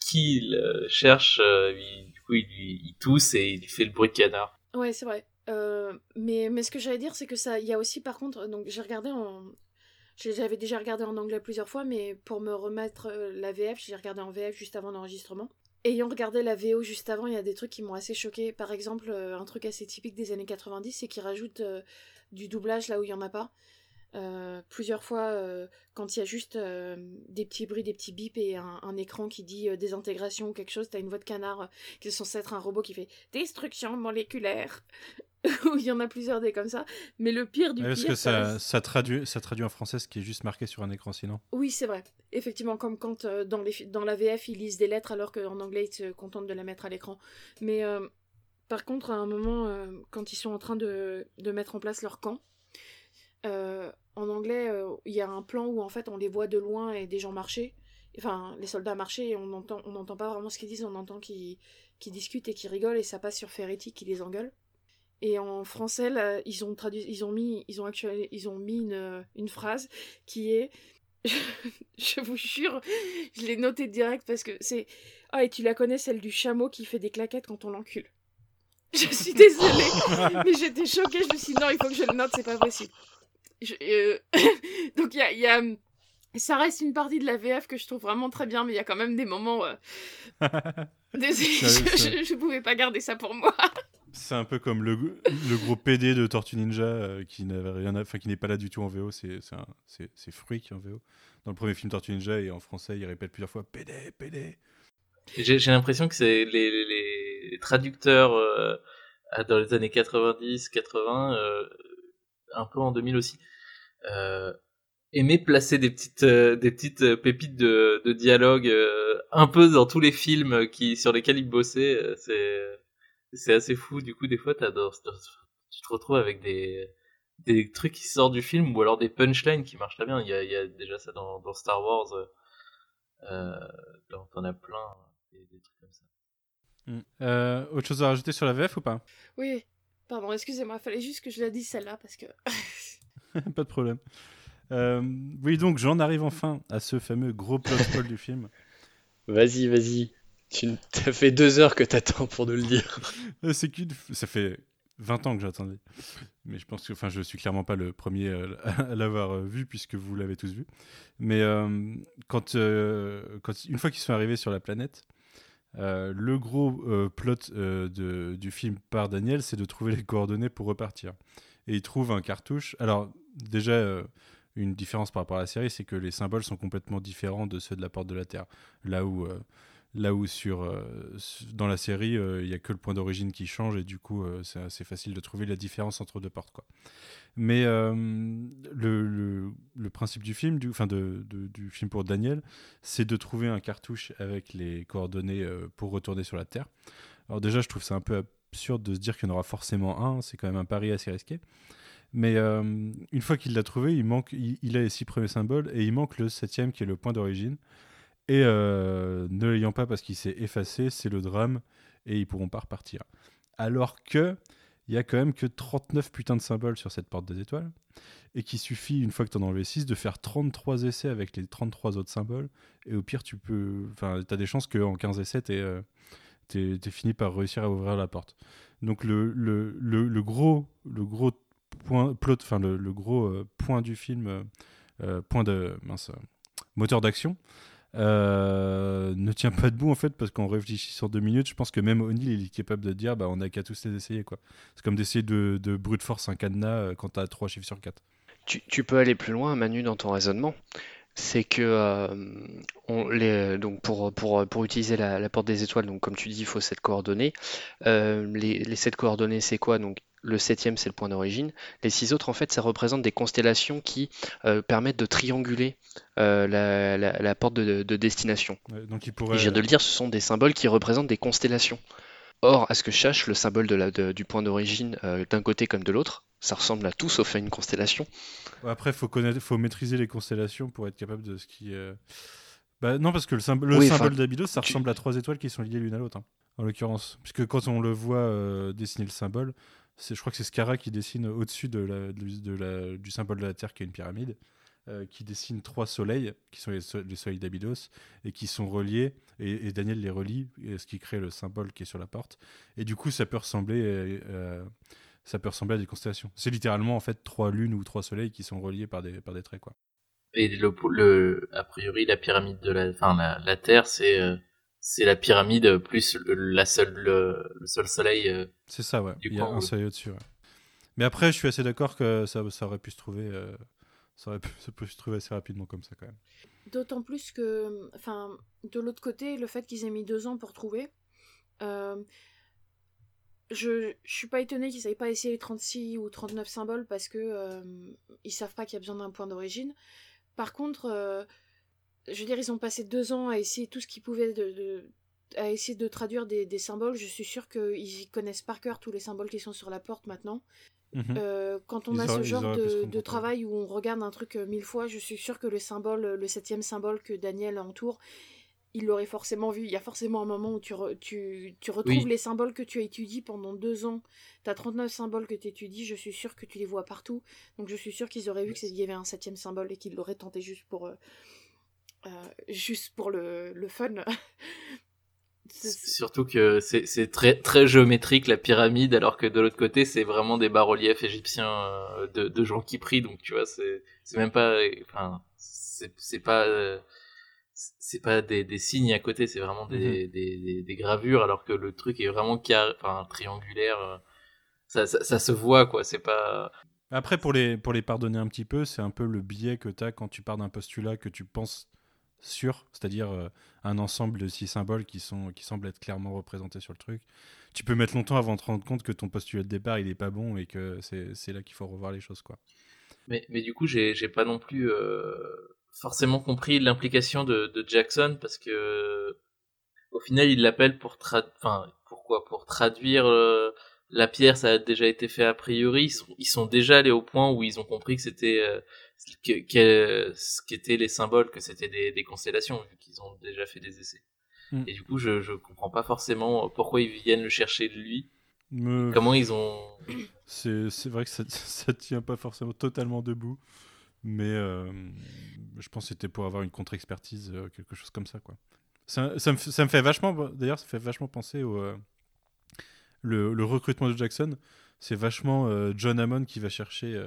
qui il euh, cherche, euh, il- du coup, il, il tousse et il fait le bruit de canard. Ouais, c'est vrai. Euh, mais, mais ce que j'allais dire, c'est que ça, il y a aussi, par contre, donc j'ai regardé en, j'avais déjà regardé en anglais plusieurs fois, mais pour me remettre euh, la VF, j'ai regardé en VF juste avant l'enregistrement. Ayant regardé la VO juste avant, il y a des trucs qui m'ont assez choqué. Par exemple, un truc assez typique des années 90, c'est qu'ils rajoutent du doublage là où il y en a pas. Euh, plusieurs fois, euh, quand il y a juste euh, des petits bruits, des petits bips et un, un écran qui dit désintégration ou quelque chose, t'as une voix de canard qui est censée être un robot qui fait destruction moléculaire. Où il y en a plusieurs des comme ça. Mais le pire du parce pire, que ça, ça- ça, traduit, ça traduit en français ce qui est juste marqué sur un écran sinon. oui, c'est vrai. Effectivement, comme quand dans, les, dans la VF, ils lisent des lettres alors qu'en anglais, ils se contentent de la mettre à l'écran. Mais par contre, à un moment, quand ils sont en train de, de mettre en place leur camp, euh, en anglais, euh, il y a un plan où en fait on les voit de loin et des gens marcher. Enfin, les soldats marcher et on entend, on n'entend pas vraiment ce qu'ils disent, on entend qu'ils discutent et qu'ils rigolent et ça passe sur Ferretti qui les engueule. Et en français, là, ils ont traduit, ils ont mis, ils ont ils ont mis une, une phrase qui est, je, je vous jure, je l'ai noté direct parce que c'est, ah et tu la connais celle du chameau qui fait des claquettes quand on l'encule. Je suis désolée, mais j'étais choquée. Je me suis dit non, il faut que je le note, c'est pas possible. Je- euh, Donc il y a, il y a, ça reste une partie de la VF que je trouve vraiment très bien, mais il y a quand même des moments. euh, Sérieux, je, je pouvais pas garder ça pour moi. C'est un peu comme le, le gros PD de Tortue Ninja euh, qui n'avait rien enfin qui n'est pas là du tout en VO, c'est c'est Fruit qui est en VO. Dans le premier film Tortue Ninja et en français, il répète plusieurs fois PD, PD. J'ai l'impression que c'est les, les, les traducteurs euh, dans les années 90, 80, euh, un peu en 2000 aussi, euh, aimaient placer des petites, euh, des petites euh, pépites de, de dialogue euh, un peu dans tous les films qui, sur lesquels ils bossaient. euh, C'est c'est assez fou. Du coup, des fois, dans- tu te retrouves avec des, des trucs qui sortent du film ou alors des punchlines qui marchent très bien. Il y a, il y a déjà ça dans, dans Star Wars. euh, Euh, t'en as plein, des, des trucs comme ça. Mm. Euh, autre chose à rajouter sur la VF ou pas? Oui, pardon, excusez-moi, fallait juste que je la dise celle-là parce que. Pas de problème. Euh, oui, donc j'en arrive enfin à ce fameux gros plot spoil du film. Vas-y, vas-y. Tu as fait deux heures que t'attends pour nous le dire. Euh, C'est qu'une, ça fait 20 ans que j'attendais. Mais je pense que, enfin, je suis clairement pas le premier euh, à l'avoir vu puisque vous l'avez tous vu. Mais euh, quand, euh, quand, une fois qu'ils sont arrivés sur la planète, euh, le gros euh, plot euh, de, du film par Daniel, c'est de trouver les coordonnées pour repartir. Et il trouve un cartouche. Alors, déjà, une différence par rapport à la série, c'est que les symboles sont complètement différents de ceux de la porte de la Terre. Là où, là où sur, euh, dans la série, euh, il n'y a que le point d'origine qui change et du coup, euh, c'est assez facile de trouver la différence entre deux portes. Quoi. Mais euh, le, le- principe du film, du, enfin de, du film pour Daniel, c'est de trouver un cartouche avec les coordonnées euh, pour retourner sur la Terre. Alors déjà, je trouve ça un peu absurde de se dire qu'il y en aura forcément un. C'est quand même un pari assez risqué. Mais euh, une fois qu'il l'a trouvé, il, manque, il a les six premiers symboles et il manque le septième qui est le point d'origine. Et euh, ne l'ayant pas parce qu'il s'est effacé, c'est le drame et ils pourront pas repartir. Alors que il y a quand même que 39 putains de symboles sur cette porte des étoiles et qu'il suffit, une fois que tu en as enlevé 6, de faire 33 essais avec les 33 autres symboles. Et au pire, tu peux. Enfin, tu as des chances qu'en 15 essais, tu es, fini par réussir à ouvrir la porte. Donc, le, le, le, gros, le gros point, plot, enfin, le, gros euh, point du film, euh, euh, point de. Mince, euh, moteur d'action. Euh, ne tient pas debout en fait parce qu'en réfléchissant deux minutes je pense que même O'Neill il est capable de dire bah on a qu'à tous les essayer quoi c'est comme d'essayer de, de brute force un cadenas euh, quand t'as trois chiffres sur 4 Tu, peux aller plus loin, Manu, dans ton raisonnement. C'est que euh, donc pour, pour, pour utiliser la, porte des étoiles, donc comme tu dis, il faut cette coordonnée. Euh, les, les sept coordonnées, c'est quoi? Donc le septième, c'est le point d'origine. Les six autres, en fait, ça représente des constellations qui euh, permettent de trianguler euh, la, la- la porte de, de destination. Ouais, donc il Et pourrait je viens de le dire, ce sont des symboles qui représentent des constellations. Or, à ce que je sache, le symbole de la, de- du point d'origine, euh, d'un côté comme de l'autre, ça ressemble à tout sauf à une constellation. Après, faut connaître, faut maîtriser les constellations pour être capable de ce qui. Bah non, parce que le, symbole, le symbole d'Abydos, ça ressemble à trois étoiles qui sont liées l'une à l'autre, hein, en l'occurrence. Puisque quand on le voit dessiner le symbole, je crois que c'est Scara qui dessine au-dessus de la, du symbole de la Terre, qui est une pyramide, euh, qui dessine trois soleils, qui sont les, soleils d'Abydos, et qui sont reliés, et, Daniel les relie, ce qui crée le symbole qui est sur la porte. Et du coup, ça peut ressembler, ça peut ressembler à des constellations. C'est littéralement en fait trois lunes ou trois soleils qui sont reliés par des, par des traits, quoi. Et le, a priori, la pyramide de la, enfin, la Terre, c'est euh, c'est la pyramide plus la seule, le, seul soleil. Euh, c'est ça, ouais. Il y a un soleil au-dessus. Ouais. Mais après, je suis assez d'accord que ça, ça aurait pu se trouver, euh, ça aurait pu, ça peut se trouver assez rapidement comme ça quand même. D'autant plus que, enfin, de l'autre côté, le fait qu'ils aient mis deux ans pour trouver, je, je suis pas étonné qu'ils n'aient pas essayé 36 ou 39 symboles parce que ils savent pas qu'il y a besoin d'un point d'origine. Par contre, euh, je veux dire, ils ont passé deux ans à essayer tout ce qu'ils pouvaient de, à essayer de traduire des, symboles. Je suis sûre qu'ils connaissent par cœur tous les symboles qui sont sur la porte maintenant. Mhm. Euh, quand on a ce genre de, travail où on regarde un truc euh, mille fois, je suis sûre que le symbole, le septième symbole que Daniel entoure, il l'aurait forcément vu. Il y a forcément un moment où tu, tu, tu retrouves les symboles que tu as étudiés pendant deux ans. Tu as 39 symboles que tu étudies, je suis sûre que tu les vois partout. Donc je suis sûre qu'ils auraient vu qu'il y avait un septième symbole et qu'ils l'auraient tenté juste pour, euh, juste pour le, le fun. Surtout que c'est très, très géométrique la pyramide, alors que de l'autre côté, c'est vraiment des bas-reliefs égyptiens euh, de, de, gens qui prient. Donc tu vois, c'est même pas. Enfin, c'est pas c'est pas des, des, signes à côté, c'est vraiment des, mhm. des, des, gravures, alors que le truc est vraiment enfin, triangulaire. Euh, ça, ça, se voit, quoi. C'est pas. Après, pour les, pour les pardonner un petit peu, c'est un peu le biais que tu as quand tu pars d'un postulat que tu penses sûr, c'est-à-dire euh, un ensemble de six symboles qui, sont, qui semblent être clairement représentés sur le truc. Tu peux mettre longtemps avant de te rendre compte que ton postulat de départ, il est pas bon et que c'est là qu'il faut revoir les choses, quoi. Mais, mais du coup, j'ai pas non plus. Euh forcément compris l'implication de, Jackson parce que au final il l'appelle pour enfin pourquoi? Pour traduire euh, la pierre ça a déjà été fait a priori ils sont, déjà allés au point où ils ont compris que c'était euh, que, ce qu'étaient les symboles que c'était des, des, constellations vu qu'ils ont déjà fait des essais mm. et du coup je je comprends pas forcément pourquoi ils viennent le chercher de lui comment ils ont c'est vrai que ça, ça tient pas forcément totalement debout mais euh, je pense que c'était pour avoir une contre-expertise, euh, quelque chose comme ça. Quoi. Ça, ça, me, ça me fait vachement, d'ailleurs, ça fait vachement penser au euh, le, le, recrutement de Jackson. C'est vachement John Hammond qui va chercher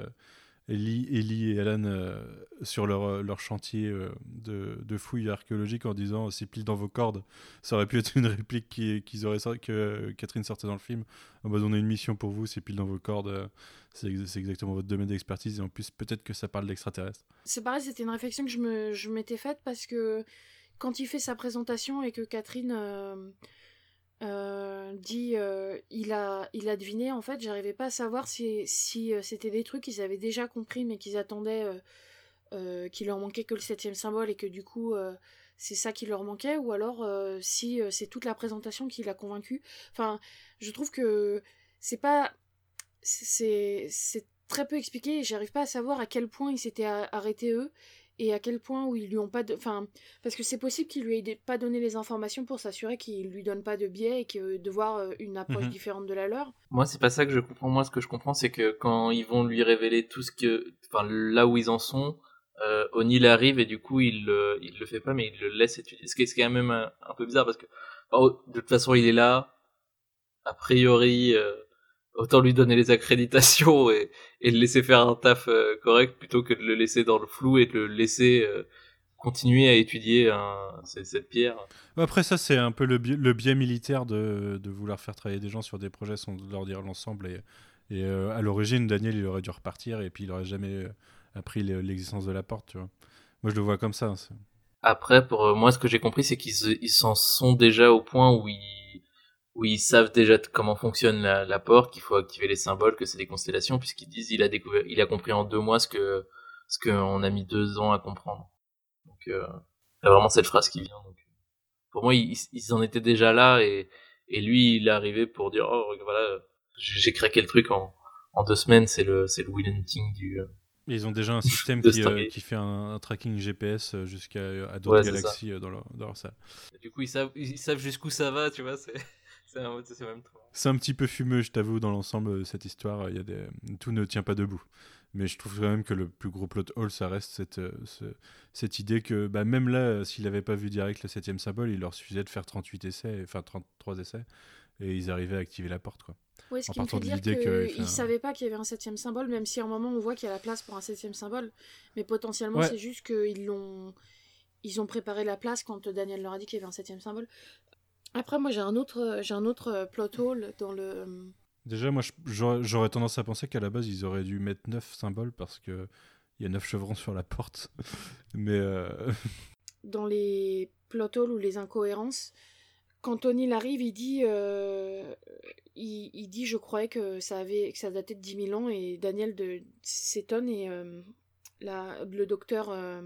Ellie, et Alan euh, sur leur, euh, leur chantier euh, de, de, fouilles archéologiques en disant c'est pile dans vos cordes. Ça aurait pu être une réplique qu'ils auraient que Catherine sortait dans le film. Oh, bah, on a une mission pour vous, c'est pile dans vos cordes. C'est exactement votre domaine d'expertise et en plus peut-être que ça parle d'extraterrestres. C'est pareil, c'était une réflexion que je m'étais je faite parce que quand il fait sa présentation et que Catherine euh, dit euh, il a il a deviné en fait j'arrivais pas à savoir si, si euh, c'était des trucs qu'ils avaient déjà compris mais qu'ils attendaient qu'il leur manquait que le septième symbole et que du coup c'est ça qui leur manquait ou alors si c'est toute la présentation qui l'a convaincu. Enfin je trouve que c'est pas c'est c'est très peu expliqué et j'arrive pas à savoir à quel point ils s'étaient arrêtés eux et à quel point où ils lui ont pas de enfin parce que c'est possible qu'il lui ait pas donné les informations pour s'assurer qu'il lui donne pas de biais et que de voir euh, une approche mhm. différente de la leur. Moi c'est pas ça que je comprends. Moi ce que je comprends c'est que quand ils vont lui révéler tout ce que enfin là où ils en sont euh, O'Neill arrive et du coup il le, il le fait pas mais il le laisse étudier. Ce qui est, quand même un, peu bizarre parce que oh, de toute façon il est là. A priori euh, autant lui donner les accréditations et, et le laisser faire un taf euh, correct plutôt que de le laisser dans le flou et de le laisser euh, continuer à étudier cette pierre. Après ça, c'est un peu le, le, biais militaire de, de, vouloir faire travailler des gens sur des projets sans leur dire l'ensemble. Et, et euh, à l'origine, Daniel, il aurait dû repartir et puis il aurait jamais appris l'existence de la porte. Tu vois. Moi, je le vois comme ça. Après, pour moi, ce que j'ai compris, c'est qu'ils s'en sont déjà au point où ils où ils savent déjà comment fonctionne la, porte, qu'il faut activer les symboles, que c'est des constellations, puisqu'ils disent il a découvert, il a compris en deux mois ce que ce qu'on a mis deux ans à comprendre. Donc euh, c'est vraiment cette phrase qui vient. Donc pour moi, ils, en étaient déjà là et, et lui, il est arrivé pour dire oh voilà, j'ai craqué le truc en, en deux semaines, c'est le c'est le will hunting du Ils ont déjà un système qui, euh, qui fait un, un tracking GPS euh, jusqu'à à d'autres Ouais, c'est galaxies euh, dans leur, dans leur salle. Du coup, ils savent, ils savent jusqu'où ça va, tu vois. C'est un- c'est même trop. C'est un petit peu fumeux, je t'avoue, dans l'ensemble, euh, cette histoire. Il y a des... Tout ne tient pas debout. Mais je trouve quand même que le plus gros plot hole, ça reste cette, euh, ce- cette idée que bah, même là, euh, s'il n'avait pas vu direct le septième symbole, il leur suffisait de faire 38 essais, enfin 33 essais, et ils arrivaient à activer la porte. Quoi. Ouais, ce En qui me fait dire qu'ils un- ne savaient pas qu'il y avait un septième symbole, même si à un moment on voit qu'il y a la place pour un septième symbole. Mais potentiellement, Ouais. c'est juste qu'ils l'ont. Ils ont préparé la place quand Daniel leur a dit qu'il y avait un septième symbole. Après, moi, j'ai un autre, j'ai un autre euh, plot hole dans le. Déjà, moi, j'aurais tendance à penser qu'à la base, ils auraient dû mettre 9 symboles parce que il y a 9 chevrons sur la porte. Mais euh, dans les plot holes ou les incohérences. Quand Tony arrive, il dit, euh, il, il dit, je croyais que ça avait, que ça datait de 10 000 ans, et Daniel de s'étonne et euh, la, le docteur, euh,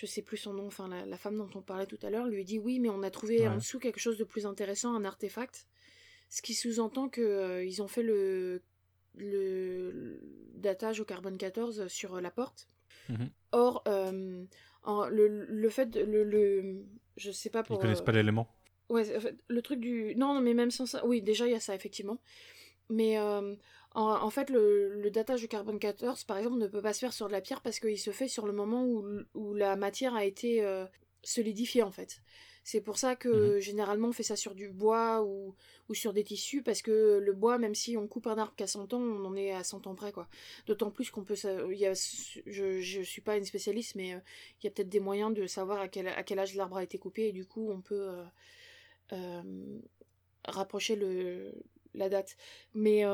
je sais plus son nom, enfin la, la femme dont on parlait tout à l'heure, lui dit oui, mais on a trouvé Ouais. en dessous quelque chose de plus intéressant, un artefact, ce qui sous-entend que euh, ils ont fait le le le datage au carbone 14 sur la porte. Mhm. Or, euh, en- le, le fait, de- le, le, je sais pas ils pour. connaissent euh, pas l'élément. Ouais, le truc du. Non, non, mais même sans ça. Oui, déjà, il y a ça, effectivement. Mais euh, en, en fait, le, le datage du carbone 14, par exemple, ne peut pas se faire sur de la pierre parce qu'il se fait sur le moment où, où la matière a été euh, solidifiée, en fait. C'est pour ça que généralement on fait ça sur du bois ou, ou sur des tissus parce que le bois, même si on coupe un arbre qu'à 100 ans, on en est à 100 ans près, quoi. D'autant plus qu'on peut. y a, je, je suis pas une spécialiste, mais euh, il y a peut-être des moyens de savoir à quel, à quel âge l'arbre a été coupé et du coup on peut. euh, euh, rapprocher le, la date. Mais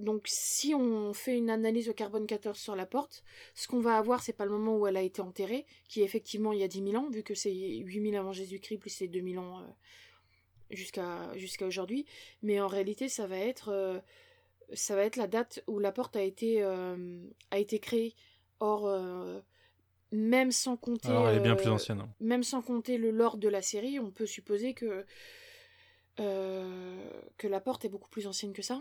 donc si on fait une analyse au carbone 14 sur la porte, ce qu'on va avoir, c'est pas le moment où elle a été enterrée, qui est effectivement il y a 10 000 ans, vu que c'est 8000 avant Jésus-Christ plus les 2000 ans euh, jusqu'à aujourd'hui. Mais en réalité, ça va être euh, ça va être la date où la porte a été euh, a été créée. Or même sans compter Alors, elle est bien plus ancienne. hein. même sans compter le lore de la série, on peut supposer que, que la porte est beaucoup plus ancienne que ça.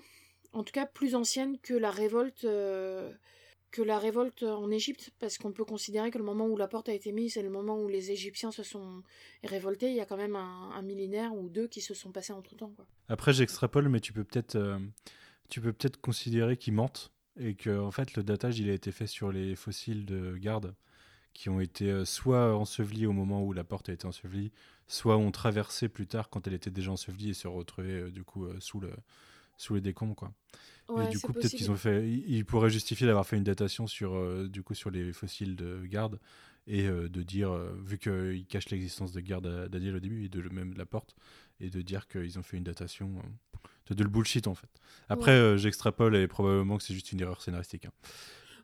En tout cas, plus ancienne que la révolte, euh, que la révolte en Égypte, parce qu'on peut considérer que le moment où la porte a été mise, c'est le moment où les Égyptiens se sont révoltés. Il y a quand même un, millénaire ou deux qui se sont passés entre temps. Après, j'extrapole, mais tu peux peut-être euh, tu peux peut-être considérer qu'ils mentent et que en fait le datage il a été fait sur les fossiles de garde qui ont été euh, soit ensevelis au moment où la porte a été ensevelie, soit ont traversé plus tard quand elle était déjà ensevelie et se retrouvaient du coup sous le sous les décombres quoi. Ouais, et du coup peut-être qu'ils ont fait ils, pourraient justifier d'avoir fait une datation sur euh, du coup sur les fossiles de garde et euh, de dire euh, vu qu'ils cachent l'existence de garde à Daniel au début et de même de la porte et de dire qu'ils ont fait une datation de, de le bullshit en fait. Après Ouais. j'extrapole et probablement que c'est juste une erreur scénaristique. hein.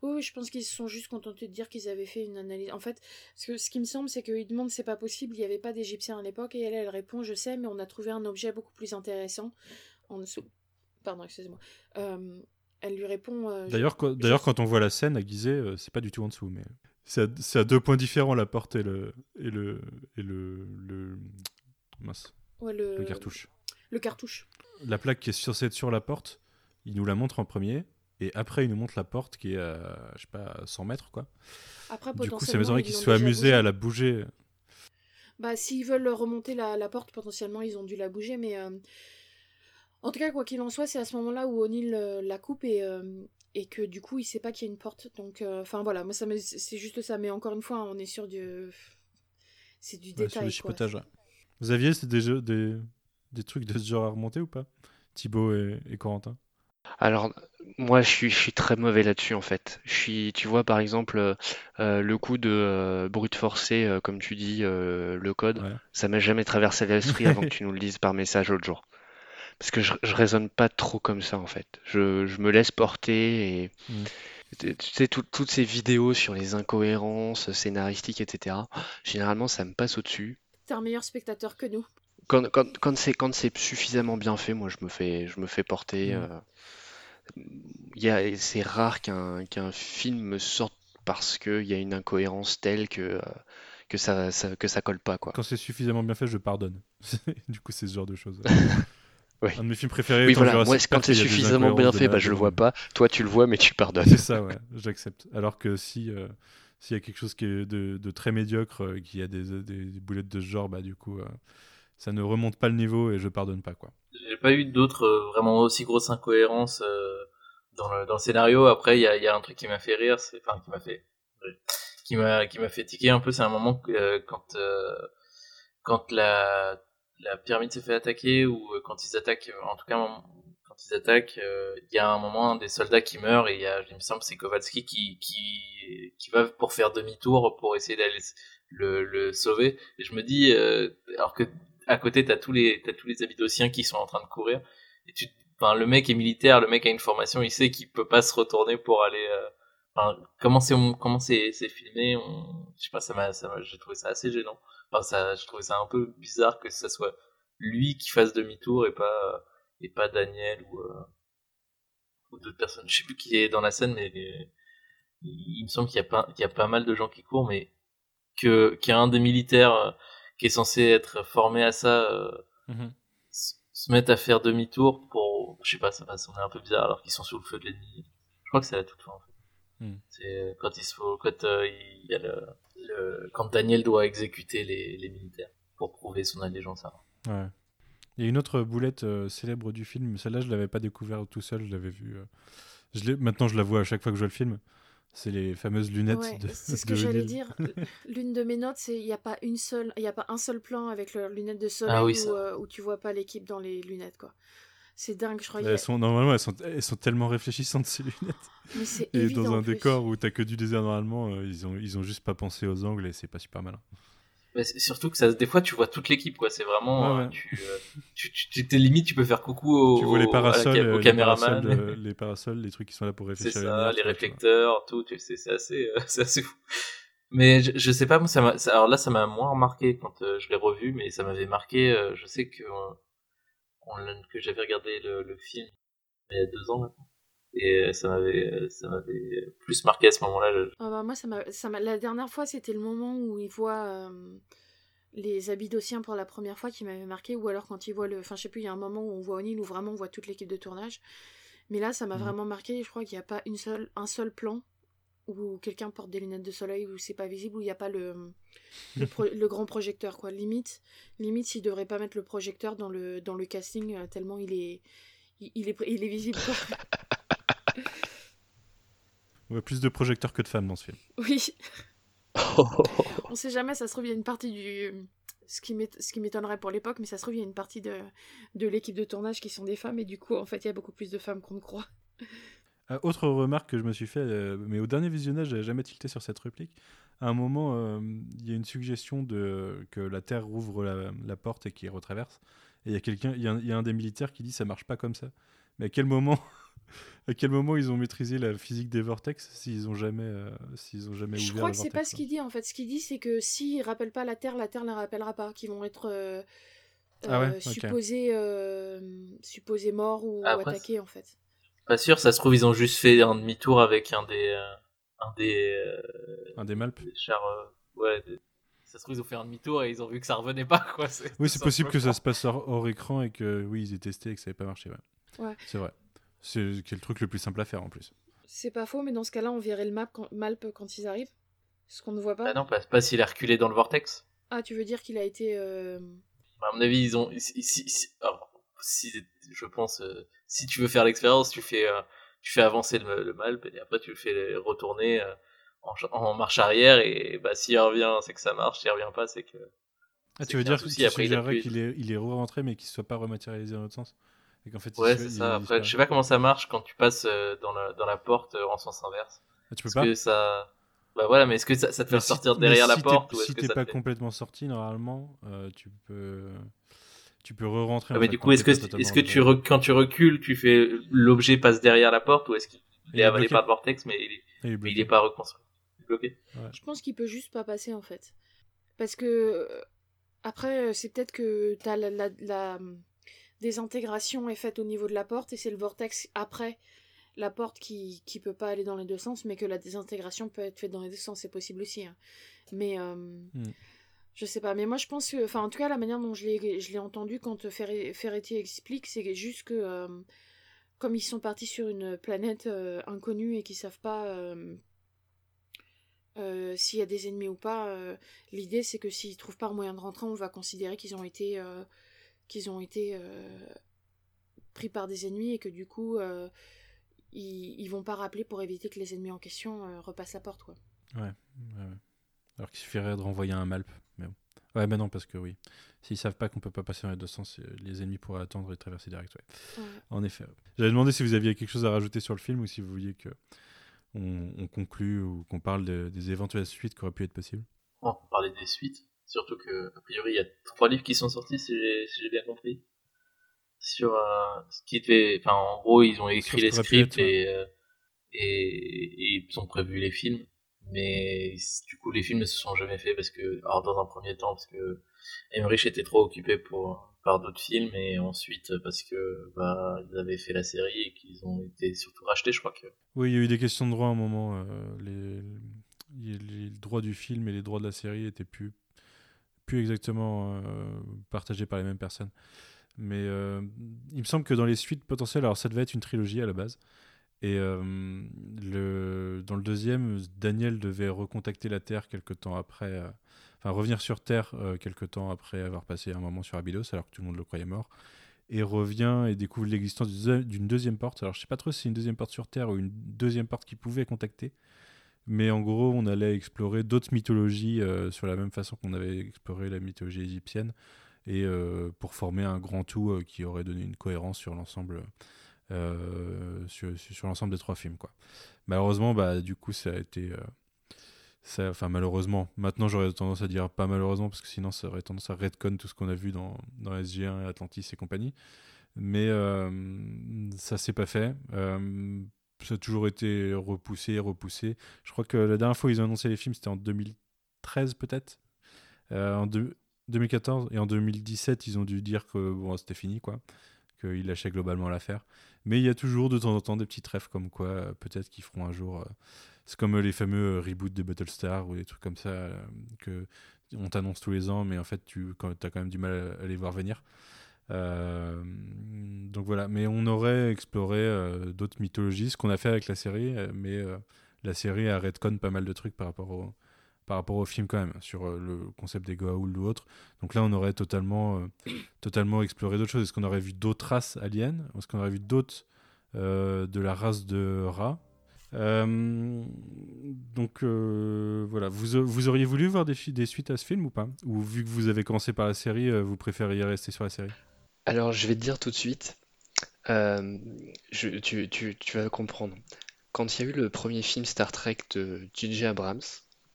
Oui, oui, je pense qu'ils se sont juste contentés de dire qu'ils avaient fait une analyse. En fait, ce, que, ce qui me semble, c'est qu'ils demandent c'est pas possible, il n'y avait pas d'Égyptiens à l'époque, et elle, elle répond je sais, mais on a trouvé un objet beaucoup plus intéressant en dessous. Pardon, excusez-moi. Euh, elle lui répond. euh, D'ailleurs je- d'ailleurs quand on voit la scène à Gizeh, c'est pas du tout en dessous mais c'est à, c'est à deux points différents la porte et le et le et le, le mince ouais, le... le cartouche. Le cartouche. la plaque qui est censée être sur la porte, il nous la montre en premier, et après il nous montre la porte qui est à, je sais pas, à 100 mètres, quoi. Après, Du coup, m'étonnerait ils qu'ils se soient amusés à la bouger. Bah, s'ils veulent remonter la, la porte, potentiellement, ils ont dû la bouger, mais. euh, En tout cas, quoi qu'il en soit, c'est à ce moment-là où O'Neill euh, la coupe et, euh, et que du coup, il sait pas qu'il y a une porte. Donc, euh, enfin voilà, moi, ça c'est juste ça. Mais encore une fois, on est sur du. C'est du Ouais, sur détail. le quoi. Vous aviez c'est des, jeux- des, des trucs de ce genre à remonter ou pas? Thibaut et, et Corentin? Alors, moi, je suis, je suis très mauvais là-dessus, en fait. Je suis, tu vois, par exemple, euh, le coup de euh, brute forcé, euh, comme tu dis, euh, le code, Ouais. ça m'est jamais traversé l'esprit avant que tu nous le dises par message l'autre jour. Parce que je, je raisonne pas trop comme ça, en fait. Je, je me laisse porter et Mm. tu tu sais, tout- toutes ces vidéos sur les incohérences scénaristiques, etc., généralement, ça me passe au-dessus. T'es un meilleur spectateur que nous. Quand, quand, quand c'est quand c'est suffisamment bien fait, moi je me fais je me fais porter. Mm. euh, il y a, c'est rare qu'un qu'un film me sorte parce qu'il y a une incohérence telle que euh, que ça, ça- que ça colle pas quoi. Quand c'est suffisamment bien fait, je pardonne. du coup, c'est ce genre de choses. Oui. Un de mes films préférés. Oui, voilà. Moi, quand c'est suffisamment bien fait, bah, je le vois pas. Toi, tu le vois, mais tu pardonnes. C'est ça, ouais, j'accepte. Alors que si euh, s'il y a quelque chose qui est de, de très médiocre, euh, qui a des, des, des boulettes de ce genre, bah du coup, euh, ça ne remonte pas le niveau et je pardonne pas quoi. J'ai pas eu d'autres euh, vraiment aussi grosses incohérences euh, dans, le, dans le scénario. Après, il y a, il y a un truc qui m'a fait rire, c'est enfin qui m'a fait qui m'a qui m'a fait tiquer un peu. C'est un moment que, euh, quand euh, quand la la pyramide s'est fait attaquer ou euh, quand ils attaquent, en tout cas quand ils attaquent, euh, il y a un moment des soldats qui meurt et il y a, il me semble, c'est Kowalski qui qui qui va pour faire demi-tour pour essayer d'aller le, le sauver. Et je me dis, euh, alors que à côté t'as tous les t'as tous les Abydosiens qui sont en train de courir et tu enfin le mec est militaire le mec a une formation il sait qu'il peut pas se retourner pour aller euh, enfin comment c'est comment c'est filmé on je sais pas ça m'a m'a- j'ai trouvé ça assez gênant. Enfin ça je trouvais ça un peu bizarre que ça soit lui qui fasse demi-tour et pas et pas Daniel ou euh, ou d'autres personnes. Je sais plus qui est dans la scène mais il, il me semble qu'il y a pas il y a pas mal de gens qui courent mais que qu'il y a un des militaires euh, qui est censé être formé à ça euh, Mhm. se se mettent à faire demi-tour pour je sais pas ça va sembler un peu bizarre alors qu'ils sont sous le feu de l'ennemi. Je crois que c'est la toute fin en fait Hmm. c'est quand il se faut quand euh, il y a le, le- quand Daniel doit exécuter les, les militaires pour prouver son allégeance à Ouais. Il y a une autre boulette euh, célèbre du film. Celle-là, je l'avais pas découvert tout seul. Je l'avais vue. euh, je Maintenant, je la vois à chaque fois que je vois le film. C'est les fameuses lunettes Ouais, de. c'est ce que j'allais dire. L'une de mes notes, c'est il n'y a pas une seule, il y a pas un seul plan avec leurs lunettes de soleil Ah oui, où, euh, où tu vois pas l'équipe dans les lunettes quoi. C'est dingue, je Elles sont, normalement, elles sont, elles sont tellement réfléchissantes, ces lunettes. Mais c'est Et évident, dans en un plus. décor où t'as que du désert normalement, euh, ils, ont, ils ont juste pas pensé aux angles et c'est pas super malin. Mais c'est surtout que ça des fois tu vois toute l'équipe quoi c'est vraiment Ouais, euh, ouais. tu, euh, tu, tu, tu- t'es limite tu peux faire coucou au, tu vois les parasols, euh, au les parasols, les parasols, les trucs qui sont là pour c'est réfléchir. la ça les réflecteurs tout tu sais, c'est assez euh, c'est assez fou mais je, je sais pas moi ça m'a ça- alors là ça m'a moins marqué quand euh, je l'ai revu mais ça m'avait marqué euh, je sais que que j'avais regardé le, le film il y a deux ans maintenant et euh, ça m'avait euh, ça m'avait plus marqué à ce moment-là je- Ah bah, moi, ça m'a, ça m'a- la dernière fois, c'était le moment où il voit euh, les Abydosiens pour la première fois qui m'avait marqué, ou alors quand il voit le. Enfin, je sais plus, il y a un moment où on voit O'Neill, où vraiment on voit toute l'équipe de tournage. Mais là, ça m'a Mhm. vraiment marqué, je crois qu'il n'y a pas une seule, un seul plan où quelqu'un porte des lunettes de soleil, où c'est pas visible, où il n'y a pas le, le, pro- le grand projecteur, quoi. Limite, limite s'il devrait pas mettre le projecteur dans le, dans le casting, euh, tellement il est. Il, il est, il est visible, quoi. On voit plus de projecteurs que de femmes dans ce film. Oui. On sait jamais, ça se trouve, il y a une partie du. Ce qui m'ét- ce qui m'étonnerait pour l'époque, mais ça se trouve, il y a une partie de, de l'équipe de tournage qui sont des femmes, et du coup, en fait, il y a beaucoup plus de femmes qu'on ne croit. Euh, autre remarque que je me suis fait, euh, mais au dernier visionnage, j'avais jamais tilté sur cette réplique. À un moment, euh, il y a une suggestion de que la Terre rouvre la, la porte et qu'il retraverse. Et il y a quelqu'un, il y, a un- il y a un des militaires qui dit ça marche pas comme ça. Mais à quel moment, à quel moment ils ont maîtrisé la physique des vortex s'ils ont jamais, euh, s'ils ont jamais Je ouvert crois le que c'est pas ce qu'il dit, en fait. Ce qu'il dit, c'est que s'ils rappellent pas la Terre, la Terre ne la rappellera pas, qu'ils vont être euh, Ah ouais, euh, supposés, euh, supposés morts ou Après, attaqués, en fait. Pas sûr ça se trouve ils ont juste fait un demi-tour avec un des euh, un des euh, Un des malpes. des chars euh, ouais des- ça se trouve ils ont fait un demi-tour et ils ont vu que ça revenait pas quoi Oui, c'est possible que ça se passe hors, hors écran et que oui, ils aient testé et que ça n'avait pas marché. Ouais. Ouais. C'est vrai. C'est est le truc le plus simple à faire en plus. C'est pas faux, mais dans ce cas-là, on verrait le map quand, Malp quand ils arrivent. Ce qu'on ne voit pas. bah non pas, pas s'il a reculé dans le vortex Ah, tu veux dire qu'il a été. euh, à mon avis ils ont si, si- si- alors, si- je pense euh, si tu veux faire l'expérience tu fais euh, tu fais avancer le, le malp et après tu le fais retourner euh, en, ch- en marche arrière et bah s'il revient c'est que ça marche s'il revient pas c'est que Ah, tu veux dire que tu après, il qu'il est, il est re-rentré mais qu'il ne soit pas rematérialisé dans l'autre sens et fait, Ouais, c'est ça. Après, je sais pas comment ça marche quand tu passes dans la, dans la porte en sens inverse. Ah, tu peux pas que ça. Bah voilà, mais est-ce que ça, ça te fait si- sortir derrière la si porte Si t'es pas complètement sorti, normalement, tu peux, tu peux re-rentrer. Ah, mais du coup, est-ce que, est-ce totalement que tu re- quand tu recules, tu fais l'objet passe derrière la porte ou est-ce qu'il Il est est avalé par le vortex mais il est, Il est mais bloqué. il est pas reconstruit est Je pense qu'il peut juste pas passer en fait. Parce que euh, après, euh, c'est peut-être que t'as la, la, la euh, désintégration est faite au niveau de la porte et c'est le vortex après la porte qui, qui peut pas aller dans les deux sens, mais que la désintégration peut être faite dans les deux sens, c'est possible aussi. hein. Mais euh, Je sais pas, mais moi je pense que, enfin en tout cas la manière dont je l'ai, entendu quand Ferretti explique, c'est juste que euh, comme ils sont partis sur une planète euh, inconnue et qu'ils savent pas euh, s'il y a des ennemis ou pas, l'idée c'est que s'ils trouvent pas moyen de rentrer, on va considérer qu'ils ont été, qu'ils ont été pris par des ennemis et que du coup ils, vont pas rappeler pour éviter que les ennemis en question repassent la porte quoi. Ouais, ouais. Alors qu'il suffirait de renvoyer un Malp. Mais bon. Ouais, mais non, parce que oui. S'ils savent pas qu'on peut pas passer dans les deux sens, les ennemis pourraient attendre et traverser direct. Ouais. En effet. J'avais demandé si vous aviez quelque chose à rajouter sur le film ou si vous vouliez que on, conclue ou qu'on parle des éventuelles suites qui auraient pu être possibles. on peut parler des suites. Surtout que, a priori, il y a trois livres qui sont sortis, si j'ai bien compris. Sur euh, ce qui était. Enfin, en gros, ils ont écrit les scripts et, euh, et, et, ils ont prévu les films mais du coup les films ne se sont jamais faits parce que alors dans un premier temps parce que Emmerich était trop occupé pour par d'autres films et ensuite parce que bah ils avaient fait la série et qu'ils ont été surtout rachetés je crois que. Oui il y a eu des questions de droit à un moment euh, les, droits du film et les droits de la série étaient plus plus exactement euh, partagés par les mêmes personnes. Mais euh, il me semble que dans les suites potentielles alors ça devait être une trilogie à la base et euh, dans le deuxième, Daniel devait recontacter la Terre quelque temps après, euh, enfin revenir sur Terre euh, quelque temps après avoir passé un moment sur Abydos, alors que tout le monde le croyait mort, et revient et découvre l'existence d'une deuxième porte. Alors je sais pas trop si c'est une deuxième porte sur Terre ou une deuxième porte qu'il pouvait contacter, mais en gros on allait explorer d'autres mythologies sur la même façon qu'on avait exploré la mythologie égyptienne, et pour former un grand tout qui aurait donné une cohérence sur l'ensemble euh, sur, sur l'ensemble des trois films. Quoi. Malheureusement, bah, du coup, ça a été. Euh, ça, enfin, malheureusement, maintenant j'aurais tendance à dire pas malheureusement, parce que sinon ça aurait tendance à redcon tout ce qu'on a vu dans, dans SG1 Atlantis et compagnie. Mais euh, ça s'est pas fait. ça a toujours été repoussé, repoussé. Je crois que la dernière fois ils ont annoncé les films, c'était en 2013 peut-être. en 2014 et en 2017, ils ont dû dire que bon, c'était fini, quoi qu'il lâchait globalement l'affaire. Mais il y a toujours de temps en temps des petits rêves comme quoi euh, peut-être qu'ils feront un jour. Euh, c'est comme euh, les fameux reboots de Battlestar ou des trucs comme ça que on t'annonce tous les ans, mais en fait tu as quand même du mal à les voir venir. donc voilà, mais on aurait exploré d'autres mythologies, ce qu'on a fait avec la série, mais la série a redcon pas mal de trucs par rapport au, par rapport au film quand même, sur euh, le concept des Goa'uld ou autre. Donc là, on aurait totalement, euh, totalement exploré d'autres choses. Est-ce qu'on aurait vu d'autres races aliens? Est-ce qu'on aurait vu d'autres euh, de la race de Ra donc voilà, vous, vous, auriez voulu voir des, suites à ce film ou pas? Ou vu que vous avez commencé par la série, vous préfériez rester sur la série? Alors je vais te dire tout de suite, tu, tu, vas comprendre. Quand il y a eu le premier film Star Trek de J.J. Abrams,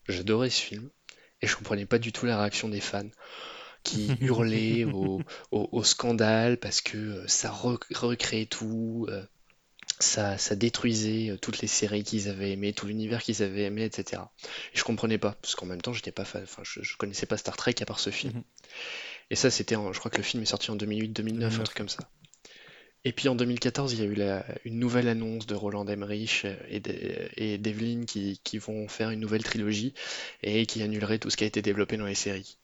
J'adorais ce film et je comprenais pas du tout la réaction des fans qui hurlaient au, scandale parce que euh, ça recréait tout, euh, ça, ça détruisait euh, toutes les séries qu'ils avaient aimées, tout l'univers qu'ils avaient aimé, etc. Et je comprenais pas parce qu'en même temps j'étais pas fan, enfin je, connaissais pas Star Trek à part ce film. Mhm. Et ça c'était, je crois que le film est sorti en 2008-2009, un truc comme ça. Et puis en 2014, il y a eu une nouvelle annonce de Roland Emmerich et, et d'Evelyn qui, vont faire une nouvelle trilogie et qui annulerait tout ce qui a été développé dans les séries.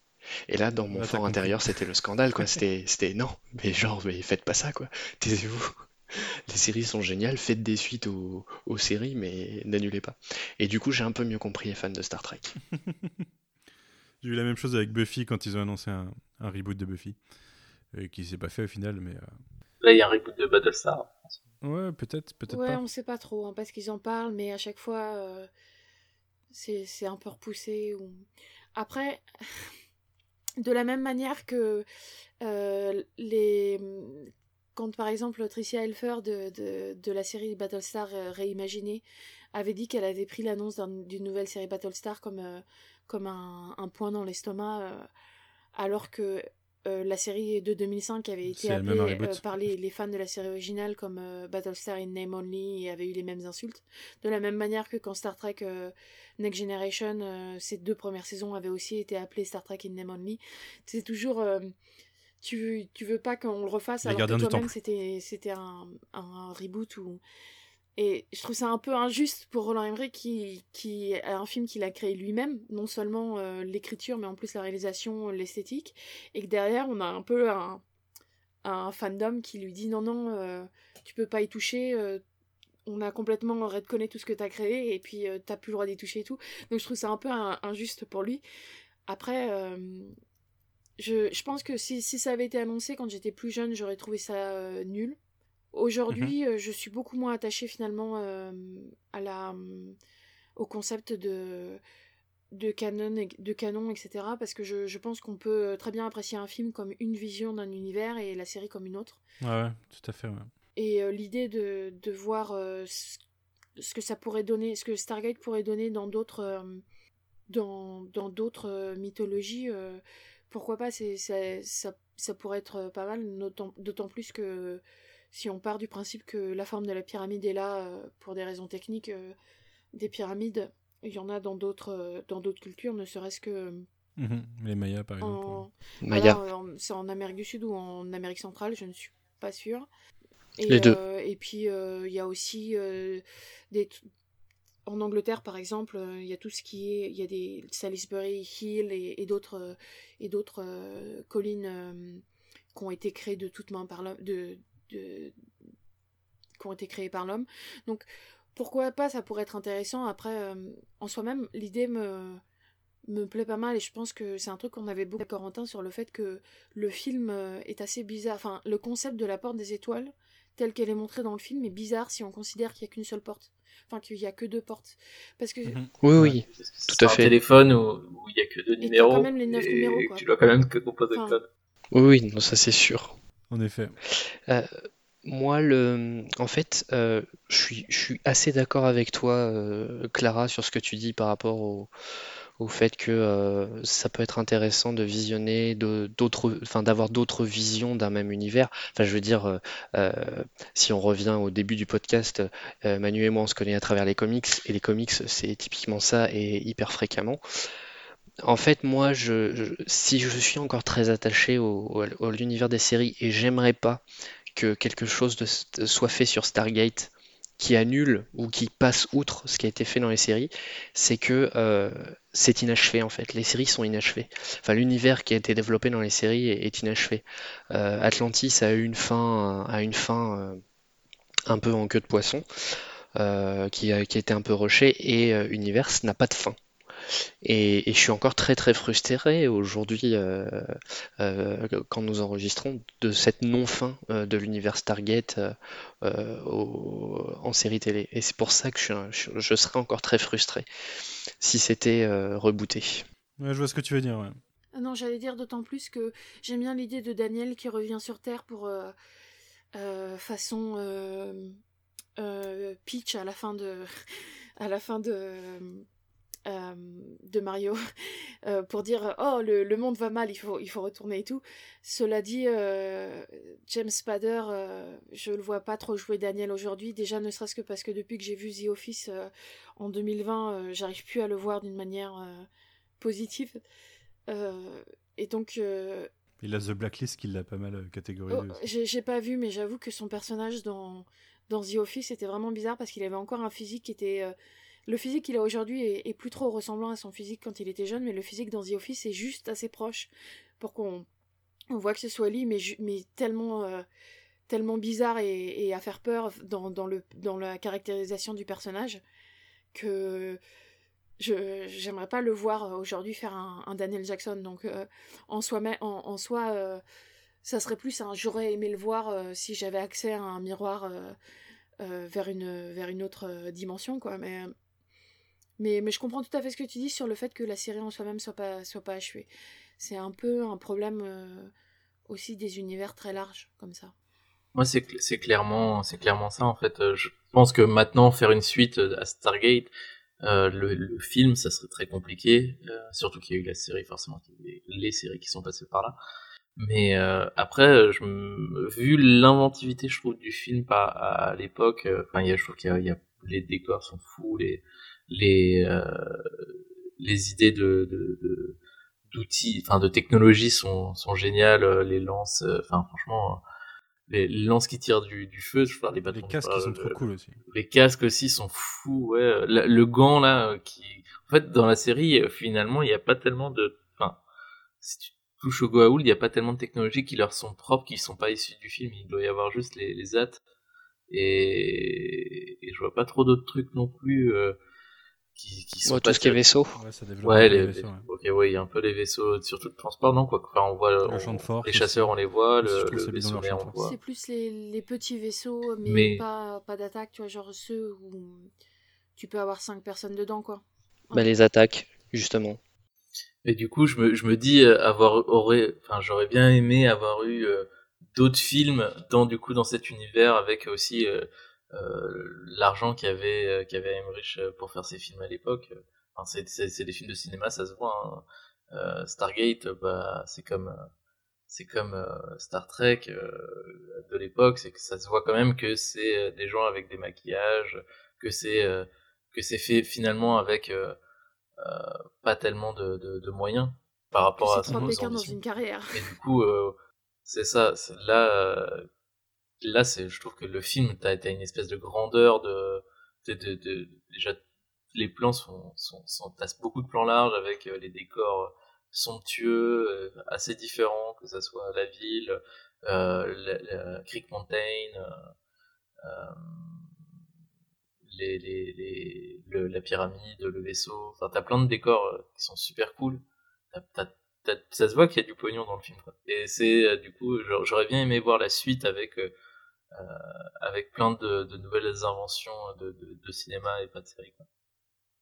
Et là, dans mon fort intérieur, c'était le scandale, quoi. C'était, c'était non, mais genre, mais faites pas ça, quoi. Taisez-vous. Les séries sont géniales, faites des suites aux, séries, mais n'annulez pas. Et du coup, j'ai un peu mieux compris les fans de Star Trek. j'ai eu la même chose avec Buffy quand ils ont annoncé un, reboot de Buffy, et qui s'est pas fait au final, mais. Euh, Là, il y a un reboot de Battlestar. Ouais, peut-être, peut-être ouais, on sait pas trop, hein, parce qu'ils en parlent, mais à chaque fois, euh, c'est un peu repoussé. Ou... Après, de la même manière que euh, les... Quand par exemple Tricia Helfer de, de, de la série Battlestar euh, réimaginée avait dit qu'elle avait pris l'annonce d'une nouvelle série Battlestar comme, comme un, un point dans l'estomac, alors que euh, la série de 2005 avait été appelée euh, par les, fans de la série originale comme euh, Battlestar in Name Only et avait eu les mêmes insultes. De la même manière que quand Star Trek Next Generation, ces deux premières saisons avaient aussi été appelées Star Trek in Name Only. C'est toujours... tu, tu veux pas qu'on le refasse alors que toi-même c'était, c'était un, un reboot ou Et je trouve ça un peu injuste pour Roland Emmerich qui, qui a un film qu'il a créé lui-même, non seulement euh, l'écriture, mais en plus la réalisation, l'esthétique, et que derrière, on a un peu un, un fandom qui lui dit non, non, euh, tu peux pas y toucher, euh, on a complètement redconné tout ce que tu as créé, et puis t'as plus le droit d'y toucher et tout. Donc je trouve ça un peu injuste pour lui. Après, je, je, pense que si, si, ça avait été annoncé quand j'étais plus jeune, j'aurais trouvé ça nul. Aujourd'hui, mhm. je suis beaucoup moins attachée finalement à la, au concept de, de canon, de canon, etc. Parce que je, je pense qu'on peut très bien apprécier un film comme une vision d'un univers et la série comme une autre. Ouais, tout à fait. Ouais. Et l'idée de, de voir ce, que ça pourrait donner, ce que Stargate pourrait donner dans d'autres dans, dans d'autres mythologies, pourquoi pas, c'est, ça, ça pourrait être pas mal, d'autant plus que si on part du principe que la forme de la pyramide est là euh, pour des raisons techniques, euh, des pyramides, il y en a dans d'autres euh, dans d'autres cultures, ne serait-ce que mhm. les Mayas par exemple. c'est en Amérique du Sud ou en Amérique centrale, je ne suis pas sûre. Et, les deux. et puis il y a aussi des en Angleterre, par exemple, il y a tout ce qui est, il y a des Salisbury Hill et, d'autres et d'autres collines qui ont été créées de toutes mains par de, de, qui ont été créés par l'homme. Donc pourquoi pas, ça pourrait être intéressant. Après, euh, en soi-même, l'idée me, me plaît pas mal et je pense que c'est un truc qu'on avait beaucoup avec Corentin sur le fait que le film euh, est assez bizarre. Enfin, le concept de la porte des étoiles, tel qu'elle est montrée dans le film, est bizarre si on considère qu'il n'y a qu'une seule porte. Enfin, qu'il n'y a que deux portes. Parce que... Mhm. Oui, oui, tout à fait. un téléphone où, il n'y a que deux numéros. quand même les neuf numéros. Tu dois quand même que composer le code. Oui, oui, non, ça c'est sûr. En effet. Euh, moi, le, en fait, euh, je suis, assez d'accord avec toi, euh, Clara, sur ce que tu dis par rapport au, au fait que ça peut être intéressant de visionner d'autres, enfin d'avoir d'autres visions d'un même univers. Enfin, je veux dire, si on revient au début du podcast, Manu et moi, on se connaît à travers les comics, et les comics, c'est typiquement ça, et hyper fréquemment. En fait, moi, si je suis encore très attaché au, à l'univers des séries et j'aimerais pas que quelque chose soit fait sur Stargate qui annule ou qui passe outre ce qui a été fait dans les séries, c'est que euh, c'est inachevé en fait. Les séries sont inachevées. Enfin, l'univers qui a été développé dans les séries est, inachevé. Euh, Atlantis a eu une fin, a une fin euh, un peu en queue de poisson, qui a, été un peu rushé, et Universe n'a pas de fin. Et, je suis encore très très frustré aujourd'hui, euh, euh, quand nous enregistrons, de cette non-fin euh, de l'univers Stargate en série télé. Et c'est pour ça que je, serais encore très frustré si c'était rebooté. Ouais, je vois ce que tu veux dire. Ah non, j'allais dire d'autant plus que j'aime bien l'idée de Daniel qui revient sur Terre pour façon Peach à la fin de à la fin de euh, de Mario euh, pour dire oh le, monde va mal il faut il faut retourner et tout. Cela dit euh, James Spader je le vois pas trop jouer Daniel aujourd'hui déjà ne serait-ce que parce que depuis que j'ai vu The Office en 2020 j'arrive plus à le voir d'une manière positive. Et donc il a The Blacklist qui l'a pas mal catégorisé oh, j'ai pas vu mais j'avoue que son personnage dans dans The Office était vraiment bizarre parce qu'il avait encore un physique qui était le physique qu'il a aujourd'hui est, plus trop ressemblant à son physique quand il était jeune, mais le physique dans The Office est juste assez proche pour qu'on on voit que ce soit lui, mais, mais tellement, euh, bizarre et, à faire peur dans, la caractérisation du personnage que j'aimerais pas le voir aujourd'hui faire un, Daniel Jackson. Donc euh, en soi, en, en soi euh, ça serait plus un j'aurais aimé le voir si j'avais accès à un miroir vers, une, vers une autre dimension, quoi. Mais mais, je comprends tout à fait ce que tu dis sur le fait que la série en soi-même soit pas, soit pas achevée. C'est un peu un problème euh, aussi des univers très larges comme ça. Moi, c'est clairement, c'est clairement ça en fait. Euh, je pense que maintenant faire une suite euh, à Stargate, le, film, ça serait très compliqué. surtout qu'il y a eu la série, forcément, les, séries qui sont passées par là. Mais après, vu l'inventivité, je trouve, du film à, l'époque, enfin, je trouve qu'il y, a les décors sont fous, les les euh, les idées de, de, d'outils, enfin de technologie sont, sont géniales, euh, les lances, euh, enfin franchement, les, lances qui tirent du, du feu, je parle des bâtons. Les casques sont trop cool aussi. Les casques aussi sont fous, ouais. Le, gant là, qui, en fait, dans la série, finalement, il n'y a pas tellement de, enfin, si tu touches au Goa'uld, il n'y a pas tellement de technologies qui leur sont propres, qui sont pas issues du film. Il doit y avoir juste les, les AT. Et, et je vois pas trop d'autres trucs non plus. Euh, qui, qui sont ouais, tout ce qui est vaisseau. Ouais, ça développe ouais, les, vaisseaux, ouais. ok, ouais, il y a un peu les vaisseaux, surtout de transport, non quoi. Enfin, on voit le on, de force, les chasseurs, on les voit, le, le vaisseau on voit. C'est plus les, les, petits vaisseaux, mais, mais... pas, pas d'attaque, tu vois, genre ceux où tu peux avoir 5 personnes dedans, quoi. Bah, les attaques, justement. Et du coup, je me, je me dis, euh, avoir, aurait, enfin, j'aurais bien aimé avoir eu euh, d'autres films dans, du coup, dans cet univers avec aussi euh, euh, l'argent qu'avait euh, qu'avait Emmerich euh, pour faire ses films à l'époque. Enfin, c'est des films de cinéma, ça se voit. Hein. Stargate, bah, c'est comme c'est comme Star Trek de l'époque, c'est que ça se voit quand même que c'est des gens avec des maquillages, que c'est que c'est fait finalement avec pas tellement de, de, de, moyens par rapport à son dans une carrière. Et du coup, c'est ça. Là, là, c'est, je trouve que le film, t'as, as une espèce de grandeur de, de, de, de déjà, les plans sont, sont, sont t'as beaucoup de plans larges avec euh, les décors somptueux, euh, assez différents, que ce soit la ville, euh, la, Creek Mountain, euh, euh, la pyramide, le vaisseau, enfin, t'as plein de décors qui sont super cool. T'as, ça se voit qu'il y a du pognon dans le film. Quoi. Et c'est du coup, j'aurais bien aimé voir la suite avec euh, avec plein de, nouvelles inventions de, cinéma et pas de série.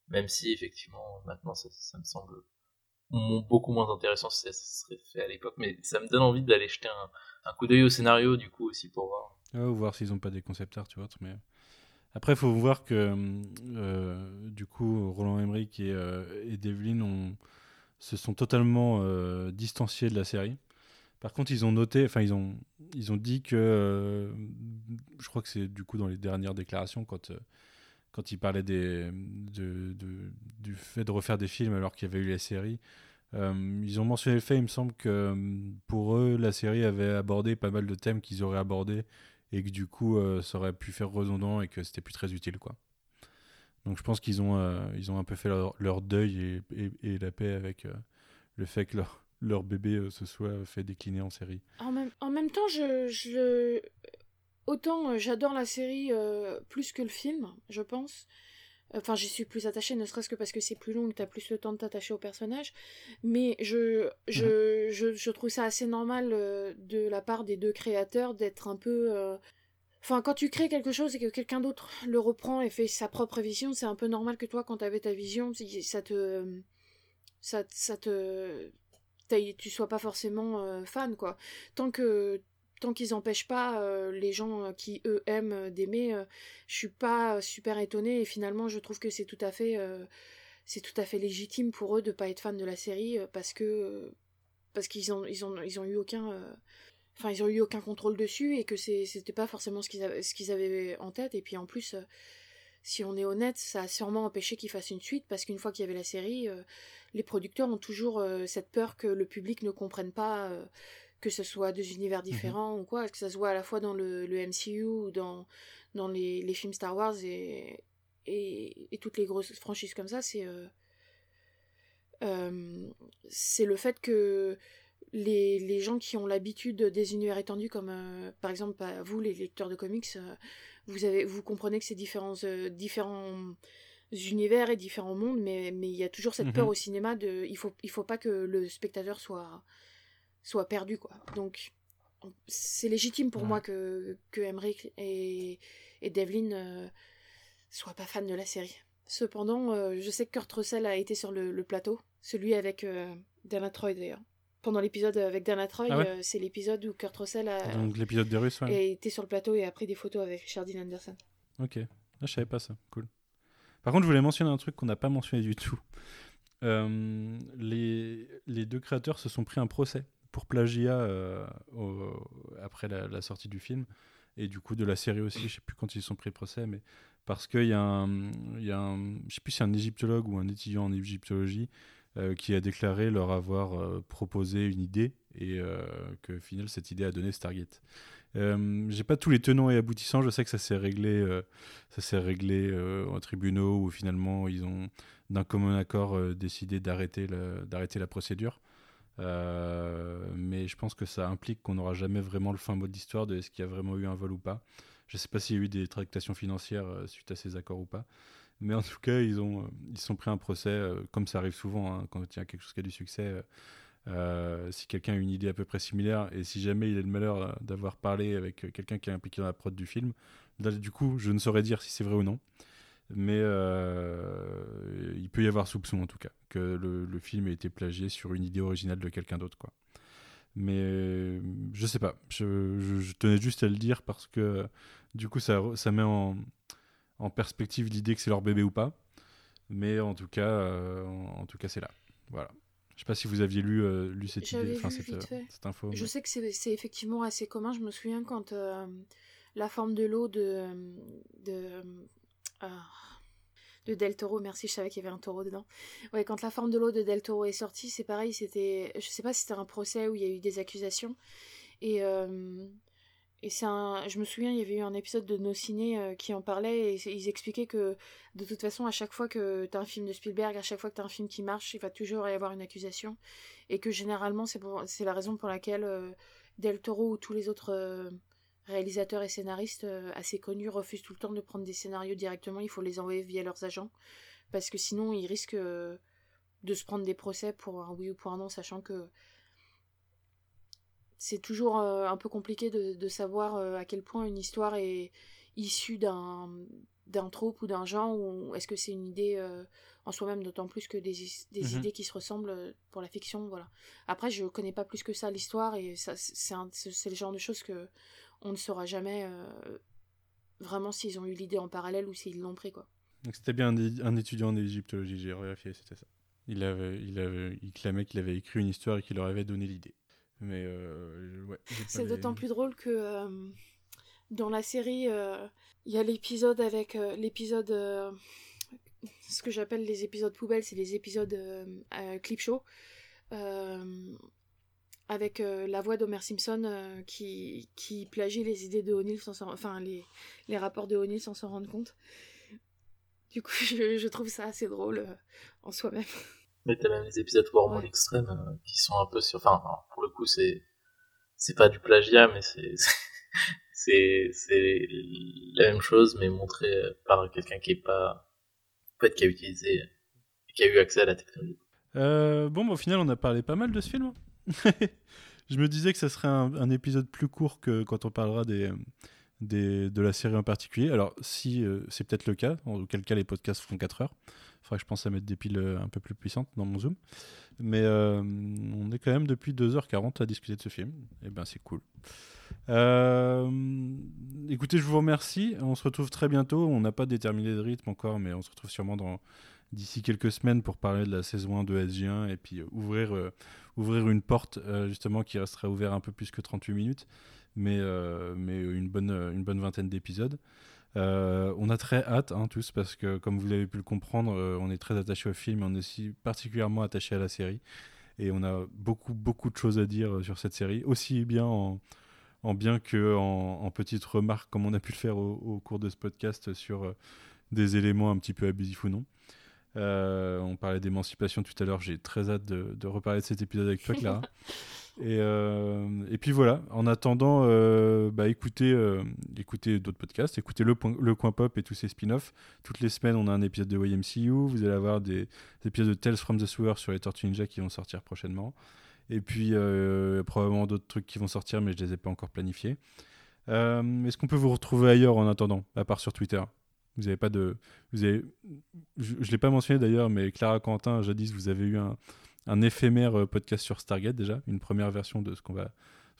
Même si effectivement maintenant ça, me semble beaucoup moins intéressant si ça serait fait à l'époque, mais ça me donne envie d'aller jeter un, coup d'œil au scénario du coup aussi pour voir. ou voir s'ils n'ont pas des concept art, tu vois. Mais après, il faut voir que euh, du coup Roland Emmerich et, euh, Devlin se sont totalement euh, distanciés de la série. Par contre, ils ont noté, enfin, ils ont, ils ont dit que, euh, je crois que c'est du coup dans les dernières déclarations, quand, euh, quand ils parlaient des, de, du fait de refaire des films alors qu'il y avait eu la série, euh, ils ont mentionné le fait, il me semble que pour eux, la série avait abordé pas mal de thèmes qu'ils auraient abordés et que du coup, ça aurait pu faire redondant et que c'était plus très utile, quoi. Donc je pense qu'ils ont, ils ont un peu fait leur, deuil et, et, la paix avec le fait que leur leur bébé euh, se soit fait décliner en série. En même, en même temps, je, je... autant euh, j'adore la série euh, plus que le film, je pense. Enfin, j'y suis plus attachée, ne serait-ce que parce que c'est plus long et que tu as plus le temps de t'attacher au personnage. Mais je, je, mhm. je, je, trouve ça assez normal de la part des deux créateurs d'être un peu. Enfin, quand tu crées quelque chose et que quelqu'un d'autre le reprend et fait sa propre vision, c'est un peu normal que toi, quand tu avais ta vision, ça te. Ça, ça te tu sois pas forcément euh, fan quoi. Tant que tant qu'ils empêchent pas euh, les gens euh, qui eux aiment d'aimer, je suis pas super étonnée et finalement je trouve que c'est tout à fait c'est tout à fait légitime pour eux de pas être fans de la série parce que parce qu'ils ont ils ont ils ont eu aucun enfin ils ont eu aucun contrôle dessus et que c'était pas forcément ce qu'ils ce qu'ils avaient en tête et puis en plus si on est honnête ça a sûrement empêché qu'ils fassent une suite parce qu'une fois qu'il y avait la série les producteurs ont toujours euh, cette peur que le public ne comprenne pas euh, que ce soit deux univers mhm. différents ou quoi, que ce soit à la fois dans le, MCU ou dans, dans les, les, films Star Wars et, et, toutes les grosses franchises comme ça, c'est euh, c'est le fait que les, les, gens qui ont l'habitude des univers étendus, comme par exemple bah, vous, les lecteurs de comics, vous, avez, vous comprenez que ces différents, différents univers et différents mondes, mais mais il y a toujours cette peur mhm. au cinéma de il faut il faut pas que le spectateur soit soit perdu quoi. Donc c'est légitime pour moi que que Emmerich et et Devlin euh, soient pas fans de la série. Cependant, euh, je sais que Kurt Russell a été sur le, plateau, celui avec euh, Dana Troy d'ailleurs. Pendant l'épisode avec Dana Troy, ah euh, c'est l'épisode où Kurt Russell a, Donc l'épisode des Russes, été sur le plateau et a pris des photos avec Richard Dean Anderson. Ok, ah, je savais pas ça, cool. Par contre, je voulais mentionner un truc qu'on n'a pas mentionné du tout. Euh, les, deux créateurs se sont pris un procès pour plagiat euh, après la, sortie du film et du coup de la série aussi. Je sais plus quand ils se sont pris procès, mais parce qu'il y a un, y a sais plus si un égyptologue ou un étudiant en égyptologie euh, qui a déclaré leur avoir proposé une idée et que au final cette idée a donné Stargate. J'ai pas tous les tenants et aboutissants. Je sais que ça s'est réglé, ça s'est réglé en tribunaux où finalement ils ont d'un commun accord décidé d'arrêter la, d'arrêter la procédure. mais je pense que ça implique qu'on n'aura jamais vraiment le fin mot de l'histoire de est-ce qu'il y a vraiment eu un vol ou pas. Je ne sais pas s'il y a eu des tractations financières suite à ces accords ou pas. Mais en tout cas, ils ont ils sont pris un procès, comme ça arrive souvent hein, quand il y a quelque chose qui a du succès. Euh, si quelqu'un a une idée à peu près similaire et si jamais il a le malheur d'avoir parlé avec quelqu'un qui est impliqué dans la prod du film, du coup, je ne saurais dire si c'est vrai ou non. Mais euh, il peut y avoir soupçon en tout cas que le, film ait été plagié sur une idée originale de quelqu'un d'autre. Mais je sais pas. Je, tenais juste à le dire parce que du coup, ça, met en, perspective l'idée que c'est leur bébé ou pas. Mais en tout cas, euh, en, tout cas, c'est là. Voilà. Je sais pas si vous aviez lu, euh, lu cette idée, cette, euh, cette, info. Je sais que c'est effectivement assez commun. Je me souviens quand la forme de l'eau de de, de Del Toro, merci, je savais qu'il y avait un taureau dedans. Ouais, quand la forme de l'eau de Del Toro est sortie, c'est pareil. C'était, je sais pas si c'était un procès où il y a eu des accusations et et c'est un... Je me souviens, il y avait eu un épisode de Nos Ciné euh, qui en parlait et ils expliquaient que de toute façon, à chaque fois que tu as un film de Spielberg, à chaque fois que tu as un film qui marche, il va toujours y avoir une accusation. Et que généralement, c'est la raison pour laquelle euh, Del Toro ou tous les autres euh, réalisateurs et scénaristes assez connus refusent tout le temps de prendre des scénarios directement. Il faut les envoyer via leurs agents. Parce que sinon, ils risquent de se prendre des procès pour un oui ou pour un non, sachant que c'est toujours euh, un peu compliqué de, savoir euh, à quel point une histoire est issue d'un d'un trope ou d'un genre ou est-ce que c'est une idée euh, en soi-même d'autant plus que des, des mhm. idées qui se ressemblent pour la fiction voilà. Après je connais pas plus que ça l'histoire et ça c'est le genre de choses que on ne saura jamais vraiment s'ils ont eu l'idée en parallèle ou s'ils l'ont pris quoi. Donc c'était bien un, étudiant en égyptologie j'ai vérifié c'était ça. Il avait il avait il clamait qu'il avait écrit une histoire et qu'il leur avait donné l'idée mais euh, ouais, c'est d'autant plus drôle que euh, dans la série, euh, il y a l'épisode avec l'épisode, ce que j'appelle les épisodes poubelles, c'est les épisodes clip show, avec la voix d'Homer Simpson qui, qui plagie les idées de O'Neill, enfin les, les rapports de O'Neill sans s'en rendre compte. Du coup, je, je trouve ça assez drôle en soi-même. Mais t'as même les épisodes War Extrême euh, qui sont un peu sur. Enfin, pour le coup, c'est c'est pas du plagiat, mais c'est c'est c'est la même chose, mais montré par quelqu'un qui est pas en fait qui a utilisé qui a eu accès à la technologie. Euh, bon, bah, au final, on a parlé pas mal de ce film. Je me disais que ça serait un, un, épisode plus court que quand on parlera des, des, de la série en particulier. Alors, si euh, c'est peut-être le cas, en auquel cas les podcasts font 4 heures. Que je pense à mettre des piles euh, un peu plus puissantes dans mon Zoom. Mais euh, on est quand même depuis 2h40 à discuter de ce film. Et eh ben c'est cool. écoutez, je vous remercie. On se retrouve très bientôt. On n'a pas déterminé le rythme encore, mais on se retrouve sûrement d'ici quelques semaines pour parler de la saison 1 de SG1 et puis ouvrir, ouvrir une porte justement qui restera ouverte un peu plus que 38 minutes mais, euh, mais une, bonne, une bonne vingtaine d'épisodes. Euh, on a très hâte, hein, tous, parce que comme vous avez pu le comprendre, euh, on est très attaché au film, on est aussi particulièrement attaché à la série. Et on a beaucoup, beaucoup de choses à dire sur cette série, aussi bien en, en bien que en, petites remarques, comme on a pu le faire au, cours de ce podcast sur des éléments un petit peu abusifs ou non. on parlait d'émancipation tout à l'heure, j'ai très hâte de, de, reparler de cet épisode avec toi, Clara. Et, euh, et puis voilà, en attendant, euh, bah, écoutez, euh, écoutez d'autres podcasts, écoutez le, Coin Pop et tous ses spin-offs. Toutes les semaines, on a un épisode de YMCU. Vous allez avoir des, épisodes de Tales from the Sewer sur les Tortues Ninja qui vont sortir prochainement. Et puis, probablement d'autres trucs qui vont sortir, mais je ne les ai pas encore planifiés. Est-ce qu'on peut vous retrouver ailleurs en attendant, à part sur Twitter? Vous avez pas de, vous avez, je, ne l'ai pas mentionné d'ailleurs, mais Clara Quentin, jadis, vous avez eu un, un éphémère euh, podcast sur Stargate déjà, une première version de ce qu'on va,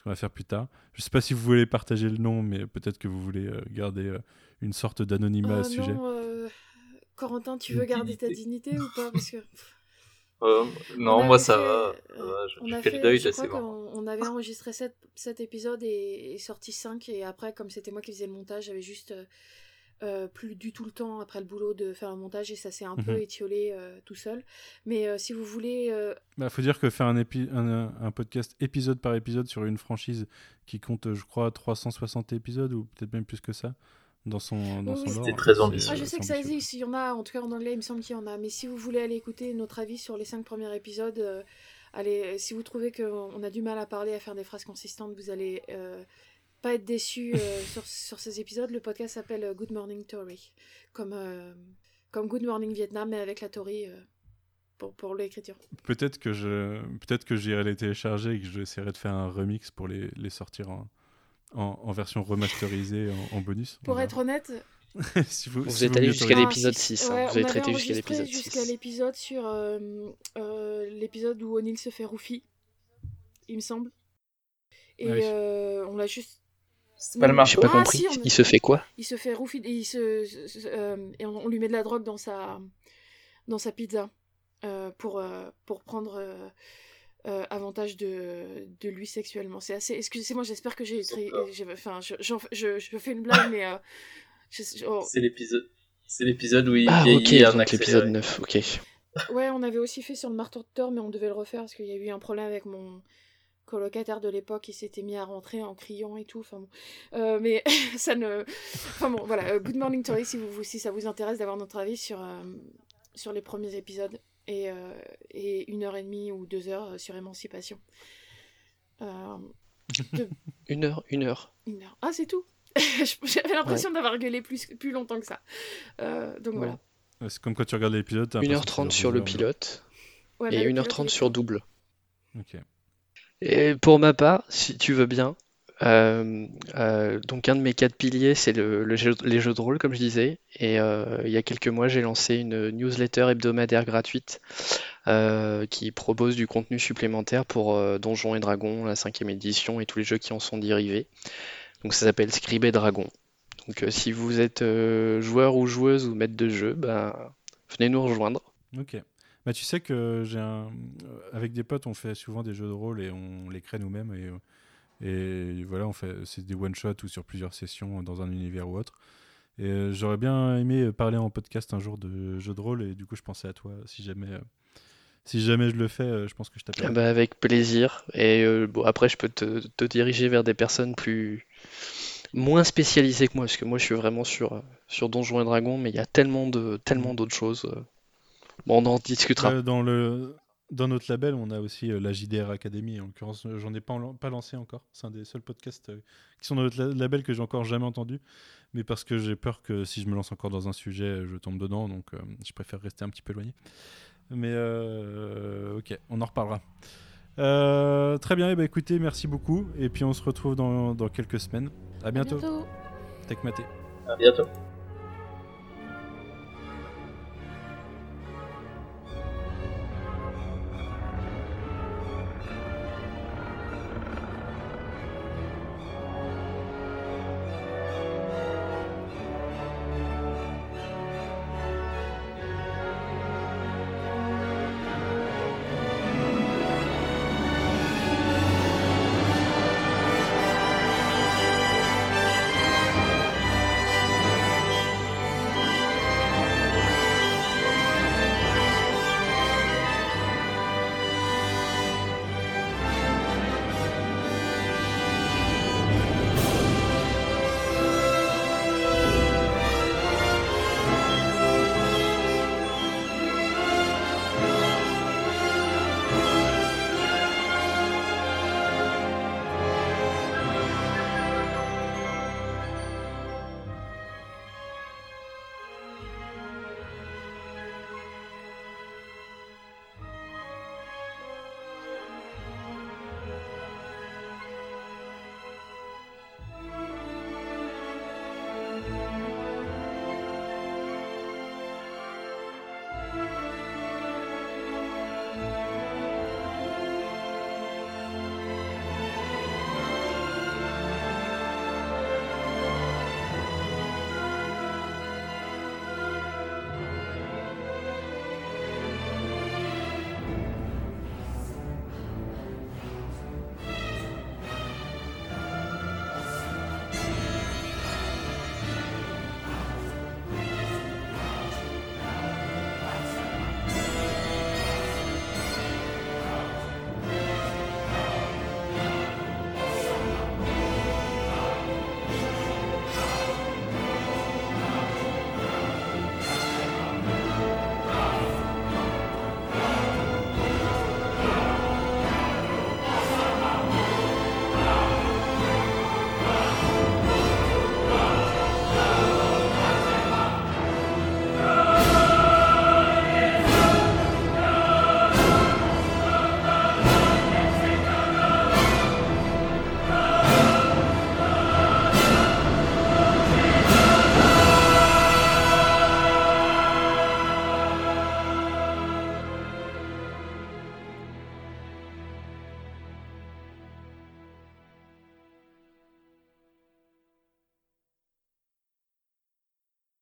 va faire plus tard. Je ne sais pas si vous voulez partager le nom, mais peut-être que vous voulez euh, garder euh, une sorte d'anonymat à ce sujet. Corentin, tu veux garder ta dignité ou pas? Parce que... non, moi ça va. je, fais le deuil, je crois on avait enregistré 7, épisodes et, sorti 5. Et après, comme c'était moi qui faisais le montage, j'avais juste euh, plus du tout le temps après le boulot de faire un montage et ça s'est un peu Mhm. étiolé euh, tout seul. Mais euh, si vous voulez, euh, Bah, faut dire que faire un, épi- un, un podcast épisode par épisode sur une franchise qui compte, je crois, 360 épisodes ou peut-être même plus que ça dans son, dans Oui, son oui. lore. C'était très ambitieux. Ah, je sais que ça existe, il y en a, en tout cas en anglais, il me semble qu'il y en a. Mais si vous voulez aller écouter notre avis sur les cinq premiers épisodes, euh, allez, si vous trouvez qu'on a du mal à parler, à faire des phrases consistantes, vous allez euh, pas être déçu euh, sur, sur ces épisodes. Le podcast s'appelle euh, Good Morning Tory, comme, euh, comme Good Morning Vietnam, mais avec la Tory euh, pour, pour l'écriture. Peut-être que je, peut-être que j'irai les télécharger et que j'essaierai de faire un remix pour les, les sortir en, en, en version remasterisée en, en bonus. Pour être honnête, si vous, Vous si êtes allé jusqu'à l'épisode si, 6, hein. ouais, Vous on avez traité jusqu'à enregistré l'épisode jusqu'à 6. l'épisode sur euh, euh, l'épisode où O'Neill se fait roufie, il me semble. Et Ah oui. euh, on l'a juste. C'est pas le marteau. J'ai pas Ah, compris. si, on a- Il se fait quoi? Il se fait roufie et il se, euh, et on, on lui met de la drogue dans sa dans sa pizza euh, pour euh, pour prendre avantage de, de lui sexuellement. C'est assez. Excusez-moi, j'espère que j'ai enfin je, j'en- je, je fais une blague mais je- oh, C'est l'épisode. C'est l'épisode où il Ah, vieillit ok, donc l'épisode accéléré. 9, ok. Ouais, on avait aussi fait sur le marteau de Thor, mais on devait le refaire parce qu'il y a eu un problème avec mon colocataire de l'époque qui s'était mis à rentrer en criant et tout. Enfin bon. Euh, mais ça ne. Enfin bon, voilà. euh, Good Morning Tory, si, vous, si ça vous intéresse d'avoir notre avis sur, euh, sur les premiers épisodes et, euh, et une heure et demie ou deux heures sur Émancipation. Euh, Une heure, une heure. une heure. Ah, c'est tout J'avais l'impression d'avoir gueulé plus, plus longtemps que ça. Euh, donc voilà. C'est comme quand tu regardes l'épisode. t'as l'impression que 1h30 c'est sur le pilote Ouais, et bah, le pilote, 1h30 il est sur double. Ok. Pour ma part, si tu veux bien, euh, euh, donc un de mes quatre piliers, c'est le, jeu- les jeux de rôle, comme je disais. Et euh, il y a quelques mois, j'ai lancé une newsletter hebdomadaire gratuite qui propose du contenu supplémentaire pour Donjons et Dragons, la cinquième édition et tous les jeux qui en sont dérivés. Donc ça s'appelle Scribe et Dragon. Donc si vous êtes joueur ou joueuse ou maître de jeu, ben, venez nous rejoindre. Bah, tu sais que j'ai un... euh, avec des potes, on fait souvent des jeux de rôle et on les crée nous-mêmes et, euh, et voilà, on fait c'est des one shot ou sur plusieurs sessions dans un univers ou autre. Et euh, j'aurais bien aimé parler en podcast un jour de jeux de rôle et du coup je pensais à toi si jamais si jamais je le fais, je pense que je Ah t'appelle. bah, avec plaisir. Et euh, bon, après, je peux te, te diriger vers des personnes plus moins spécialisées que moi, parce que moi, je suis vraiment sur, sur Donjons et Dragons, mais il y a tellement de tellement d'autres choses. Bon, on en discutera. Euh, dans le dans notre label, on a aussi euh, la JDR Academy. En l'occurrence, euh, j'en ai pas, en- pas lancé encore. C'est un des seuls podcasts euh, qui sont dans notre la- label que j'ai encore jamais entendu. Mais parce que j'ai peur que si je me lance encore dans un sujet, je tombe dedans. Donc, euh, je préfère rester un petit peu éloigné. Mais euh, ok, on en reparlera. Euh, très bien, et bah, écoutez, merci beaucoup. Et puis on se retrouve dans, dans quelques semaines. À bientôt. Tech Maté. À bientôt.